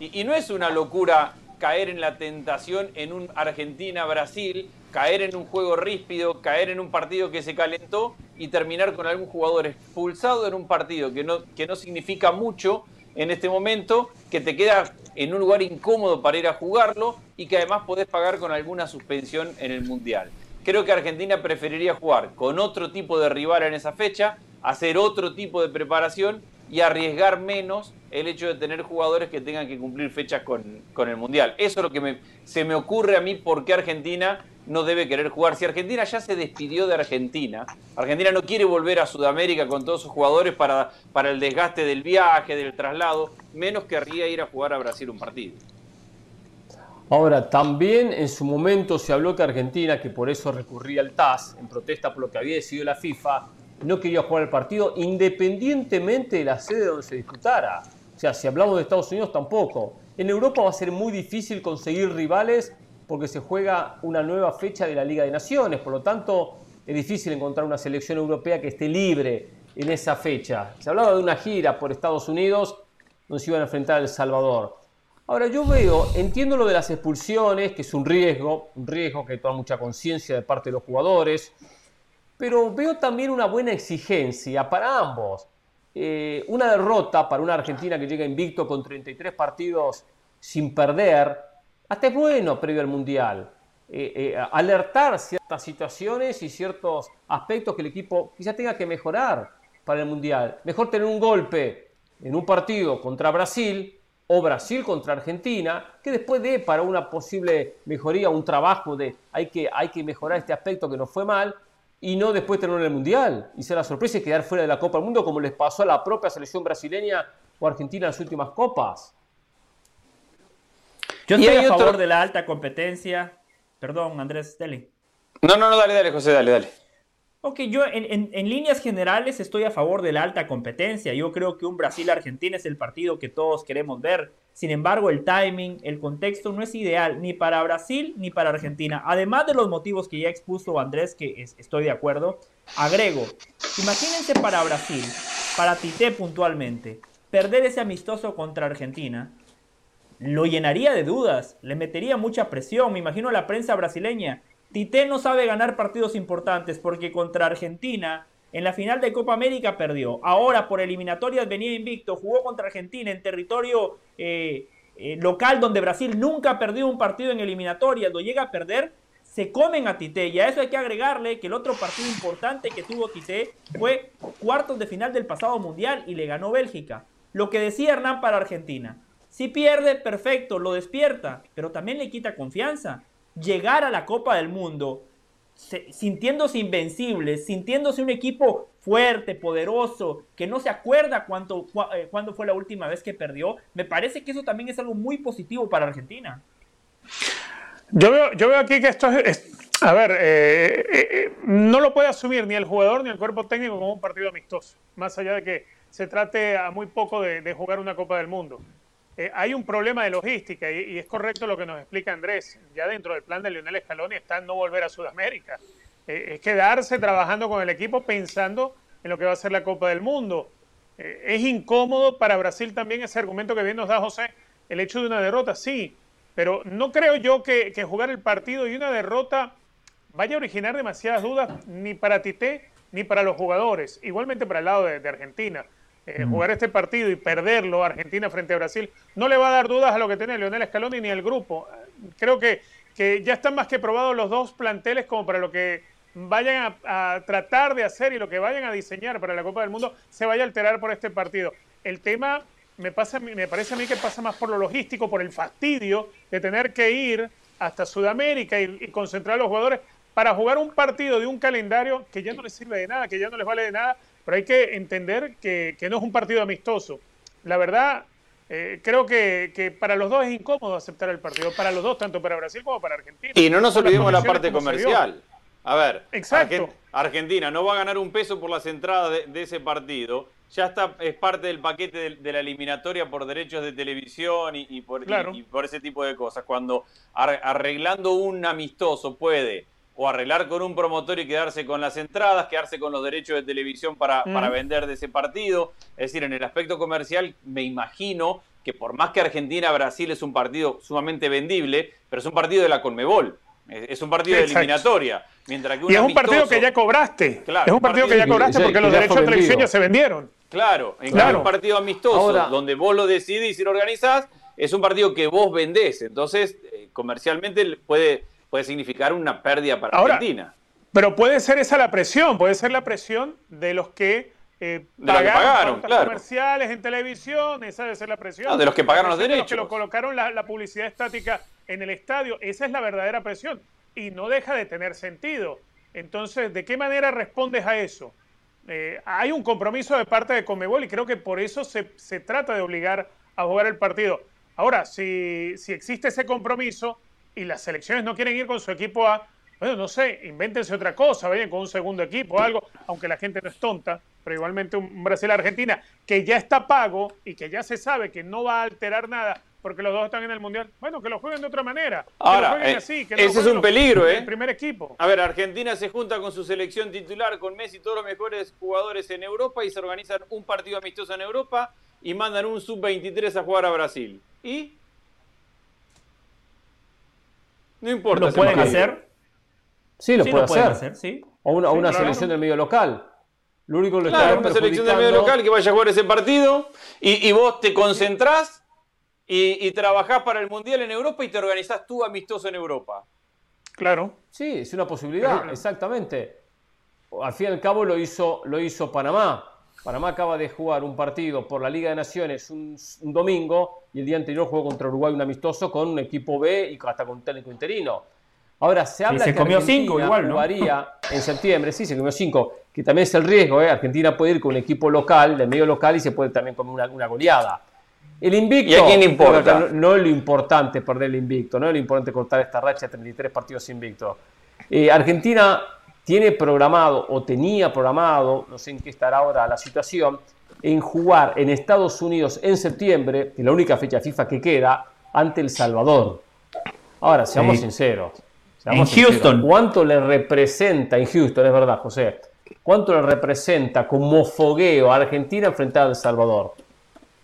Y, y no es una locura caer en la tentación en un Argentina-Brasil caer en un juego ríspido, caer en un partido que se calentó y terminar con algún jugador expulsado en un partido que no, que no significa mucho en este momento, que te queda en un lugar incómodo para ir a jugarlo y que además podés pagar con alguna suspensión en el Mundial. Creo que Argentina preferiría jugar con otro tipo de rival en esa fecha, hacer otro tipo de preparación y arriesgar menos el hecho de tener jugadores que tengan que cumplir fechas con, el Mundial. Eso es lo que se me ocurre a mí por qué Argentina no debe querer jugar. Si Argentina ya se despidió de Argentina, Argentina no quiere volver a Sudamérica con todos sus jugadores para, para el desgaste del viaje, del traslado, menos querría ir a jugar a Brasil un partido. Ahora, también en su momento se habló que Argentina, que por eso recurría al TAS, en protesta por lo que había decidido la FIFA, no quería jugar el partido independientemente de la sede donde se disputara. O sea, si hablamos de Estados Unidos, tampoco. En Europa va a ser muy difícil conseguir rivales porque se juega una nueva fecha de la Liga de Naciones, por lo tanto es difícil encontrar una selección europea que esté libre en esa fecha. Se hablaba de una gira por Estados Unidos donde se iban a enfrentar a El Salvador. Ahora yo veo, entiendo lo de las expulsiones, que es un riesgo, un riesgo que toma mucha conciencia de parte de los jugadores, pero veo también una buena exigencia para ambos. Eh, una derrota para una Argentina que llega invicto con 33 partidos sin perder, hasta es bueno previo al Mundial. Eh, eh, alertar ciertas situaciones y ciertos aspectos que el equipo quizás tenga que mejorar para el Mundial. Mejor tener un golpe en un partido contra Brasil o Brasil contra Argentina, que después dé para una posible mejoría, un trabajo de hay que, hay que mejorar este aspecto que nos fue mal, y no después tenerlo en el Mundial y ser la sorpresa y quedar fuera de la Copa del Mundo como les pasó a la propia selección brasileña o argentina en las últimas copas. Yo estoy a favor de la alta competencia. Perdón, Andrés Deli. No, no, no, dale, dale, José, dale, dale. Ok, yo en, en, líneas generales estoy a favor de la alta competencia. Yo creo que un Brasil-Argentina es el partido que todos queremos ver. Sin embargo, el timing, el contexto no es ideal ni para Brasil ni para Argentina. Además de los motivos que ya expuso Andrés, que estoy de acuerdo, agrego, imagínense para Brasil, para Tite puntualmente, perder ese amistoso contra Argentina lo llenaría de dudas, le metería mucha presión. Me imagino a la prensa brasileña. Tite no sabe ganar partidos importantes porque contra Argentina en la final de Copa América perdió. Ahora por eliminatorias venía invicto, jugó contra Argentina en territorio eh, eh, local donde Brasil nunca ha perdido un partido en eliminatorias. Lo llega a perder, se comen a Tite. Y a eso hay que agregarle que el otro partido importante que tuvo Tite fue cuartos de final del pasado mundial y le ganó Bélgica. Lo que decía Hernán para Argentina. Si pierde, perfecto, lo despierta, pero también le quita confianza. Llegar a la Copa del Mundo sintiéndose invencible, sintiéndose un equipo fuerte, poderoso, que no se acuerda cuánto, eh, cuándo fue la última vez que perdió, me parece que eso también es algo muy positivo para Argentina. Yo veo, yo veo aquí que esto es, a ver, eh, eh, no lo puede asumir ni el jugador ni el cuerpo técnico como un partido amistoso, más allá de que se trate a muy poco de jugar una Copa del Mundo. Eh, hay un problema de logística y, es correcto lo que nos explica Andrés. Ya dentro del plan de Lionel Scaloni está no volver a Sudamérica. Eh, es quedarse trabajando con el equipo pensando en lo que va a ser la Copa del Mundo. Eh, es incómodo para Brasil también ese argumento que bien nos da José, el hecho de una derrota, sí, pero no creo yo que, jugar el partido y una derrota vaya a originar demasiadas dudas ni para Tite ni para los jugadores, igualmente para el lado de Argentina. Eh, jugar este partido y perderlo, Argentina frente a Brasil, no le va a dar dudas a lo que tiene Leonel Scaloni ni el grupo. Creo que, que ya están más que probados los dos planteles como para lo que vayan a, tratar de hacer y lo que vayan a diseñar para la Copa del Mundo se vaya a alterar por este partido. El tema me, pasa, me parece a mí que pasa más por lo logístico, por el fastidio de tener que ir hasta Sudamérica y, concentrar a los jugadores para jugar un partido de un calendario que ya no les sirve de nada, que ya no les vale de nada, pero hay que entender que, no es un partido amistoso. La verdad, eh, creo que, para los dos es incómodo aceptar el partido, para los dos, tanto para Brasil como para Argentina. Y no nos olvidemos la parte comercial. A ver, Exacto. Argentina no va a ganar un peso por las entradas de, ese partido. Ya está, es parte del paquete de, la eliminatoria por derechos de televisión y, por, por, ese tipo de cosas. Cuando arreglando un amistoso puede o arreglar con un promotor y quedarse con las entradas, quedarse con los derechos de televisión para, para vender de ese partido. Es decir, en el aspecto comercial me imagino que por más que Argentina-Brasil es un partido sumamente vendible, pero es un partido de la Conmebol. Es un partido de eliminatoria. Mientras que y es un partido que ya cobraste. es un partido, que ya cobraste porque los derechos de televisión ya se vendieron. Claro, en claro. un partido amistoso donde vos lo decidís y lo organizás, es un partido que vos vendés. Entonces, eh, comercialmente puede, puede significar una pérdida para Argentina. Pero puede ser esa la presión, puede ser la presión de los que eh, pagaron, comerciales en televisión, esa debe ser la presión. de los que pagaron los derechos. De los que lo colocaron la publicidad estática en el estadio. Esa es la verdadera presión y no deja de tener sentido. Entonces, ¿de qué manera respondes a eso? Eh, hay un compromiso de parte de Comebol y creo que por eso se, trata de obligar a jugar el partido. Ahora, si, si, existe ese compromiso y las selecciones no quieren ir con su equipo A, bueno, no sé, invéntense otra cosa, vayan con un segundo equipo o algo, aunque la gente no es tonta, pero igualmente un Brasil-Argentina que ya está pago y que ya se sabe que no va a alterar nada porque los dos están en el mundial. Bueno, que lo jueguen de otra manera. Ahora, que eh, ese es un peligro, ¿eh? El primer equipo. A ver, Argentina se junta con su selección titular, con Messi y todos los mejores jugadores en Europa y se organizan un partido amistoso en Europa y mandan un sub-23 a jugar a Brasil. ¿Y? No importa. ¿Lo pueden hacer? Sí, lo, pueden hacer. sí. O una, selección del medio local. Lo único que claro, una selección del medio local que vaya a jugar ese partido y, y vos te concentrás y, trabajás para el Mundial en Europa y te organizás tú amistoso en Europa. Claro. Sí, es una posibilidad, exactamente. Al fin y al cabo lo hizo, lo hizo Panamá. Panamá acaba de jugar un partido por la Liga de Naciones un, domingo y el día anterior jugó contra Uruguay un amistoso con un equipo B y hasta con un técnico interino. Ahora, se habla se comió cinco igual, ¿no? jugaría en septiembre, sí, se comió cinco, que también es el riesgo, ¿eh? Argentina puede ir con un equipo local, del medio local, y se puede también comer una, una goleada. El invicto. ¿Y a quién importa? No, es lo importante perder el invicto, no es lo importante cortar esta racha de 33 partidos invicto. Eh, Argentina tiene programado o tenía programado, no sé en qué estará ahora la situación, en jugar en Estados Unidos en septiembre, que la única fecha FIFA que queda, ante El Salvador. Ahora, seamos sinceros. en Houston. ¿Cuánto le representa, en Houston, es verdad, José, cuánto le representa como fogueo a Argentina enfrentar a El Salvador?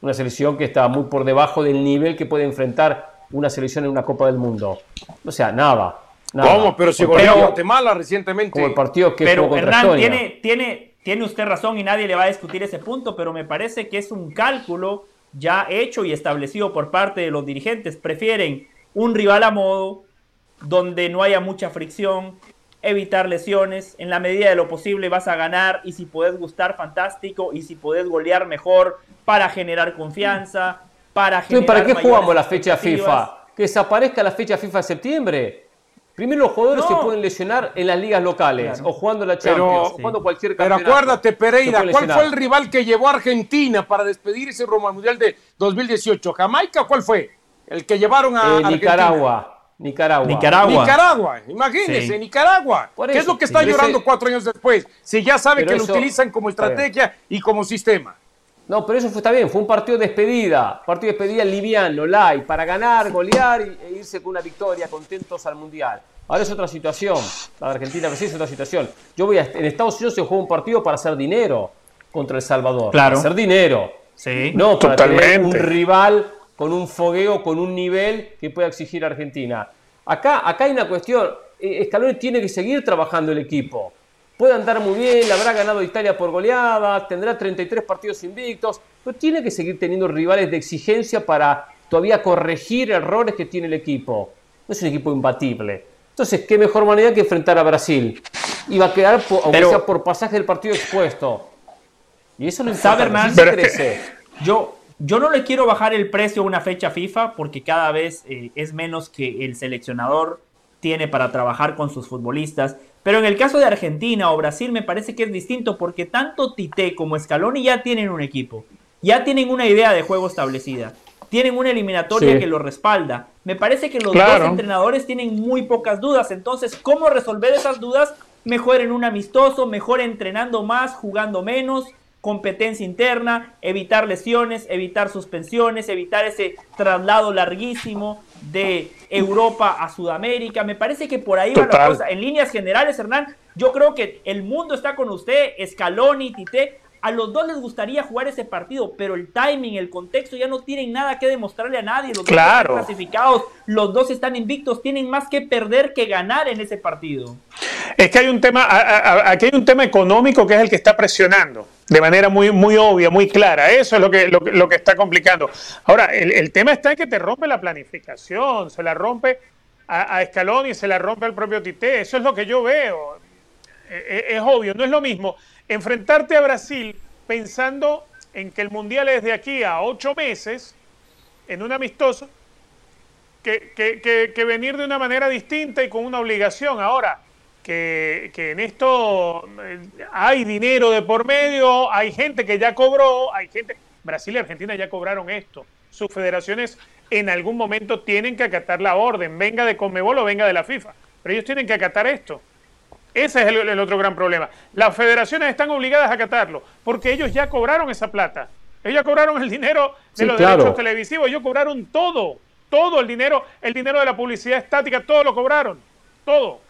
una selección que está muy por debajo del nivel que puede enfrentar una selección en una Copa del Mundo. O sea, nada. Nada. ¿Cómo? Pero si volvió a Guatemala recientemente. Como el partido que pero Hernán, tiene, tiene, tiene usted razón y nadie le va a discutir ese punto, pero me parece que es un cálculo ya hecho y establecido por parte de los dirigentes. Prefieren un rival a modo, donde no haya mucha fricción, evitar lesiones, en la medida de lo posible vas a ganar y si puedes gustar, fantástico, y si puedes golear mejor para generar confianza, para generar... ¿Para qué jugamos la fecha FIFA? Que desaparezca la fecha FIFA de septiembre. Primero los jugadores se pueden lesionar en las ligas locales o jugando la Champions o jugando cualquier campeonato. Pero acuérdate, Pereira, ¿cuál fue el rival que llevó a Argentina para despedirse Roma Mundial de 2018? ¿Jamaica cuál fue? El que llevaron a eh, Nicaragua. Nicaragua. Nicaragua. Nicaragua, imagínense, Nicaragua. ¿Qué es lo que está llorando cuatro años después? Si ya sabe que lo utilizan como estrategia y como sistema. No, pero eso fue, está bien, fue un partido de despedida, partido de despedida liviano, light, para ganar, golear e irse con una victoria, contentos al Mundial. Ahora es otra situación, la de Argentina sí es otra situación. Yo voy a, en Estados Unidos se juega un partido para hacer dinero contra El Salvador. Claro. Para hacer dinero. Sí, no para tener un rival con un fogueo, con un nivel que pueda exigir Argentina. Acá, acá hay una cuestión, eh, Scaloni tiene que seguir trabajando el equipo. Puede andar muy bien, le habrá ganado Italia por goleada, tendrá 33 partidos invictos, pero tiene que seguir teniendo rivales de exigencia para todavía corregir errores que tiene el equipo. No es un equipo imbatible. Entonces, ¿qué mejor manera que enfrentar a Brasil? y va a quedar, por, aunque sea por pasaje del partido expuesto. Y eso no sabe Hernán, crece. Yo, yo no le quiero bajar el precio a una fecha FIFA porque cada vez eh, es menos que el seleccionador tiene para trabajar con sus futbolistas. Pero en el caso de Argentina o Brasil me parece que es distinto porque tanto Tite como Scaloni ya tienen un equipo, ya tienen una idea de juego establecida, tienen una eliminatoria que lo respalda. Me parece que los dos entrenadores tienen muy pocas dudas, entonces ¿cómo resolver esas dudas? Mejor en un amistoso, mejor entrenando más, jugando menos, competencia interna, evitar lesiones, evitar suspensiones, evitar ese traslado larguísimo de Europa a Sudamérica. Me parece que por ahí va la cosa. En líneas generales, Hernán, yo creo que el mundo está con usted, Scaloni, Tite. A los dos les gustaría jugar ese partido, pero el timing, el contexto ya no tienen nada que demostrarle a nadie. Los dos están clasificados, los dos están invictos, tienen más que perder que ganar en ese partido. Es que hay un tema, aquí hay un tema económico que es el que está presionando de manera muy, muy obvia, muy clara. Eso es lo que, lo, que está complicando. Ahora, el, tema está en que te rompe la planificación, se la rompe a, Escalón y se la rompe al propio Tite. Eso es lo que yo veo. Es, e, es obvio, no es lo mismo enfrentarte a Brasil pensando en que el Mundial es de aquí a ocho meses, en un amistoso, que, que, que venir de una manera distinta y con una obligación. Ahora, que, en esto eh, hay dinero de por medio, hay gente que ya cobró, hay gente, Brasil y Argentina ya cobraron esto. Sus federaciones en algún momento tienen que acatar la orden, venga de Conmebol o venga de la FIFA, pero ellos tienen que acatar esto. Ese es el, otro gran problema. Las federaciones están obligadas a acatarlo, porque ellos ya cobraron esa plata. Ellos ya cobraron el dinero de los derechos televisivos, ellos cobraron todo, todo el dinero, el dinero de la publicidad estática, todo lo cobraron, todo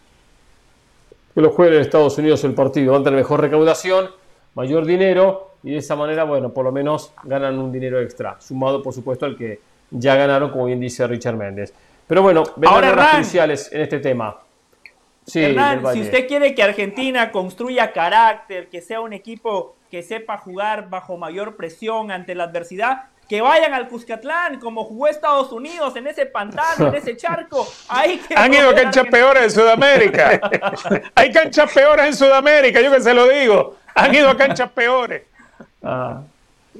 que lo jueguen en Estados Unidos el partido. Van a tener mejor recaudación, mayor dinero y de esa manera, bueno, por lo menos ganan un dinero extra, sumado por supuesto al que ya ganaron, como bien dice Richard Méndez. Pero bueno, vendrán horas cruciales en este tema. Sí, Hernán, si usted quiere que Argentina construya carácter, que sea un equipo que sepa jugar bajo mayor presión ante la adversidad, que vayan al Cuscatlán, como jugó Estados Unidos, en ese pantano, en ese charco. Han ido a canchas peores en Sudamérica. Hay canchas peores en Sudamérica, yo que se lo digo. Han ido a canchas peores. Ah,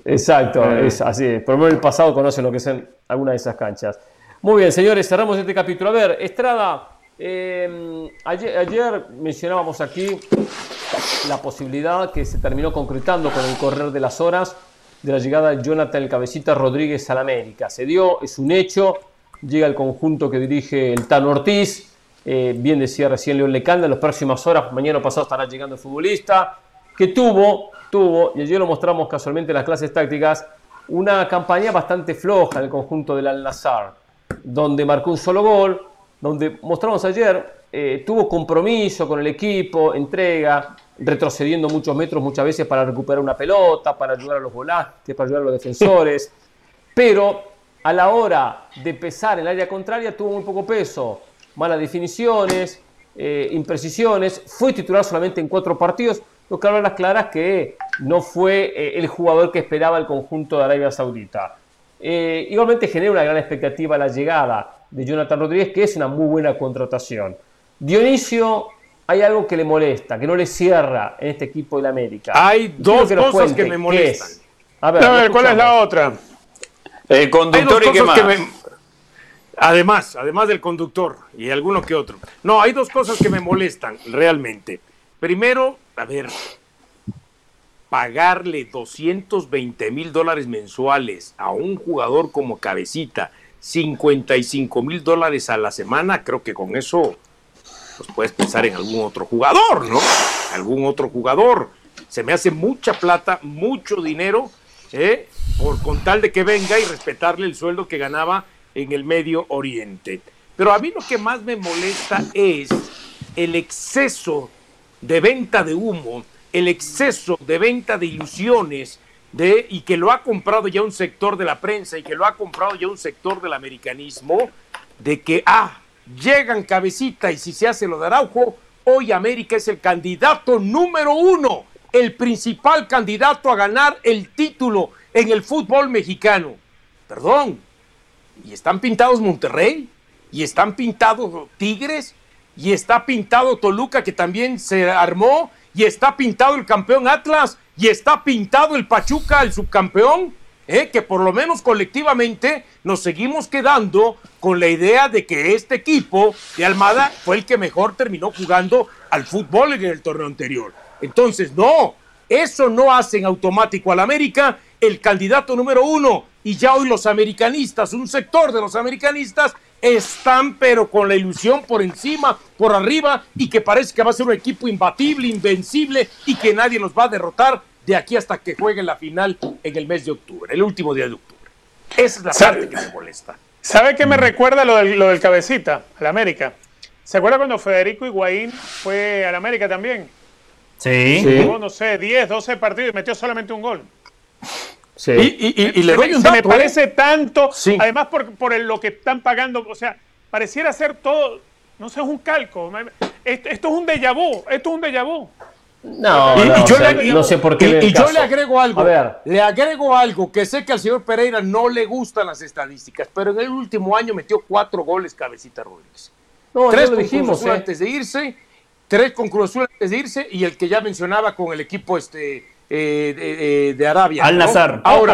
exacto, eh. es así. Por lo menos el pasado conocen lo que son algunas de esas canchas. Muy bien, señores, cerramos este capítulo. A ver, Estrada, eh, ayer, ayer mencionábamos aquí la posibilidad que se terminó concretando con el correr de las horas de la llegada de Jonathan el Cabecita Rodríguez al América. Se dio, es un hecho, llega el conjunto que dirige el Tano Ortiz, eh, bien decía recién León Lecanda, en las próximas horas, mañana pasado estará llegando el futbolista, que tuvo, tuvo, y ayer lo mostramos casualmente en las clases tácticas, una campaña bastante floja en el conjunto del Al-Nazar, donde marcó un solo gol, donde mostramos ayer, eh, tuvo compromiso con el equipo, entrega, retrocediendo muchos metros muchas veces para recuperar una pelota, para ayudar a los volantes, para ayudar a los defensores, pero a la hora de pesar en el área contraria tuvo muy poco peso, malas definiciones, eh, imprecisiones, fue titular solamente en cuatro partidos, lo que habla las claras que no fue eh, el jugador que esperaba el conjunto de Arabia Saudita. Eh, igualmente genera una gran expectativa la llegada de Jonathan Rodríguez, que es una muy buena contratación. Dionisio hay algo que le molesta, que no le cierra en este equipo de la América. Hay dos cosas que me molestan. A ver, ¿cuál es la otra? El conductor y qué más. Además, además del conductor y alguno que otro. No, hay dos cosas que me molestan realmente. Primero, a ver, pagarle 220 mil dólares mensuales a un jugador como Cabecita, 55 mil dólares a la semana, creo que con eso pues puedes pensar en algún otro jugador, ¿no? Algún otro jugador. Se me hace mucha plata, mucho dinero, ¿eh? por con tal de que venga y respetarle el sueldo que ganaba en el Medio Oriente. Pero a mí lo que más me molesta es el exceso de venta de humo, el exceso de venta de ilusiones, de, y que lo ha comprado ya un sector de la prensa y que lo ha comprado ya un sector del americanismo, de que, ah, llegan cabecita y si se hace lo de Araujo, hoy América es el candidato número uno, el principal candidato a ganar el título en el fútbol mexicano. Perdón, y están pintados Monterrey, y están pintados Tigres, y está pintado Toluca que también se armó y está pintado el campeón Atlas y está pintado el Pachuca, el subcampeón, ¿eh? que por lo menos colectivamente nos seguimos quedando con la idea de que este equipo de Almada fue el que mejor terminó jugando al fútbol en el torneo anterior. Entonces, no, eso no hace en automático al América el candidato número uno. Y ya hoy los americanistas, un sector de los americanistas, están pero con la ilusión por encima, por arriba, y que parece que va a ser un equipo imbatible, invencible, y que nadie los va a derrotar de aquí hasta que jueguen la final en el mes de octubre, el último día de octubre. Esa es la parte que me molesta. ¿Sabe qué me recuerda lo del, lo del cabecita, al América? ¿Se acuerda cuando Federico Higuaín fue al América también? Sí. Jugó, no sé, 10, 12 partidos y metió solamente un gol. Sí. Y, y- y- y le doy me, un se me dato, ¿eh? parece tanto, Sí. además por, por el- lo que están pagando, o sea, pareciera ser todo, no sé, es un calco. Esto, esto es un déjà vu, esto es un déjà vu. No, Y- y no, yo o sea, le- no sé por qué. Y, yo le agrego algo. A ver, Le agrego algo que sé que al señor Pereira no le gustan las estadísticas, pero en el último año metió cuatro goles Cabecita Rodríguez. no, tres lo con dijimos. Cruz Azul eh. antes de irse, tres con Cruz Azul antes de irse y el que ya mencionaba con el equipo este eh, de, eh, de Arabia. Al ¿no? Nazar. Ahora,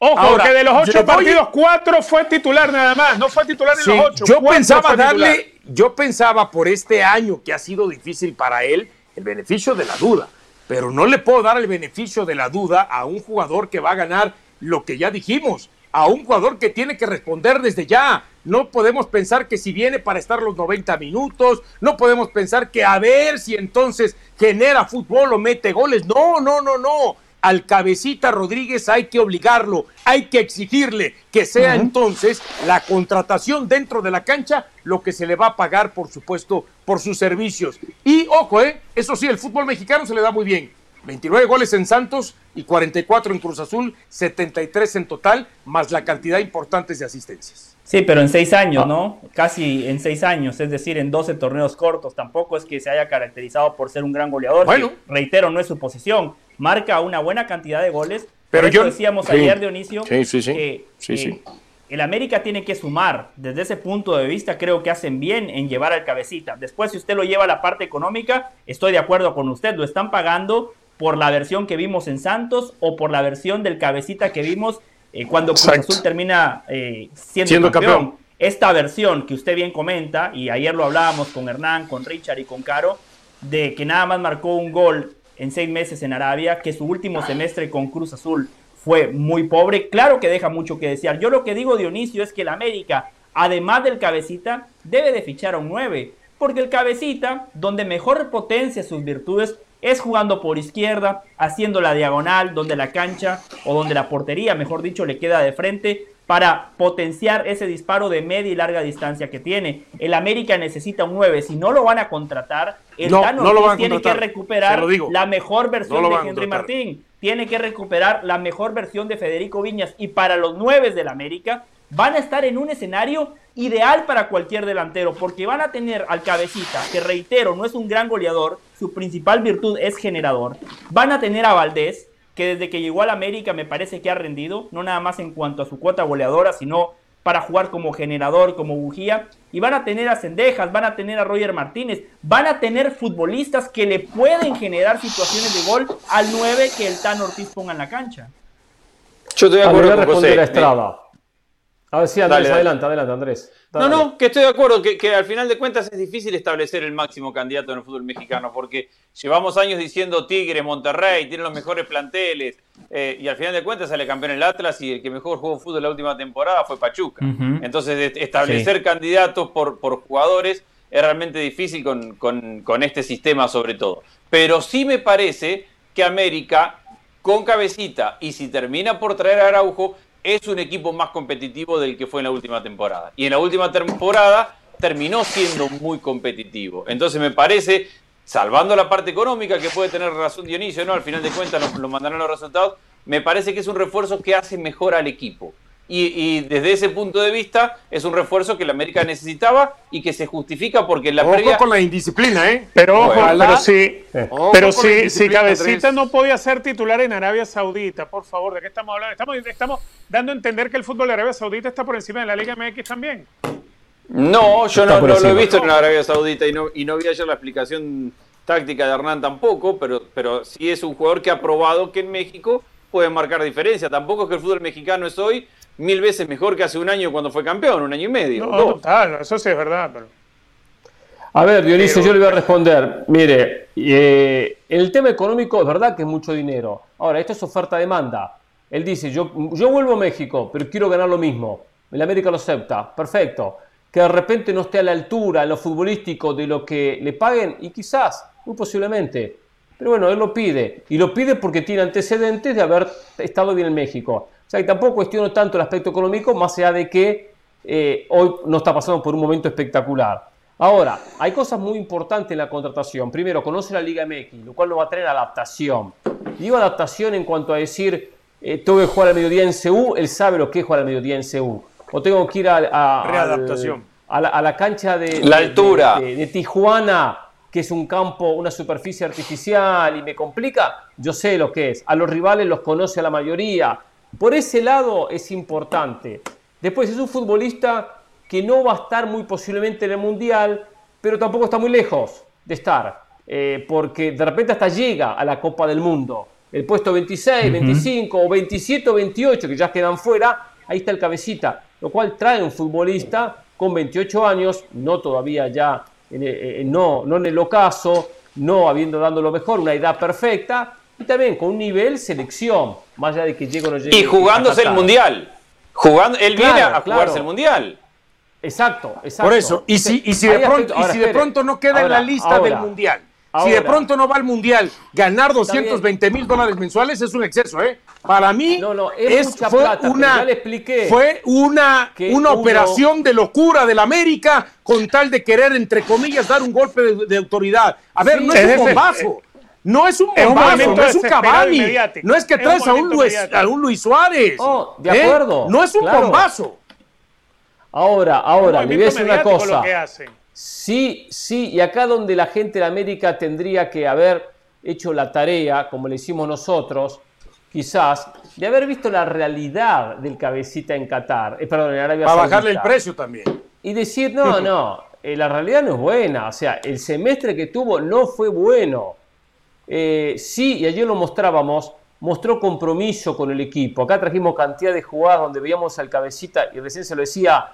Ojo, ojo, ahora, que de los ocho partidos, cuatro fue titular nada más, no fue titular en Sí, los ocho. yo pensaba titular. darle, yo pensaba por este año que ha sido difícil para él, el beneficio de la duda. Pero no le puedo dar el beneficio de la duda a un jugador que va a ganar lo que ya dijimos, a un jugador que tiene que responder desde ya. No podemos pensar que si viene para estar los 90 minutos, no podemos pensar que a ver si entonces genera fútbol o mete goles. No, no, no, no. Al cabecita Rodríguez hay que obligarlo, hay que exigirle que sea entonces la contratación dentro de la cancha lo que se le va a pagar, por supuesto, por sus servicios. Y ojo, eh, eso sí, el fútbol mexicano se le da muy bien. 29 goles en Santos y 44 en Cruz Azul, 73 en total, más la cantidad importante de asistencias. Sí, pero en seis años, ¿no? Casi en seis años, es decir, en 12 torneos cortos. Tampoco es que se haya caracterizado por ser un gran goleador. Bueno. que, reitero, no es su posición. Marca una buena cantidad de goles. Pero Por eso yo- decíamos sí. ayer, Dionisio, Sí, sí, sí. que Sí, eh, el América tiene que sumar. Desde ese punto de vista, creo que hacen bien en llevar al cabecita. Después, si usted lo lleva a la parte económica, estoy de acuerdo con usted. Lo están pagando por la versión que vimos en Santos o por la versión del cabecita que vimos eh, cuando Cruz Exacto. Azul termina eh, siendo, Siendo campeón. campeón. Esta versión que usted bien comenta, y ayer lo hablábamos con Hernán, con Richard y con Caro, de que nada más marcó un gol en seis meses en Arabia, que su último semestre con Cruz Azul fue muy pobre, claro que deja mucho que desear. Yo lo que digo, Dionisio, es que el América, además del cabecita, debe de fichar a un 9, porque el cabecita, donde mejor potencia sus virtudes, es jugando por izquierda, haciendo la diagonal, donde la cancha o donde la portería, mejor dicho, le queda de frente para potenciar ese disparo de media y larga distancia que tiene. El América necesita un 9, si no lo van a contratar, el No, Tano no tiene que recuperar digo. la mejor versión No de Henry. Martín, tiene que recuperar la mejor versión de Federico Viñas y para los 9 del América van a estar en un escenario ideal para cualquier delantero, porque van a tener al cabecita, que reitero, no es un gran goleador, su principal virtud es generador. Van a tener a Valdés, que desde que llegó al América me parece que ha rendido, no nada más en cuanto a su cuota goleadora, sino para jugar como generador, como bujía. Y van a tener a Cendejas, van a tener a Roger Martínez, van a tener futbolistas que le pueden generar situaciones de gol al 9 que el Tan Ortiz ponga en la cancha. Yo estoy de acuerdo a con responder José. a Estrada. A ver si Andrés, Dale, dale. adelante, adelante, Andrés. No, Dale. no, que estoy de acuerdo, que, que al final de cuentas es difícil establecer el máximo candidato en el fútbol mexicano, porque llevamos años diciendo Tigre, Monterrey, tienen los mejores planteles, eh, y al final de cuentas sale campeón el Atlas y el que mejor jugó fútbol la última temporada fue Pachuca. Entonces, establecer candidatos por, por jugadores es realmente difícil con, con- con este sistema sobre todo. Pero sí me parece que América, con cabecita, y si termina por traer a Araujo, es un equipo más competitivo del que fue en la última temporada. Y en la última temporada terminó siendo muy competitivo. Entonces me parece, salvando la parte económica, que puede tener razón Dionisio, ¿no? Al final de cuentas lo, lo mandarán los resultados, me parece que es un refuerzo que hace mejor al equipo. Y, y desde ese punto de vista es un refuerzo que la América necesitaba y que se justifica porque en la Ojo previa... con la indisciplina, ¿eh? Pero ojo, Ojalá. pero si, Ojo pero la si, Cabecita Andrés. no podía ser titular en Arabia Saudita, por favor, ¿de qué estamos hablando? Estamos, estamos dando a entender que el fútbol de Arabia Saudita está por encima de la Liga MX también. No, yo no, lo he visto en Arabia Saudita y no, y no vi ayer la explicación táctica de Hernán tampoco, pero, pero sí es un jugador que ha probado que en México puede marcar diferencia. Tampoco es que el fútbol mexicano es hoy mil veces mejor que hace un año cuando fue campeón, un año y medio. No, total, eso sí es verdad. Pero... A ver, Dionisio, yo le voy a responder. Mire, eh, el tema económico es verdad que es mucho dinero. Ahora, esto es oferta-demanda. Él dice, yo, yo vuelvo a México, pero quiero ganar lo mismo. El América lo acepta, perfecto. Que de repente no esté a la altura en lo futbolístico de lo que le paguen, y quizás, muy posiblemente. Pero bueno, él lo pide. Y lo pide porque tiene antecedentes de haber estado bien en México. O sea, que tampoco cuestiono tanto el aspecto económico, más allá de que eh, hoy no está pasando por un momento espectacular. Ahora, hay cosas muy importantes en la contratación. Primero, conoce la Liga MX, lo cual no va a tener adaptación. Digo adaptación en cuanto a decir, eh, tengo que jugar al mediodía en CU, él sabe lo que es jugar al mediodía en CU. O tengo que ir a, Readaptación. a, la, cancha de, la altura. de, Tijuana, que es un campo, una superficie artificial y me complica. Yo sé lo que es. A los rivales los conoce a la mayoría. Por ese lado es importante. Después es un futbolista que no va a estar muy posiblemente en el Mundial, pero tampoco está muy lejos de estar, eh, porque de repente hasta llega a la Copa del Mundo. El puesto 26, 25 o 27 o 28 que ya quedan fuera, ahí está el cabecita, lo cual trae un futbolista con 28 años, no todavía ya, eh, no, no en el ocaso, no habiendo dado lo mejor, una edad perfecta, y también con un nivel selección, más allá de que llegue o no llegue. Y jugándose el Mundial. Jugando, él viene a jugarse el Mundial. Exacto, exacto. Por eso, y si, y si, de, pronto, y si de pronto no queda en la lista del Mundial, si de pronto no va al Mundial, ganar 220 mil dólares mensuales es un exceso, ¿eh? Para mí es, fue, una, fue una, una operación de locura del América con tal de querer, entre comillas, dar un golpe de, autoridad. A ver, no es, un bombazo. No es un bombazo, no es un Cavani, no es que traes a un, Luis, a un Luis Suárez. Oh, de acuerdo. No es un bombazo. Ahora, ahora, le voy a decir una cosa. Sí, sí, y acá donde la gente de América tendría que haber hecho la tarea, como le hicimos nosotros, quizás, de haber visto la realidad del cabecita en Qatar, eh, perdón, en Arabia Para bajarle el precio también. Y decir, no, no, eh, la realidad no es buena, o sea, el semestre que tuvo no fue bueno. Eh, sí, y ayer lo mostrábamos, mostró compromiso con el equipo. Acá trajimos cantidad de jugadas donde veíamos al cabecita, y recién se lo decía,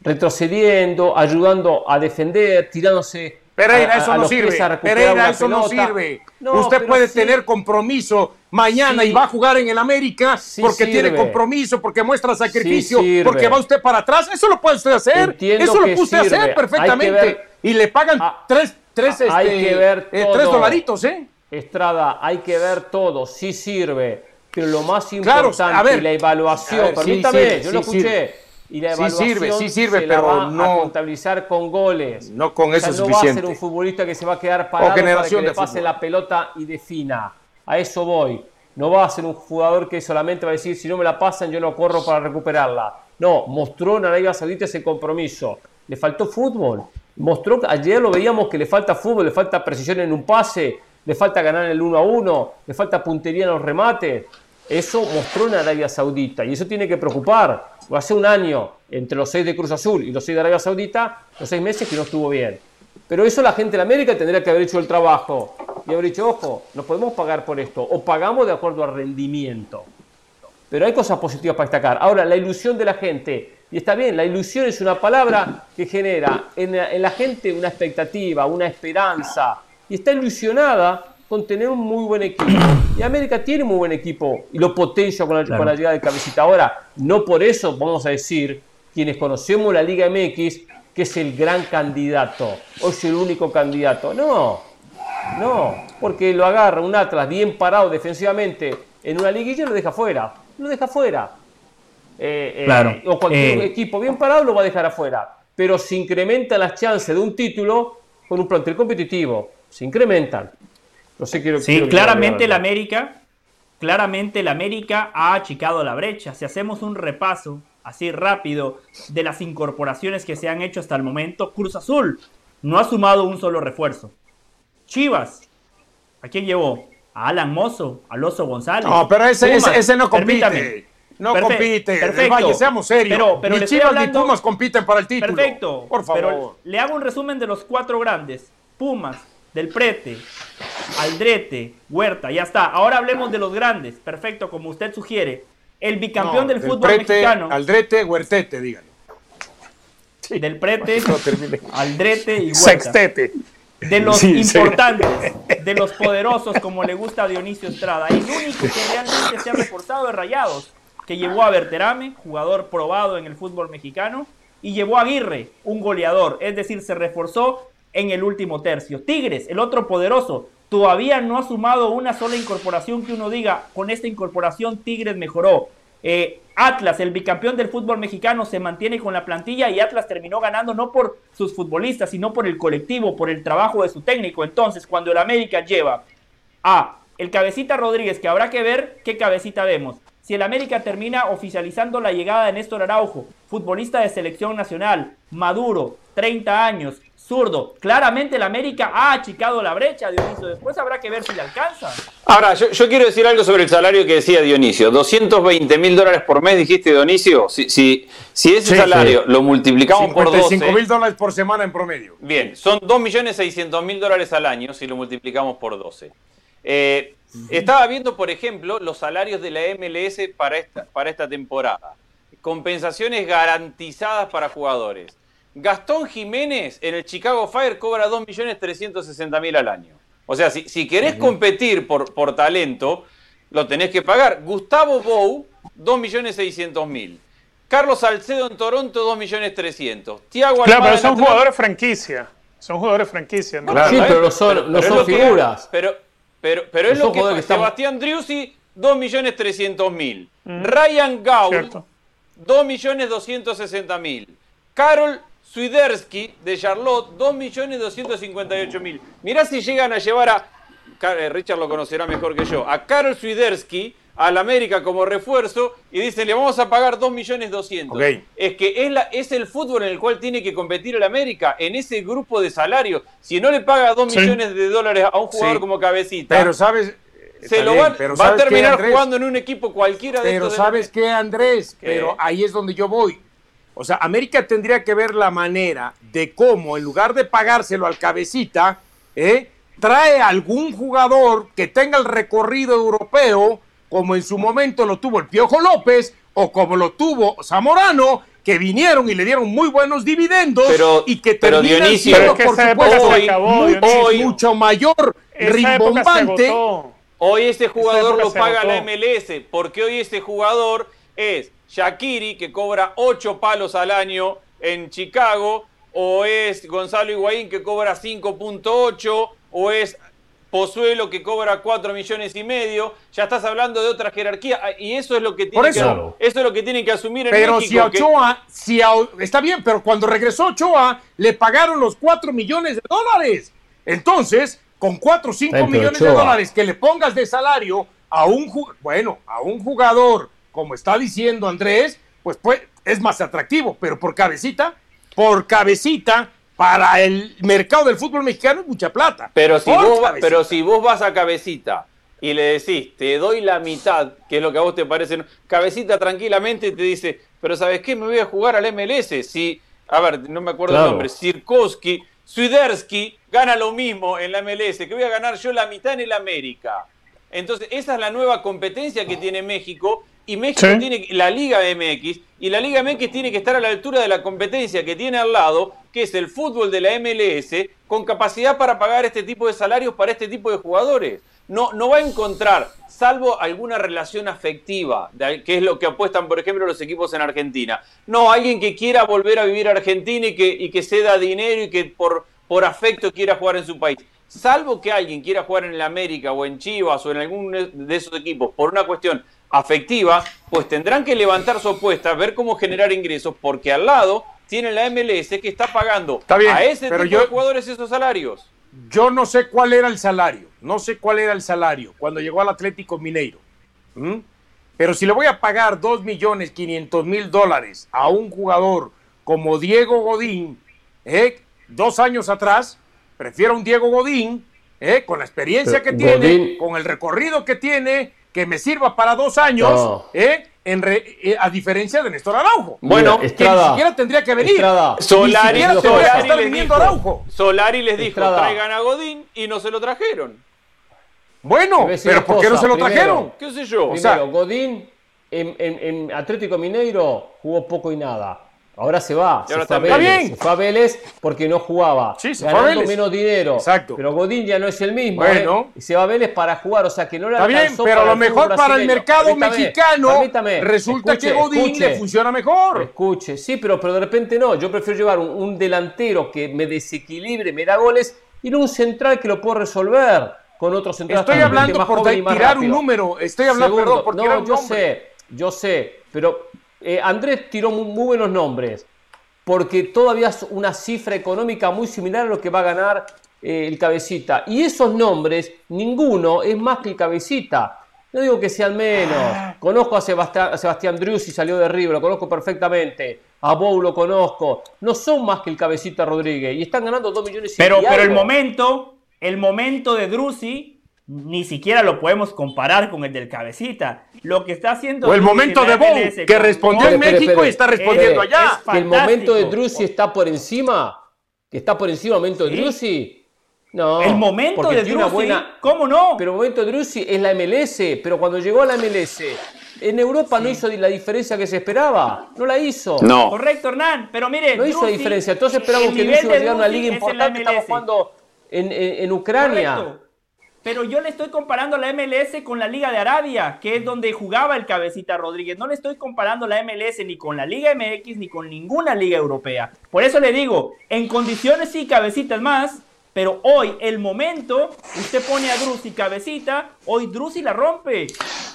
retrocediendo, ayudando a defender, tirándose. Pereira, eso no sirve. Pereira, eso no sirve. Usted puede tener compromiso mañana y va a jugar en el América porque tiene compromiso, porque muestra sacrificio, porque va usted para atrás. Eso lo puede usted hacer. eso lo puede usted hacer perfectamente. y le pagan ah, tres, tres, este, que ver eh, tres dolaritos, ¿eh? Estrada, hay que ver todo, sí sirve. Pero lo más importante, la evaluación, permítame, yo lo escuché y la evaluación sí sirve, sí sirve, pero no a contabilizar con goles. No con eso no va a ser un futbolista que se va a quedar parado para que le pase la pelota y defina. A eso voy. No va a ser un jugador que solamente va a decir si no me la pasan yo no corro para recuperarla. No, mostró en Arabia Saudita ese compromiso. Le faltó fútbol. Mostró ayer lo veíamos que le falta fútbol, le falta precisión en un pase, le falta ganar el 1 a 1, le falta puntería en los remates. Eso mostró en Arabia Saudita y eso tiene que preocupar. Hace un año, entre los seis de Cruz Azul y los seis de Arabia Saudita, los seis meses que no estuvo bien. Pero eso la gente de América tendría que haber hecho el trabajo y haber dicho, ojo, no podemos pagar por esto, o pagamos de acuerdo al rendimiento. Pero hay cosas positivas para destacar. Ahora, la ilusión de la gente, y está bien, la ilusión es una palabra que genera en la, en la gente una expectativa, una esperanza, y está ilusionada con tener un muy buen equipo. Y América tiene muy buen equipo y lo potencia con la, llegada de Cabecita. Ahora, no por eso vamos a decir, quienes conocemos la Liga MX, que es el gran candidato o es el único candidato. No, no, porque lo agarra un Atlas bien parado defensivamente en una liguilla y lo deja fuera. Lo deja fuera. Eh, eh, claro. o cualquier eh. equipo bien parado lo va a dejar afuera. Pero se incrementan las chances de un título con un plantel competitivo. Se incrementan sí, claramente el América, claramente el América ha achicado la brecha. Si hacemos un repaso así rápido de las incorporaciones que se han hecho hasta el momento, Cruz Azul no ha sumado un solo refuerzo. Chivas, ¿a quién llevó? A Alan Mozo, a Loso González. No, pero ese, ese, no compite. No Perfe- compite, perfecto. Valle, seamos serios. Pero, pero ni Chivas hablando- ni Pumas compiten para el título. Perfecto. Por favor. Pero le hago un resumen de los cuatro grandes. Pumas, Del Prete, Aldrete, Huerta, ya está. Ahora hablemos de los grandes. Perfecto, como usted sugiere. El bicampeón No, del fútbol Prete, mexicano. Aldrete, Huertete, díganlo. Del Prete, No. Aldrete y Huerta. Sextete. De los Sí, sí. importantes, de los poderosos, como le gusta a Dionisio Estrada. El único que realmente se ha reforzado es Rayados, que llevó a Berterame, jugador probado en el fútbol mexicano, y llevó a Aguirre, un goleador, es decir, se reforzó en el último tercio. Tigres, el otro poderoso, todavía no ha sumado una sola incorporación que uno diga, con esta incorporación Tigres mejoró. Eh, Atlas, el bicampeón del fútbol mexicano, se mantiene con la plantilla y Atlas terminó ganando no por sus futbolistas, sino por el colectivo, por el trabajo de su técnico. Entonces, cuando el América lleva a el cabecita Rodríguez, que habrá que ver qué cabecita vemos. Si el América termina oficializando la llegada de Néstor Araujo, futbolista de selección nacional, maduro, 30 años, zurdo, claramente el América ha achicado la brecha, Dionisio. Después habrá que ver si le alcanza. Ahora, yo, yo quiero decir algo sobre el salario que decía Dionisio. 220 mil dólares por mes, dijiste, Dionisio. Si, si, si ese Sí, salario lo multiplicamos por 55 12, mil dólares por semana en promedio. bien, son 2.600.000 dólares al año si lo multiplicamos por 12. Eh, estaba viendo, por ejemplo, los salarios de la MLS para esta, para esta temporada. Compensaciones garantizadas para jugadores. Gastón Jiménez en el Chicago Fire cobra 2.360.000 al año. O sea, si, si querés competir por, por talento, lo tenés que pagar. Gustavo Bou, 2.600.000. Carlos Salcedo en Toronto, 2.300.000. Tiago Claro, pero son jugadores franquicia. Son jugadores franquicia. ¿no? Claro. Sí, pero no son, no Pero es son lo que- figuras. pero, pero, pero es No lo que que están- Sebastián Driussi, 2.300.000. Ryan Gaul, Cierto. 2.260.000. Carol Swiderski de Charlotte, 2.258.000. Mirá si llegan a llevar a. Eh, Richard lo conocerá mejor que yo. A Carol Swiderski al América como refuerzo y dicen le vamos a pagar 2.200.000. Ok. Es que es, la, es el fútbol en el cual tiene que competir el América, en ese grupo de salarios. Si no le paga 2 Sí. millones de dólares a un jugador Sí. como cabecita, Pero sabes. se lo va, a ¿sabes qué, terminar jugando en un equipo cualquiera de Pero estos de- ¿sabes qué, Andrés? ¿Qué? Pero ahí es donde yo voy. O sea, América tendría que ver la manera de cómo, en lugar de pagárselo al cabecita, ¿eh? trae algún jugador que tenga el recorrido europeo, como en su momento lo tuvo el Piojo López, o como lo tuvo Zamorano, que vinieron y le dieron muy buenos dividendos Pero- y que pero terminan Dionisio- siendo, Pero es que por supuesto, acabó, mucho, mayor Esa rimbombante. Hoy ese jugador lo paga la MLS, porque hoy ese jugador es Shakiri, que cobra 8 palos al año en Chicago, o es Gonzalo Higuaín, que cobra 5.8, o es Pozuelo, que cobra 4 millones y medio. Ya estás hablando de otra jerarquía, ah, y eso es lo que tiene, Por que, eso. eso es lo que, tienen que asumir en Pero México. si a que- Ochoa, si a- está bien, pero cuando regresó Ochoa, le pagaron los 4 millones de dólares. Entonces, con 4 o 5 Ay, pero millones de dólares que le pongas de salario a un, bueno, a un jugador, como está diciendo Andrés, pues, pues es más atractivo, pero por cabecita, por cabecita, para el mercado del fútbol mexicano es mucha plata. Pero si, vos, va- cabecita. pero si vos vas a Cabecita y le decís, te doy la mitad, que es lo que a vos te parece, Cabecita tranquilamente te dice, pero ¿sabes qué? Me voy a jugar al MLS. Si, a ver, no me acuerdo Claro. el nombre, Sirkowski, Swiderski gana lo mismo en la MLS, que voy a ganar yo la mitad en el América. Entonces, esa es la nueva competencia que tiene México. Y México Sí. tiene la Liga MX. Y la Liga MX tiene que estar a la altura de la competencia que tiene al lado, que es el fútbol de la MLS, con capacidad para pagar este tipo de salarios para este tipo de jugadores. No, no va a encontrar, salvo alguna relación afectiva, que es lo que apuestan, por ejemplo, los equipos en Argentina. No, alguien que quiera volver a vivir a Argentina y que, y que ceda dinero y que por, por afecto quiera jugar en su país. Salvo que alguien quiera jugar en el América o en Chivas o en algún de esos equipos por una cuestión afectiva, pues tendrán que levantar su apuesta, ver cómo generar ingresos, porque al lado tienen la MLS que está pagando Está bien, a ese pero tipo yo- de jugadores esos salarios. Yo no sé cuál era el salario, no sé cuál era el salario cuando llegó al Atlético Mineiro. ¿Mm? Pero si le voy a pagar 2 millones 500 mil dólares a un jugador como Diego Godín, ¿eh? dos años atrás, prefiero un Diego Godín, ¿eh? con la experiencia que tiene, con el recorrido que tiene, que me sirva para dos años, No. ¿eh? en re- eh, a diferencia de Néstor Araujo. Bueno, que Estrada, ni siquiera tendría que venir. Estrada, Solari, Ni Solari estar les viniendo dijo, Araujo. Solari les dijo, Estrada. traigan a Godín y no se lo trajeron. Bueno, pero ¿por qué no se lo primero. trajeron? ¿Qué sé yo? O sea- Godín en, en- en Atlético Mineiro jugó poco y nada. Ahora se va, Y se ahora fue, Vélez, bien. se fue a Vélez porque no jugaba, Sí, se fue a ganando Vélez. menos dinero. Exacto. Pero Godín ya no es el mismo. Bueno. ¿eh? Y se va a Vélez para jugar, o sea que no le Está bien, pero a lo mejor para el mercado Permítame, mexicano permítame, resulta escuche, que Godín escuche. le funciona mejor. Escuche, sí, pero, pero de repente no. Yo prefiero llevar un, un delantero que me desequilibre, me da goles, y no un central que lo puedo resolver con otro central. Estoy hablando más por joven y más tirar un número. Estoy hablando, Segundo, perdón, por no, tirar un yo nombre. sé, yo sé, pero eh, Andrés tiró muy, muy buenos nombres, porque todavía es una cifra económica muy similar a lo que va a ganar eh, el cabecita. Y esos nombres, ninguno es más que el cabecita. No digo que sean menos. Ah. Conozco a Sebastián, a Sebastián Driussi, salió de River, lo conozco perfectamente. A Bou lo conozco. No son más que el cabecita Rodríguez. Y están ganando 2 millones y Pero, pero el momento, el momento de Drusi, ni siquiera lo podemos comparar con el del cabecita. Lo que está haciendo O el Drusi momento en de MLS que respondió en México espere, y está respondiendo espere, allá. es que el momento de. Drusi está por encima, que está por encima del momento de ¿Sí? Drusi. No, el momento porque de tiene una Drusi, buena. ¿cómo no? Pero el momento de Drusi es la MLS, pero cuando llegó a la MLS, en Europa no hizo la diferencia que se esperaba. No la hizo. No. Correcto, Hernán. Pero mire, No hizo la diferencia. Entonces esperamos el que Drusi va a de llegar a una liga es importante. Estamos MLS. jugando en, en- en Ucrania. Correcto. Pero yo le estoy comparando la MLS con la Liga de Arabia, que es donde jugaba el Cabecita Rodríguez. No le estoy comparando la MLS ni con la Liga MX ni con ninguna liga europea. Por eso le digo, en condiciones sí, Cabecita es más, pero hoy, el momento, usted pone a Drusi Cabecita, hoy Drusi la rompe.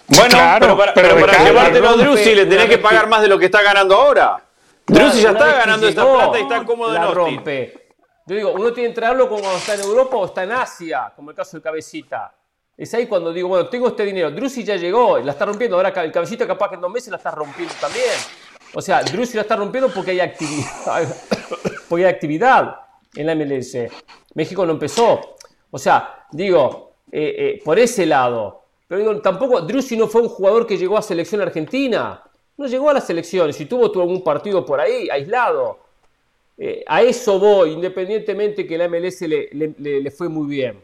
Bueno, Claro, pero para, pero pero para claro, llevártelo a Drusi le tenés que pagar más de lo que está ganando ahora. Drusi ya está ganando esta plata y está cómodo en La Austin. rompe. Yo digo, uno tiene que entrarlo cuando está en Europa o está en Asia, como el caso del Cabecita. Es ahí cuando digo, bueno, tengo este dinero. Drusi ya llegó, la está rompiendo. Ahora el Cabecita capaz que en dos meses la está rompiendo también. O sea, Drusi la está rompiendo porque hay actividad. porque hay actividad en la MLS. México no empezó. O sea, digo, eh, eh, por ese lado. Pero digo, tampoco, Drusi no fue un jugador que llegó a selección argentina. No llegó a la selección. Si tuvo, tuvo algún partido por ahí, aislado. Eh, a eso voy, independientemente que la MLS le, le- le- fue muy bien.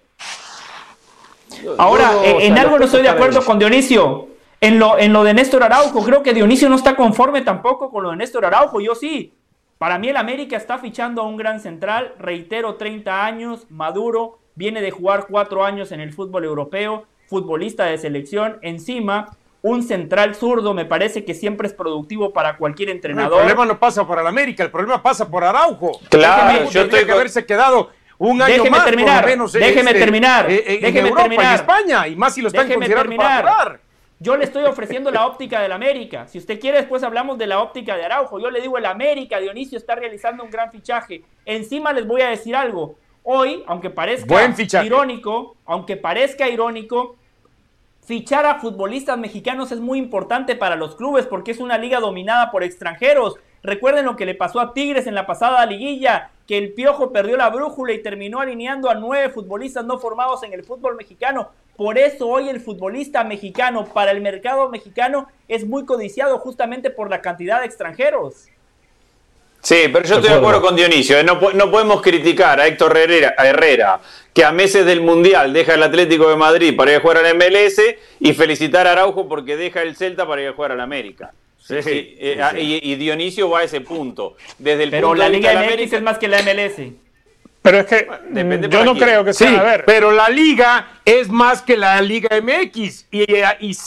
Ahora, yo, en, o sea, en los algo no estoy de acuerdo con Dionisio. En lo, en lo de Néstor Araujo, creo que Dionisio no está conforme tampoco con lo de Néstor Araujo. Yo sí. Para mí el América está fichando a un gran central, reitero, 30 años, maduro, viene de jugar 4 años en el fútbol europeo, futbolista de selección, encima un central zurdo me parece que siempre es productivo para cualquier El entrenador. problema no pasa por el América, el problema pasa por Araujo. Claro, yo estoy que haberse quedado un año Déjeme más, terminar, por menos, déjeme terminar, eh, en déjeme Europa, terminar. en España, y más si lo están Déjeme considerando para terminar. jugar. Yo le estoy ofreciendo la óptica del América. Si usted quiere, después hablamos de la óptica de Araujo. Yo le digo, el América, Dionisio, está realizando un gran fichaje. Encima les voy a decir algo. Hoy, aunque parezca Buen irónico, aunque parezca irónico, fichar a futbolistas mexicanos es muy importante para los clubes porque es una liga dominada por extranjeros. Recuerden lo que le pasó a Tigres en la pasada liguilla, que el Piojo perdió la brújula y terminó alineando a nueve futbolistas no formados en el fútbol mexicano. Por eso hoy el futbolista mexicano para el mercado mexicano es muy codiciado justamente por la cantidad de extranjeros. Sí, pero yo estoy de acuerdo con Dionisio. ¿eh? No, no podemos criticar a Héctor Herrera, a Herrera, que a meses del Mundial deja el Atlético de Madrid para ir a jugar a la MLS y felicitar a Araujo porque deja el Celta para ir a jugar a la América. Sí, sí, eh, ah, Y, y Dionisio va a ese punto. Desde el Pero punto la Liga de MX América, es más que la MLS. Pero es que Depende mm, yo no quién. creo que Sí, a ver, pero la liga es más que la Liga MX y, y,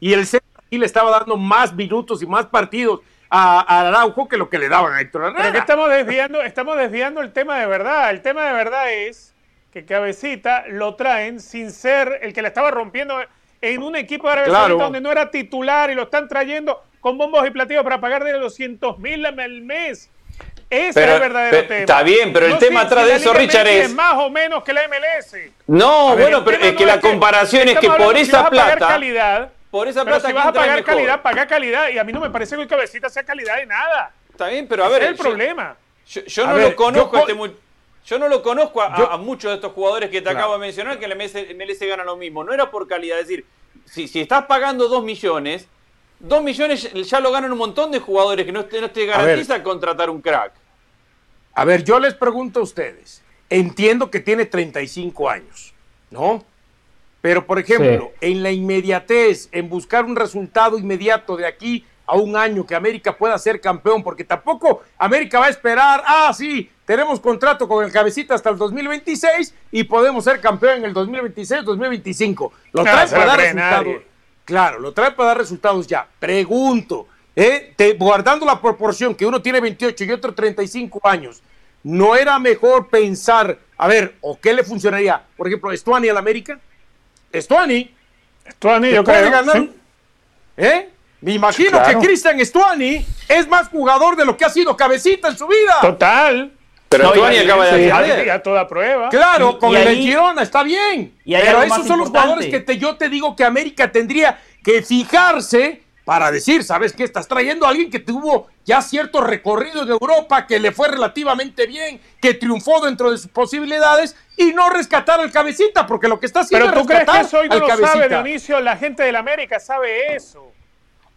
y el Celta sí le estaba dando más minutos y más partidos a, a Araujo que lo que le daban a Héctor pero que Herrera. estamos desviando, estamos desviando el tema de verdad. El tema de verdad es que Cabecita lo traen sin ser el que le estaba rompiendo en un equipo de Arabia Claro. Donde no era titular y lo están trayendo con bombos y platillos para pagarle 200 mil al mes. Ese Pero- es el verdadero pero- tema. está bien, pero el tema atrás de la eso, Richard, es- más o menos que la MLS. No, ver, bueno, pero es que la comparación es que por esa pagar plata, calidad, por esa pero plata si vas a ¿quién trae pagar mejor? calidad, paga calidad. Y a mí no me parece que el cabecita sea calidad de nada. Está bien, pero a Ese ver, es el yo- problema. Yo, no ver, lo conozco yo a este yo no lo conozco a, muchos de estos jugadores que te Claro. acabo de mencionar que en la MLS, MLS gana lo mismo. No era por calidad, es decir, si, si estás pagando 2 millones, 2 millones ya lo ganan un montón de jugadores que no te, no te garantiza contratar un crack. A ver, yo les pregunto a ustedes. Entiendo que tiene 35 años, ¿no? Pero, por ejemplo, Sí. en la inmediatez, en buscar un resultado inmediato de aquí a un año que América pueda ser campeón, porque tampoco América va a esperar, ah, sí, tenemos contrato con el cabecita hasta el 2026 y podemos ser campeón en el 2026, 2025. Lo trae para dar resultados. nadie. Claro, lo trae para dar resultados ya. Pregunto, ¿eh? Te- guardando la proporción que uno tiene 28 y otro 35 años, ¿no era mejor pensar, a ver, o qué le funcionaría? Por ejemplo, Estuani al América. Estuani. Estuani, te yo puede creo, ganar. sí. ¿Eh? Me imagino claro. que Cristian Estuani es más jugador de lo que ha sido cabecita en su vida. Total. Pero No, Estuani y- acaba de sí. ascender. A, toda prueba. Claro, Y- con y el ahí- Girona está bien. y pero esos son los jugadores que te- yo te digo que América tendría que fijarse para decir, ¿sabes qué? Estás trayendo a alguien que tuvo ya cierto recorrido en Europa, que le fue relativamente bien, que triunfó dentro de sus posibilidades y no rescatar al cabecita, porque lo que está haciendo Pero tú es crees que eso hoy no lo cabecita. sabe, Dionisio. La gente del América sabe eso.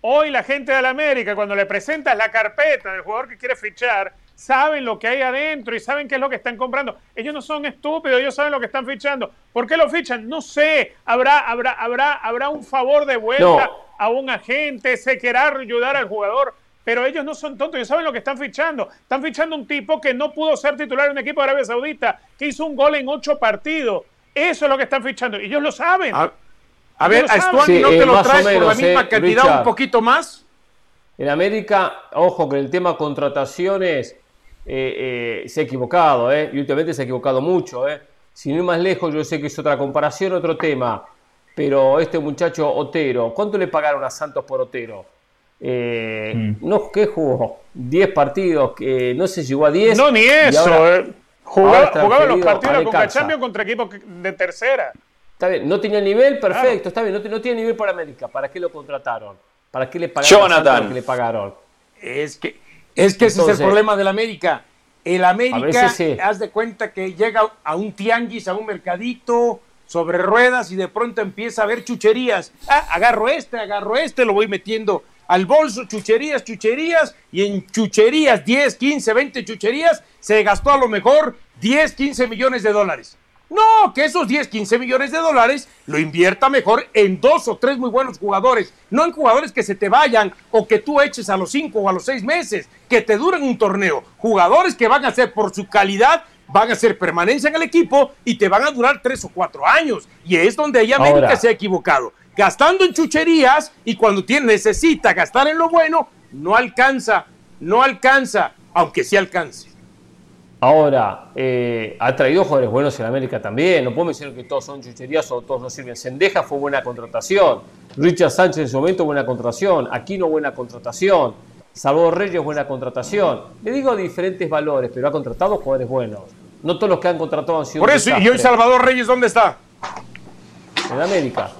Hoy la gente del América, cuando le presentas la carpeta del jugador que quiere fichar, saben lo que hay adentro y saben qué es lo que están comprando. Ellos no son estúpidos, ellos saben lo que están fichando. ¿Por qué lo fichan? No sé. Habrá, habrá, habrá, habrá un favor de vuelta No. A un agente, se querrá ayudar al jugador. Pero ellos no son tontos, ellos saben lo que están fichando. Están fichando un tipo que no pudo ser titular en un equipo de Arabia Saudita, que hizo un gol en ocho partidos. Eso es lo que están fichando. Y ellos lo saben. A, a ver, a lo. Estuani Sí, no eh, te lo más o traes por la menos, misma eh, cantidad, Richard. un poquito más. En América, ojo que el tema contrataciones eh, eh, se ha equivocado, ¿eh? y últimamente se ha equivocado mucho. ¿eh? Si no ir más lejos, yo sé que es otra comparación, otro tema, pero este muchacho Otero, ¿cuánto le pagaron a Santos por Otero? Eh, Mm. No, ¿qué jugó? 10 partidos, que no se llegó a 10. No, ni eso. ahora- eh. Jugaba, jugaba los partidos de Necaxa. Champions contra equipos de tercera. Está bien, no tenía nivel, perfecto, está bien, no, tiene nivel para América. ¿Para qué lo contrataron? ¿Para qué le pagaron a Jonathan. Que le pagaron? Es que, es que ese es el problema del América. El América, sí. haz de cuenta que llega a un tianguis, a un mercadito, sobre ruedas y de pronto empieza a ver chucherías. Ah, agarro este, agarro este, lo voy metiendo al bolso, chucherías, chucherías, y en chucherías, 10, 15, 20 chucherías, se gastó a lo mejor 10, 15 millones de dólares. No, que esos 10, 15 millones de dólares lo invierta mejor en dos o tres muy buenos jugadores, no en jugadores que se te vayan o que tú eches a los cinco o a los seis meses, que te duren un torneo. Jugadores que van a ser por su calidad, van a ser permanencia en el equipo y te van a durar tres o cuatro años. Y es donde ahí América Ahora. se ha equivocado. Gastando en chucherías y cuando tiene, necesita gastar en lo bueno, no alcanza, no alcanza, aunque sí alcance. Ahora, eh, ha traído jugadores buenos en América también. No puedo mencionar que todos son chucherías o todos no sirven. Sendeja fue buena contratación. Richard Sánchez en su momento buena contratación. Aquino buena contratación. Salvador Reyes buena contratación. Le digo diferentes valores, pero ha contratado jugadores buenos. No todos los que han contratado han sido Por eso, y hoy. Salvador Reyes, ¿dónde está? en América.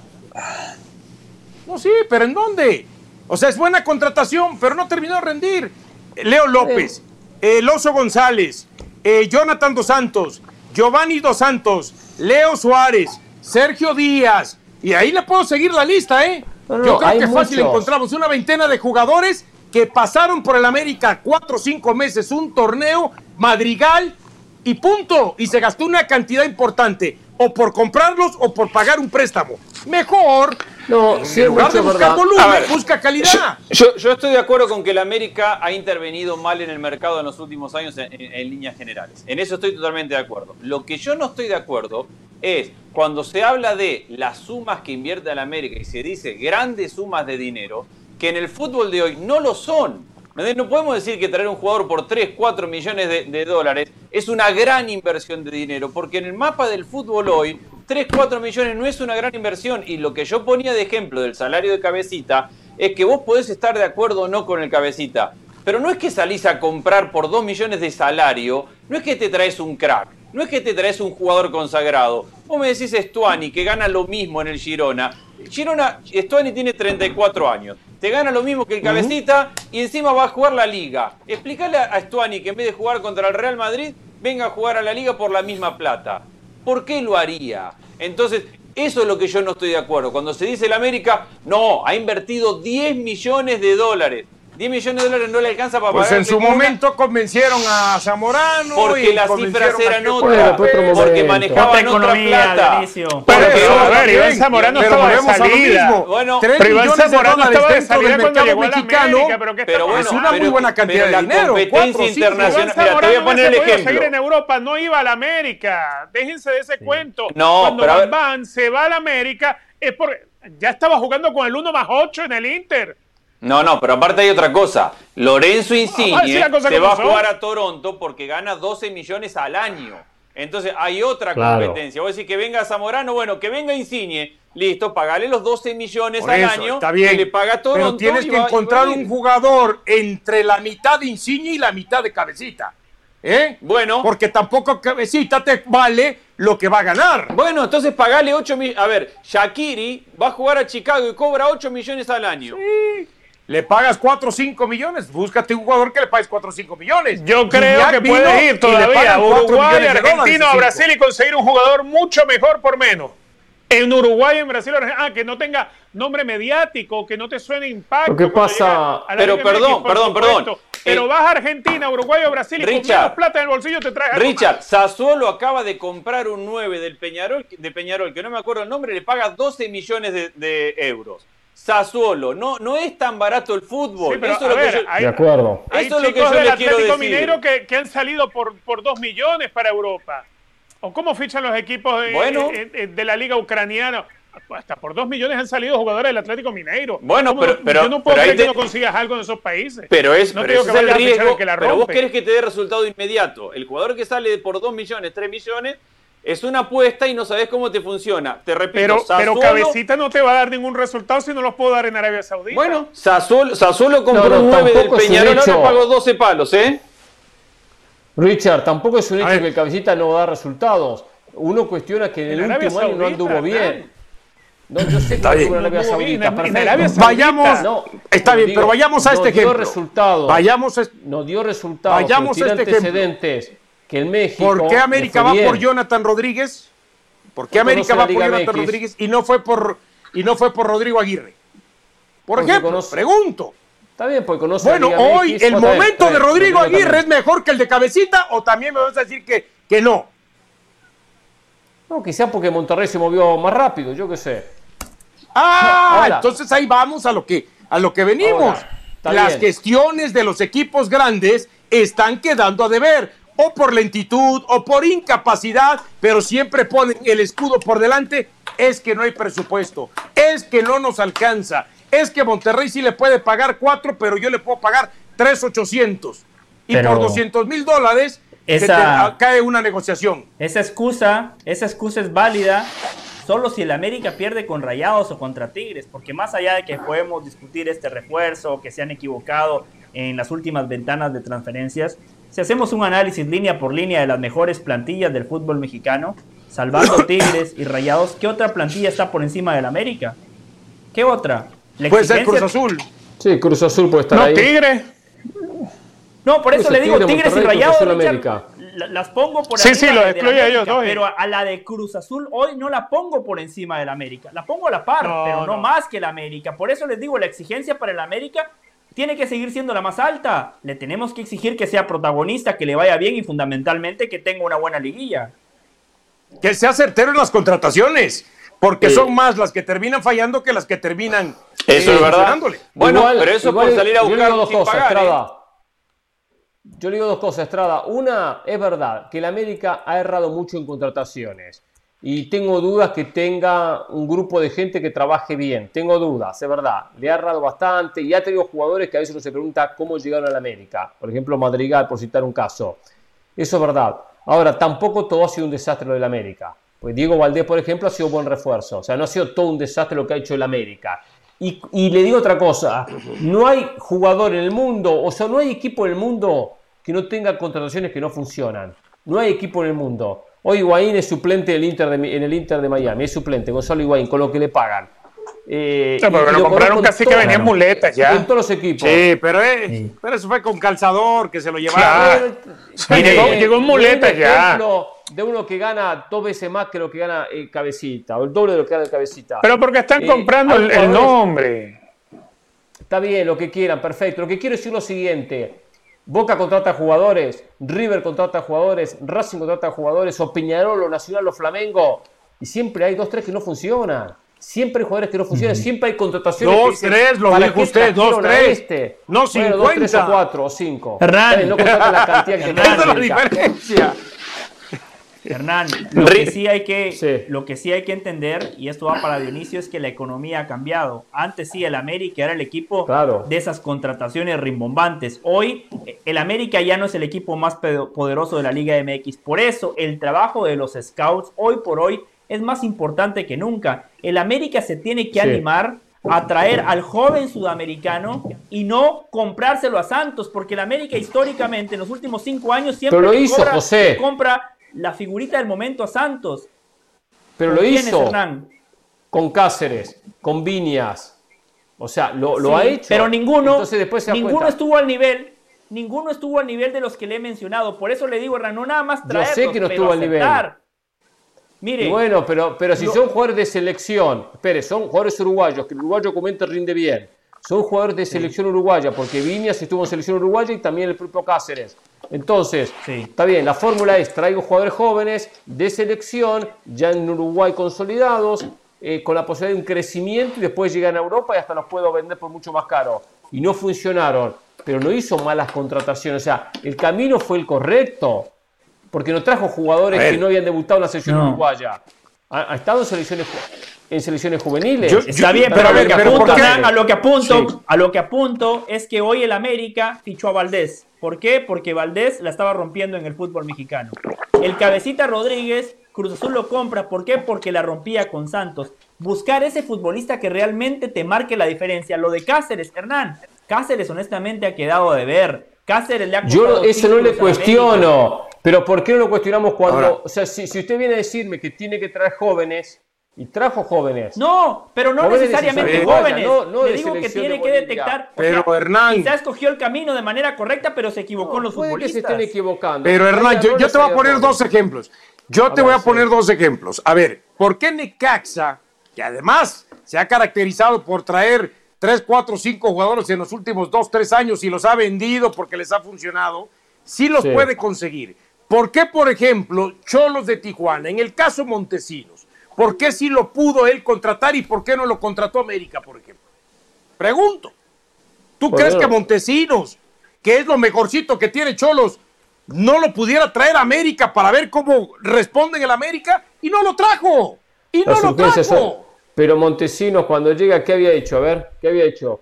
No, sí, pero ¿en dónde? O sea, es buena contratación, pero no terminó de rendir. Leo López, El Oso González, eh, Jonathan Dos Santos, Giovanni Dos Santos, Leo Suárez, Sergio Díaz, y ahí le puedo seguir la lista, ¿eh? No, no, Yo creo que fácil muchos. encontramos una veintena de jugadores que pasaron por el América cuatro o cinco meses, un torneo, Madrigal, y punto. Y se gastó una cantidad importante, o por comprarlos o por pagar un préstamo. Mejor, No, sí, en lugar de buscar verdad. volumen, ver, busca calidad. Yo, yo estoy de acuerdo con que el América ha intervenido mal en el mercado en los últimos años en, en- en líneas generales. En eso estoy totalmente de acuerdo. Lo que yo no estoy de acuerdo es cuando se habla de las sumas que invierte el América y se dice grandes sumas de dinero, que en el fútbol de hoy no lo son. No podemos decir que traer un jugador por 3, 4 millones de, dólares es una gran inversión de dinero, porque en el mapa del fútbol hoy, 3, 4 millones no es una gran inversión. Y lo que yo ponía de ejemplo del salario de cabecita es que vos podés estar de acuerdo o no con el cabecita, pero no es que salís a comprar por 2 millones de salario, no es que te traes un crack, no es que te traes un jugador consagrado. Vos me decís Stuani, que gana lo mismo en el Girona. Girona, Stuani tiene 34 años. Te gana lo mismo que el cabecita y encima va a jugar la liga. Explícale a Stuani que en vez de jugar contra el Real Madrid, venga a jugar a la liga por la misma plata. ¿Por qué lo haría? Entonces, Eso es lo que yo no estoy de acuerdo. Cuando se dice el América, no, ha invertido 10 millones de dólares. 10 millones de dólares no le alcanza para Pues pagar. en su momento convencieron a Zamorano. Porque y las cifras eran otras. Porque manejaban Otra otra economía, plata. Pero, pero, a ver, Iván Zamorano pero estaba de salida. mismo. Bueno, Pero Iván de Zamorano dólares estaba de salida cuando llegó a la mexicano. América, pero ¿qué Pero estaba bueno, es una muy buena cantidad de la dinero. competencia internacional- Mira, te voy a poner el ejemplo. seguir en Europa, no iba a la América. Déjense de ese cuento. No, Cuando Van se va a la América es porque ya estaba jugando con el 1 más 8 en el Inter. No, no, pero aparte hay otra cosa. Lorenzo Ah, sí, Insigne se va a jugar a Toronto porque gana 12 millones al año. Entonces hay otra Claro. competencia. Vos decís que venga Zamorano, bueno, que venga Insigne, listo, pagale los 12 millones Por al eso, año está bien. que le paga Toronto. Pero tienes que va- encontrar un jugador entre la mitad de Insigne y la mitad de Cabecita. ¿Eh? Bueno. Porque tampoco Cabecita te vale lo que va a ganar. Bueno, entonces pagale 8 millones. A ver, Shakiri va a jugar a Chicago y cobra 8 millones al año. Le pagas 4 o 5 millones. Búscate un jugador que le pagues 4 o 5 millones. Yo creo que puede y ir le todavía a pagan 4 Uruguay, Argentina cinco. Brasil y conseguir un jugador mucho mejor por menos. En Uruguay, en Brasil, Argentina, ah, que no tenga nombre mediático, que no te suene impacto. Cuando pasa- a Pero perdón, perdón, supuesto. perdón. Pero Eh, vas a Argentina, Uruguay o Brasil y con Richard. menos plata en el bolsillo te traes Richard, más. Sassuolo acaba de comprar un 9 del Peñarol, de Peñarol, que no me acuerdo el nombre, le paga 12 millones de, de euros. Sassuolo, no, no es tan barato el fútbol. Sí, pero, Eso a es lo ver, que yo- hay- De acuerdo. Hay Eso es lo que chicos yo del le quiero Atlético decir. Mineiro que, que han salido por, por 2 millones para Europa. ¿O cómo fichan los equipos de, Bueno. eh, eh, de la liga ucraniana? Hasta por 2 millones han salido jugadores del Atlético Mineiro. Bueno, ¿Cómo pero- no- pero- yo no puedo pero creer que no consigas algo en esos países. Pero es, No pero que el a la pero vos rompe. querés que te dé resultado inmediato. El jugador que sale por 2 millones, 3 millones, es una apuesta y no sabés cómo te funciona. Te repito, Pero, pero Cabecita no te va a dar ningún resultado si no los puedo dar en Arabia Saudita. Bueno, Sassuolo, Sassuolo compró No, no, un 9 del tampoco es un Peñarol, ahora pagó 12 palos, ¿eh? Richard, tampoco es un hecho que el cabecita no da resultados. Uno cuestiona que en el Arabia último año no anduvo bien. Hernán. No, yo sé que Está no bien. Arabia No bien, Saudita. en- en. Arabia Saudita. Vayamos. No, está bien, digo, pero vayamos a no este dio ejemplo. resultados. Vayamos a este- No dio resultados. Vayamos a tiene este ejemplo. Que México. ¿Por qué América va bien. por Jonathan Rodríguez? ¿Por qué Porque América va por Jonathan. Rodríguez y no fue por y no fue por Rodrigo Aguirre? Por Porque ejemplo, conoce- pregunto. Está bien, porque conoce Bueno, hoy el momento de Rodrigo. Aguirre es mejor que el de Cabecita o también me vas a decir que, que no. No, quizá porque Monterrey se movió más rápido, yo qué sé. Ah, Ahora. entonces ahí vamos a lo que a lo que venimos. Ahora, Las bien. gestiones de los equipos grandes están quedando a deber, o por lentitud o por incapacidad, pero siempre ponen el escudo por delante. Es que no hay presupuesto, es que no nos alcanza, es que Monterrey sí le puede pagar cuatro, pero yo le puedo pagar tres ochocientos y Pero- por 200 mil dólares te- Esa- cae una negociación. Esa excusa, esa excusa es válida solo si el América pierde con Rayados o contra Tigres, porque más allá de que podemos discutir este refuerzo, que se han equivocado en las últimas ventanas de transferencias, si hacemos un análisis línea por línea de las mejores plantillas del fútbol mexicano, salvando Tigres y Rayados, ¿qué otra plantilla está por encima del América? ¿Qué otra? La Puede ser Cruz Azul. Sí, Cruz Azul puede estar No, ahí. Tigre. No, por eso Eso, le digo, Tigre, Tigres y Rayados, Cruz Azul, Richard, las pongo por Sí, arriba sí, lo de- de la excluye a ellos América, dos, Pero a, a la de Cruz Azul hoy no la pongo por encima del América. La pongo a la par, No, pero no, no. más que el América. Por eso les digo, la exigencia para el América tiene que seguir siendo la más alta. Le tenemos que exigir que sea protagonista, que le vaya bien y fundamentalmente que tenga una buena liguilla. que sea certero en las contrataciones, porque Sí. son más las que terminan fallando que las que terminan Eso eh, es verdad. Bueno, Igual- pero eso igual por salir a yo le buscar digo dos sin cosas, pagar, ¿eh? Estrada. Yo le digo dos cosas, Estrada. Una, es verdad que el América ha errado mucho en contrataciones. Y tengo dudas que tenga un grupo de gente que trabaje bien. Tengo dudas, es verdad. Le ha errado bastante y ha tenido jugadores que a veces uno se pregunta cómo llegaron al América. Por ejemplo, Madrigal, por citar un caso. Eso es verdad. Ahora, tampoco todo ha sido un desastre lo del América. Pues Diego Valdés, por ejemplo, ha sido buen refuerzo. O sea, no ha sido todo un desastre lo que ha hecho el América. Y, y le digo otra cosa, no hay jugador en el mundo, o sea, no hay equipo en el mundo que no tenga contrataciones que no funcionan. No hay equipo en el mundo. Hoy Higuaín es suplente del Inter de en el Inter de Miami, es suplente, Gonzalo Higuaín, con lo que le pagan. Eh, Sí, porque y lo lo compraron en casi que todo- venía en muletas ya. En todos los equipos. Sí, pero, eh, Sí. pero eso fue con calzador que se lo llevaron. Claro. Está Llegó- bien. llegó en muleta Un ya. de uno que gana dos veces más que lo que gana el cabecita, o el doble de lo que gana el cabecita. Pero porque están Eh, comprando el, el nombre. Está bien, lo que quieran, perfecto. Lo que quiero decir es lo siguiente. Boca contrata jugadores, River contrata jugadores, Racing contrata jugadores, o Peñarol, o Nacional, o Flamengo. Y siempre hay dos, tres que no funcionan. Siempre hay jugadores que no funcionan, siempre hay contrataciones. que Dos, dicen, tres, lo ¿para dijo usted, dos, tres. Este? No, Bueno, dos, tres o 50. cuatro o cinco. No contratan la cantidad que Esa es la diferencia. Hernán, lo que, sí hay que, Sí. lo que sí hay que entender, y esto va para Dionisio, es que la economía ha cambiado. Antes sí, el América era el equipo Claro. de esas contrataciones rimbombantes. Hoy, el América ya no es el equipo más poderoso de la Liga MX. Por eso, el trabajo de los scouts hoy por hoy es más importante que nunca. El América se tiene que Sí. animar a traer al joven sudamericano y no comprárselo a Santos, porque el América históricamente en los últimos cinco años siempre Pero lo hizo, cobra- José. compra la figurita del momento a Santos. Pero ¿Con lo hizo Hernán? con Cáceres, con Viñas. O sea, lo, lo Sí, ha hecho. Pero ninguno, Entonces después se ninguno estuvo al nivel. Ninguno estuvo al nivel de los que le he mencionado. Por eso le digo, Hernán, no nada más Yo traerlos, sé que no estuvo al nivel. Mire, bueno, pero, pero si Lo- son jugadores de selección, espere, son jugadores uruguayos, que el uruguayo comenta rinde bien. Son jugadores de selección uruguaya, porque Viñas estuvo en selección uruguaya y también el propio Cáceres. Entonces, Sí. está bien, la fórmula es traigo jugadores jóvenes de selección, ya en Uruguay consolidados, eh, con la posibilidad de un crecimiento y después llegan a Europa y hasta los puedo vender por mucho más caro. Y no funcionaron, pero no hizo malas contrataciones. O sea, el camino fue el correcto, porque no trajo jugadores que no habían debutado en la selección No. uruguaya. Ha, ha estado en selecciones, en selecciones juveniles. Yo- Está yo- bien, pero pero, a ver, lo que pero apunto, a lo que apunto, Sí. a lo que apunto es que hoy el América fichó a Valdés. ¿Por qué? Porque Valdés la estaba rompiendo en el fútbol mexicano. El cabecita Rodríguez, Cruz Azul lo compra. ¿Por qué? Porque la rompía con Santos. Buscar ese futbolista que realmente te marque la diferencia. Lo de Cáceres, Hernán. Cáceres honestamente ha quedado de ver. Cáceres le ha Yo eso no le cuestiono, pero ¿por qué no lo cuestionamos cuando, Ahora. o sea, si, si usted viene a decirme que tiene que traer jóvenes y trajo jóvenes, No, pero no Jóvenes necesariamente jóvenes. no- no Le digo que tiene de que detectar. o Pero, sea, Hernán. Quizás escogió el camino de manera correcta, pero se equivocó en los puede que se futbolistas. estén equivocando. Pero Hernán, yo, yo te voy a poner dos ejemplos. Yo te ver, voy a sí. poner dos ejemplos. A ver, ¿por qué Necaxa, que además se ha caracterizado por traer 3, 4, 5 jugadores en los últimos 2, 3 años y los ha vendido porque les ha funcionado, sí los Sí. puede conseguir? ¿Por qué, por ejemplo, Cholos de Tijuana, en el caso Montesinos, por qué sí lo pudo él contratar y por qué no lo contrató América, por ejemplo? Pregunto. ¿Tú crees que Montesinos, que es lo mejorcito que tiene Cholos, no lo pudiera traer a América para ver cómo responden el América? Y no lo trajo. Y no lo trajo. son- Pero Montesinos cuando llega, ¿qué había hecho? A ver, ¿qué había hecho?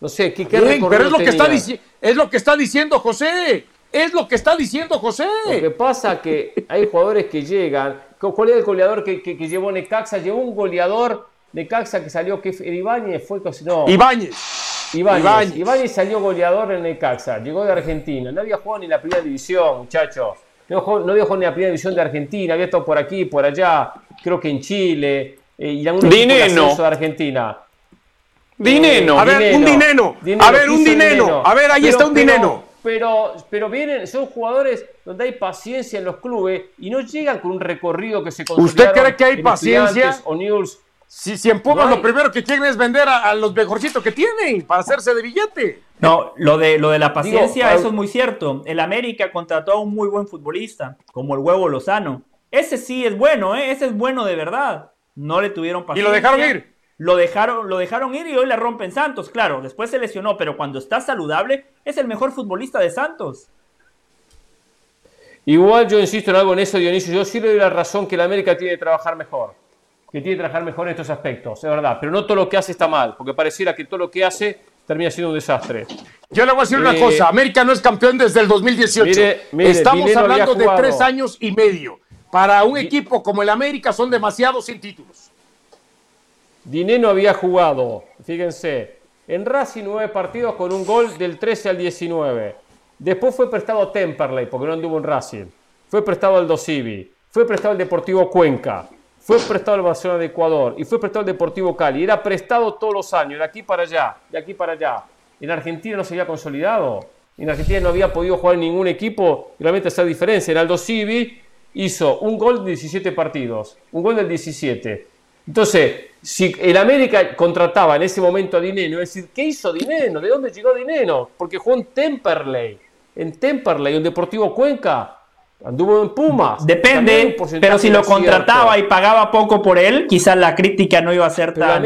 No sé, ¿qué, qué Bien, pero es lo, que está dici- es lo que está diciendo José. Es lo que está diciendo José. Lo que pasa que hay jugadores que llegan. ¿Cuál es el goleador que, que- que llevó Necaxa? Llevó un goleador Necaxa que salió, que Ibáñez fue no, Ibáñez. Ibáñez. Ibáñez. Salió goleador en Necaxa, llegó de Argentina. No había jugado ni en la primera división, muchachos. No, no había jugado ni en la primera división de Argentina, había estado por aquí, por allá, creo que en Chile, eh, y algún de Dineno. ascenso de Argentina. Dineno. A ver, un dinero. A ver, un dinero. A ver, ahí está un dinero. Pero, pero vienen, son jugadores donde hay paciencia en los clubes y no llegan con un recorrido que se ¿Usted cree que hay en paciencia? O News. Si, si en Pumas No hay. lo primero que quieren es vender a, a los mejorcitos que tienen para hacerse de billete. No, lo de, lo de la paciencia, Digo, eso es muy cierto. El América contrató a un muy buen futbolista, como el huevo Lozano. Ese sí es bueno, ¿eh? ese es bueno de verdad. No le tuvieron Y paciencia. lo dejaron ir. Lo dejaron, lo dejaron ir y hoy la rompen Santos. Claro, después se lesionó, pero cuando está saludable, es el mejor futbolista de Santos. Igual yo insisto en algo en eso, Dionisio. Yo sí le doy la razón que la América tiene que trabajar mejor. Que tiene que trabajar mejor en estos aspectos, es verdad. Pero no todo lo que hace está mal, porque pareciera que todo lo que hace termina siendo un desastre. Yo le voy a decir una Eh, cosa, América no es campeón desde el 2018. Mire, mire, Estamos Dinero hablando de tres años y medio. Para un equipo como el América son demasiados sin títulos. Dineno había jugado, fíjense, en Racing nueve partidos con un gol del 13 al 19. Después fue prestado a Temperley, porque no anduvo en Racing. Fue prestado al Dosivi. Fue prestado al Deportivo Cuenca. Fue prestado al Barcelona de Ecuador. Y fue prestado al Deportivo Cali. Era prestado todos los años, de aquí para allá, de aquí para allá. En Argentina no se había consolidado. En Argentina no había podido jugar en ningún equipo realmente hacer diferencia. En Aldo Civi hizo un gol de 17 partidos, un gol del 17. Entonces, si el América contrataba en ese momento a Dineno, es decir, ¿qué hizo Dineno? ¿De dónde llegó Dineno? Porque jugó en Temperley, en Temperley, un Deportivo Cuenca. Anduvo en Pumas. Depende, pero si lo contrataba y pagaba poco por él, quizás la crítica no iba a ser tan,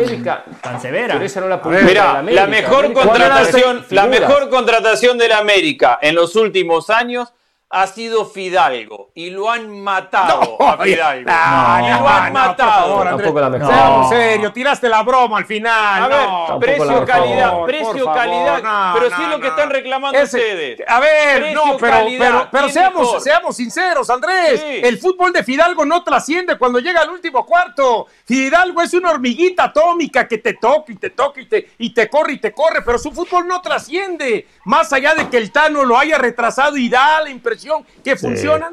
tan severa. Pero esa no la Mira, la mejor contratación, la mejor contratación del América en los últimos años ha sido Fidalgo y lo han matado a Fidalgo. No, lo han matado. tampoco la mejor. en serio, tiraste la broma al final. A ver, precio, calidad, precio, calidad. pero sí es lo que están reclamando ustedes. A ver, no, pero, pero, pero seamos, seamos sinceros, Andrés. El fútbol de Fidalgo no trasciende cuando llega al último cuarto. Fidalgo es una hormiguita atómica que te toca y te toca y te, y te corre y te corre, pero su fútbol no trasciende. Más allá de que el Tano lo haya retrasado y da la impresión que funciona.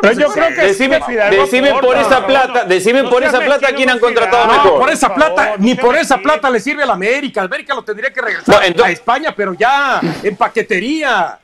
Pero yo creo que decime, por esa plata, decime por esa plata quién han contratado no, por esa plata, ni por esa plata le sirve a la América. América lo tendría que regresar a España, pero ya en paquetería.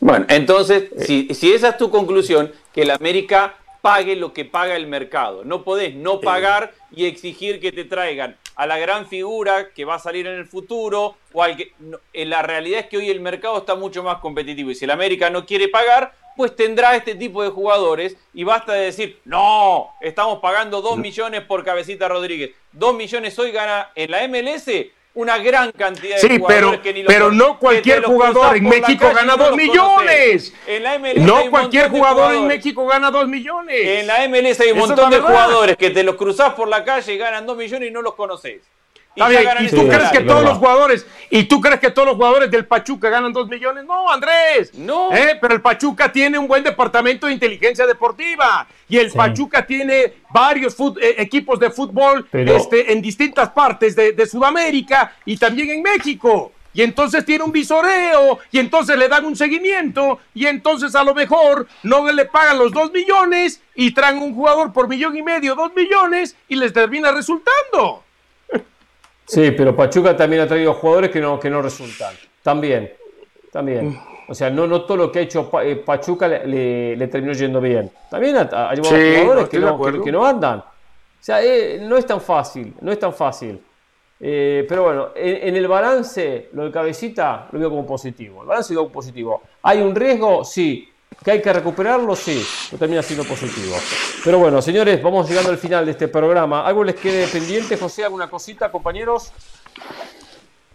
Bueno, entonces, si, si esa es tu conclusión, que la América pague lo que paga el mercado. No podés no pagar y exigir que te traigan a la gran figura que va a salir en el futuro o al que en la realidad es que hoy el mercado está mucho más competitivo y si el América no quiere pagar pues tendrá este tipo de jugadores y basta de decir no estamos pagando 2 millones por Cabecita Rodríguez 2 millones hoy gana en la MLS una gran cantidad de jugadores pero, que ni pero no cualquier jugador en México gana 2 millones. En la MLS no cualquier jugador en México gana 2 millones. En la MLS hay un montón de jugadores que te los cruzás por la calle y ganan 2 millones y no los conoces. ¿Y, tú crees que todos los jugadores, y tú crees que todos los jugadores del Pachuca ganan 2 millones? No, Andrés. No. ¿Eh? Pero el Pachuca tiene un buen departamento de inteligencia deportiva. Y el Pachuca tiene varios eh, equipos de fútbol este, en distintas partes de, Sudamérica y también en México. Y entonces tiene un visoreo, y entonces le dan un seguimiento, y entonces a lo mejor no le pagan los 2 millones y traen un jugador por millón y medio, 2 millones, y les termina resultando. Sí, pero Pachuca también ha traído jugadores que no, que no resultan. También, también. O sea, no, no todo lo que ha hecho eh, Pachuca le, le, terminó yendo bien. También ha, llevado jugadores que no, que, no, andan. O sea, eh, no es tan fácil, no es tan fácil. Eh, pero bueno, en, el balance, lo de cabecita lo veo como positivo. El balance lo veo como positivo. ¿Hay un riesgo? Sí. ¿Que hay que recuperarlo? Sí, pero termina siendo positivo. Pero bueno, señores, vamos llegando al final de este programa. ¿Algo les quede pendiente, José? ¿Alguna cosita, compañeros?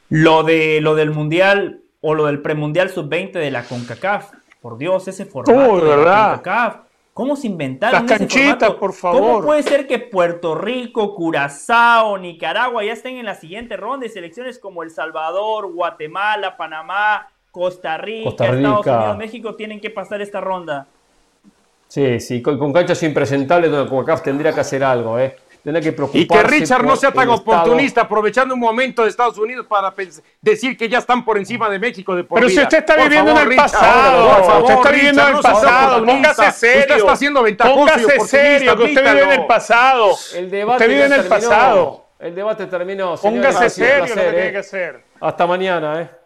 Lo, de, lo del Mundial o lo del premundial sub-20 de la CONCACAF. Por Dios, ese formato de la CONCACAF. ¿Cómo se inventaron Las canchitas, por favor. ¿Cómo puede ser que Puerto Rico, Curazao, Nicaragua ya estén en la siguiente ronda y selecciones como El Salvador, Guatemala, Panamá, Costa Rica, Estados Unidos, México tienen que pasar esta ronda. Sí, sí, con, canchas impresentables donde CONCACAF tendría que hacer algo, ¿eh? Tendría que preocuparse y que Richard no sea tan oportunista, aprovechando un momento de Estados Unidos para decir que ya están por encima de México de Pero si usted está viviendo en el pasado, por favor, usted está viviendo en el pasado, póngase serio. Usted está ventajoso Póngase serio, que usted vive en el pasado. El debate usted vive en el pasado. El debate terminó. Póngase serio lo que tiene ¿eh? que hacer. Hasta mañana, ¿eh?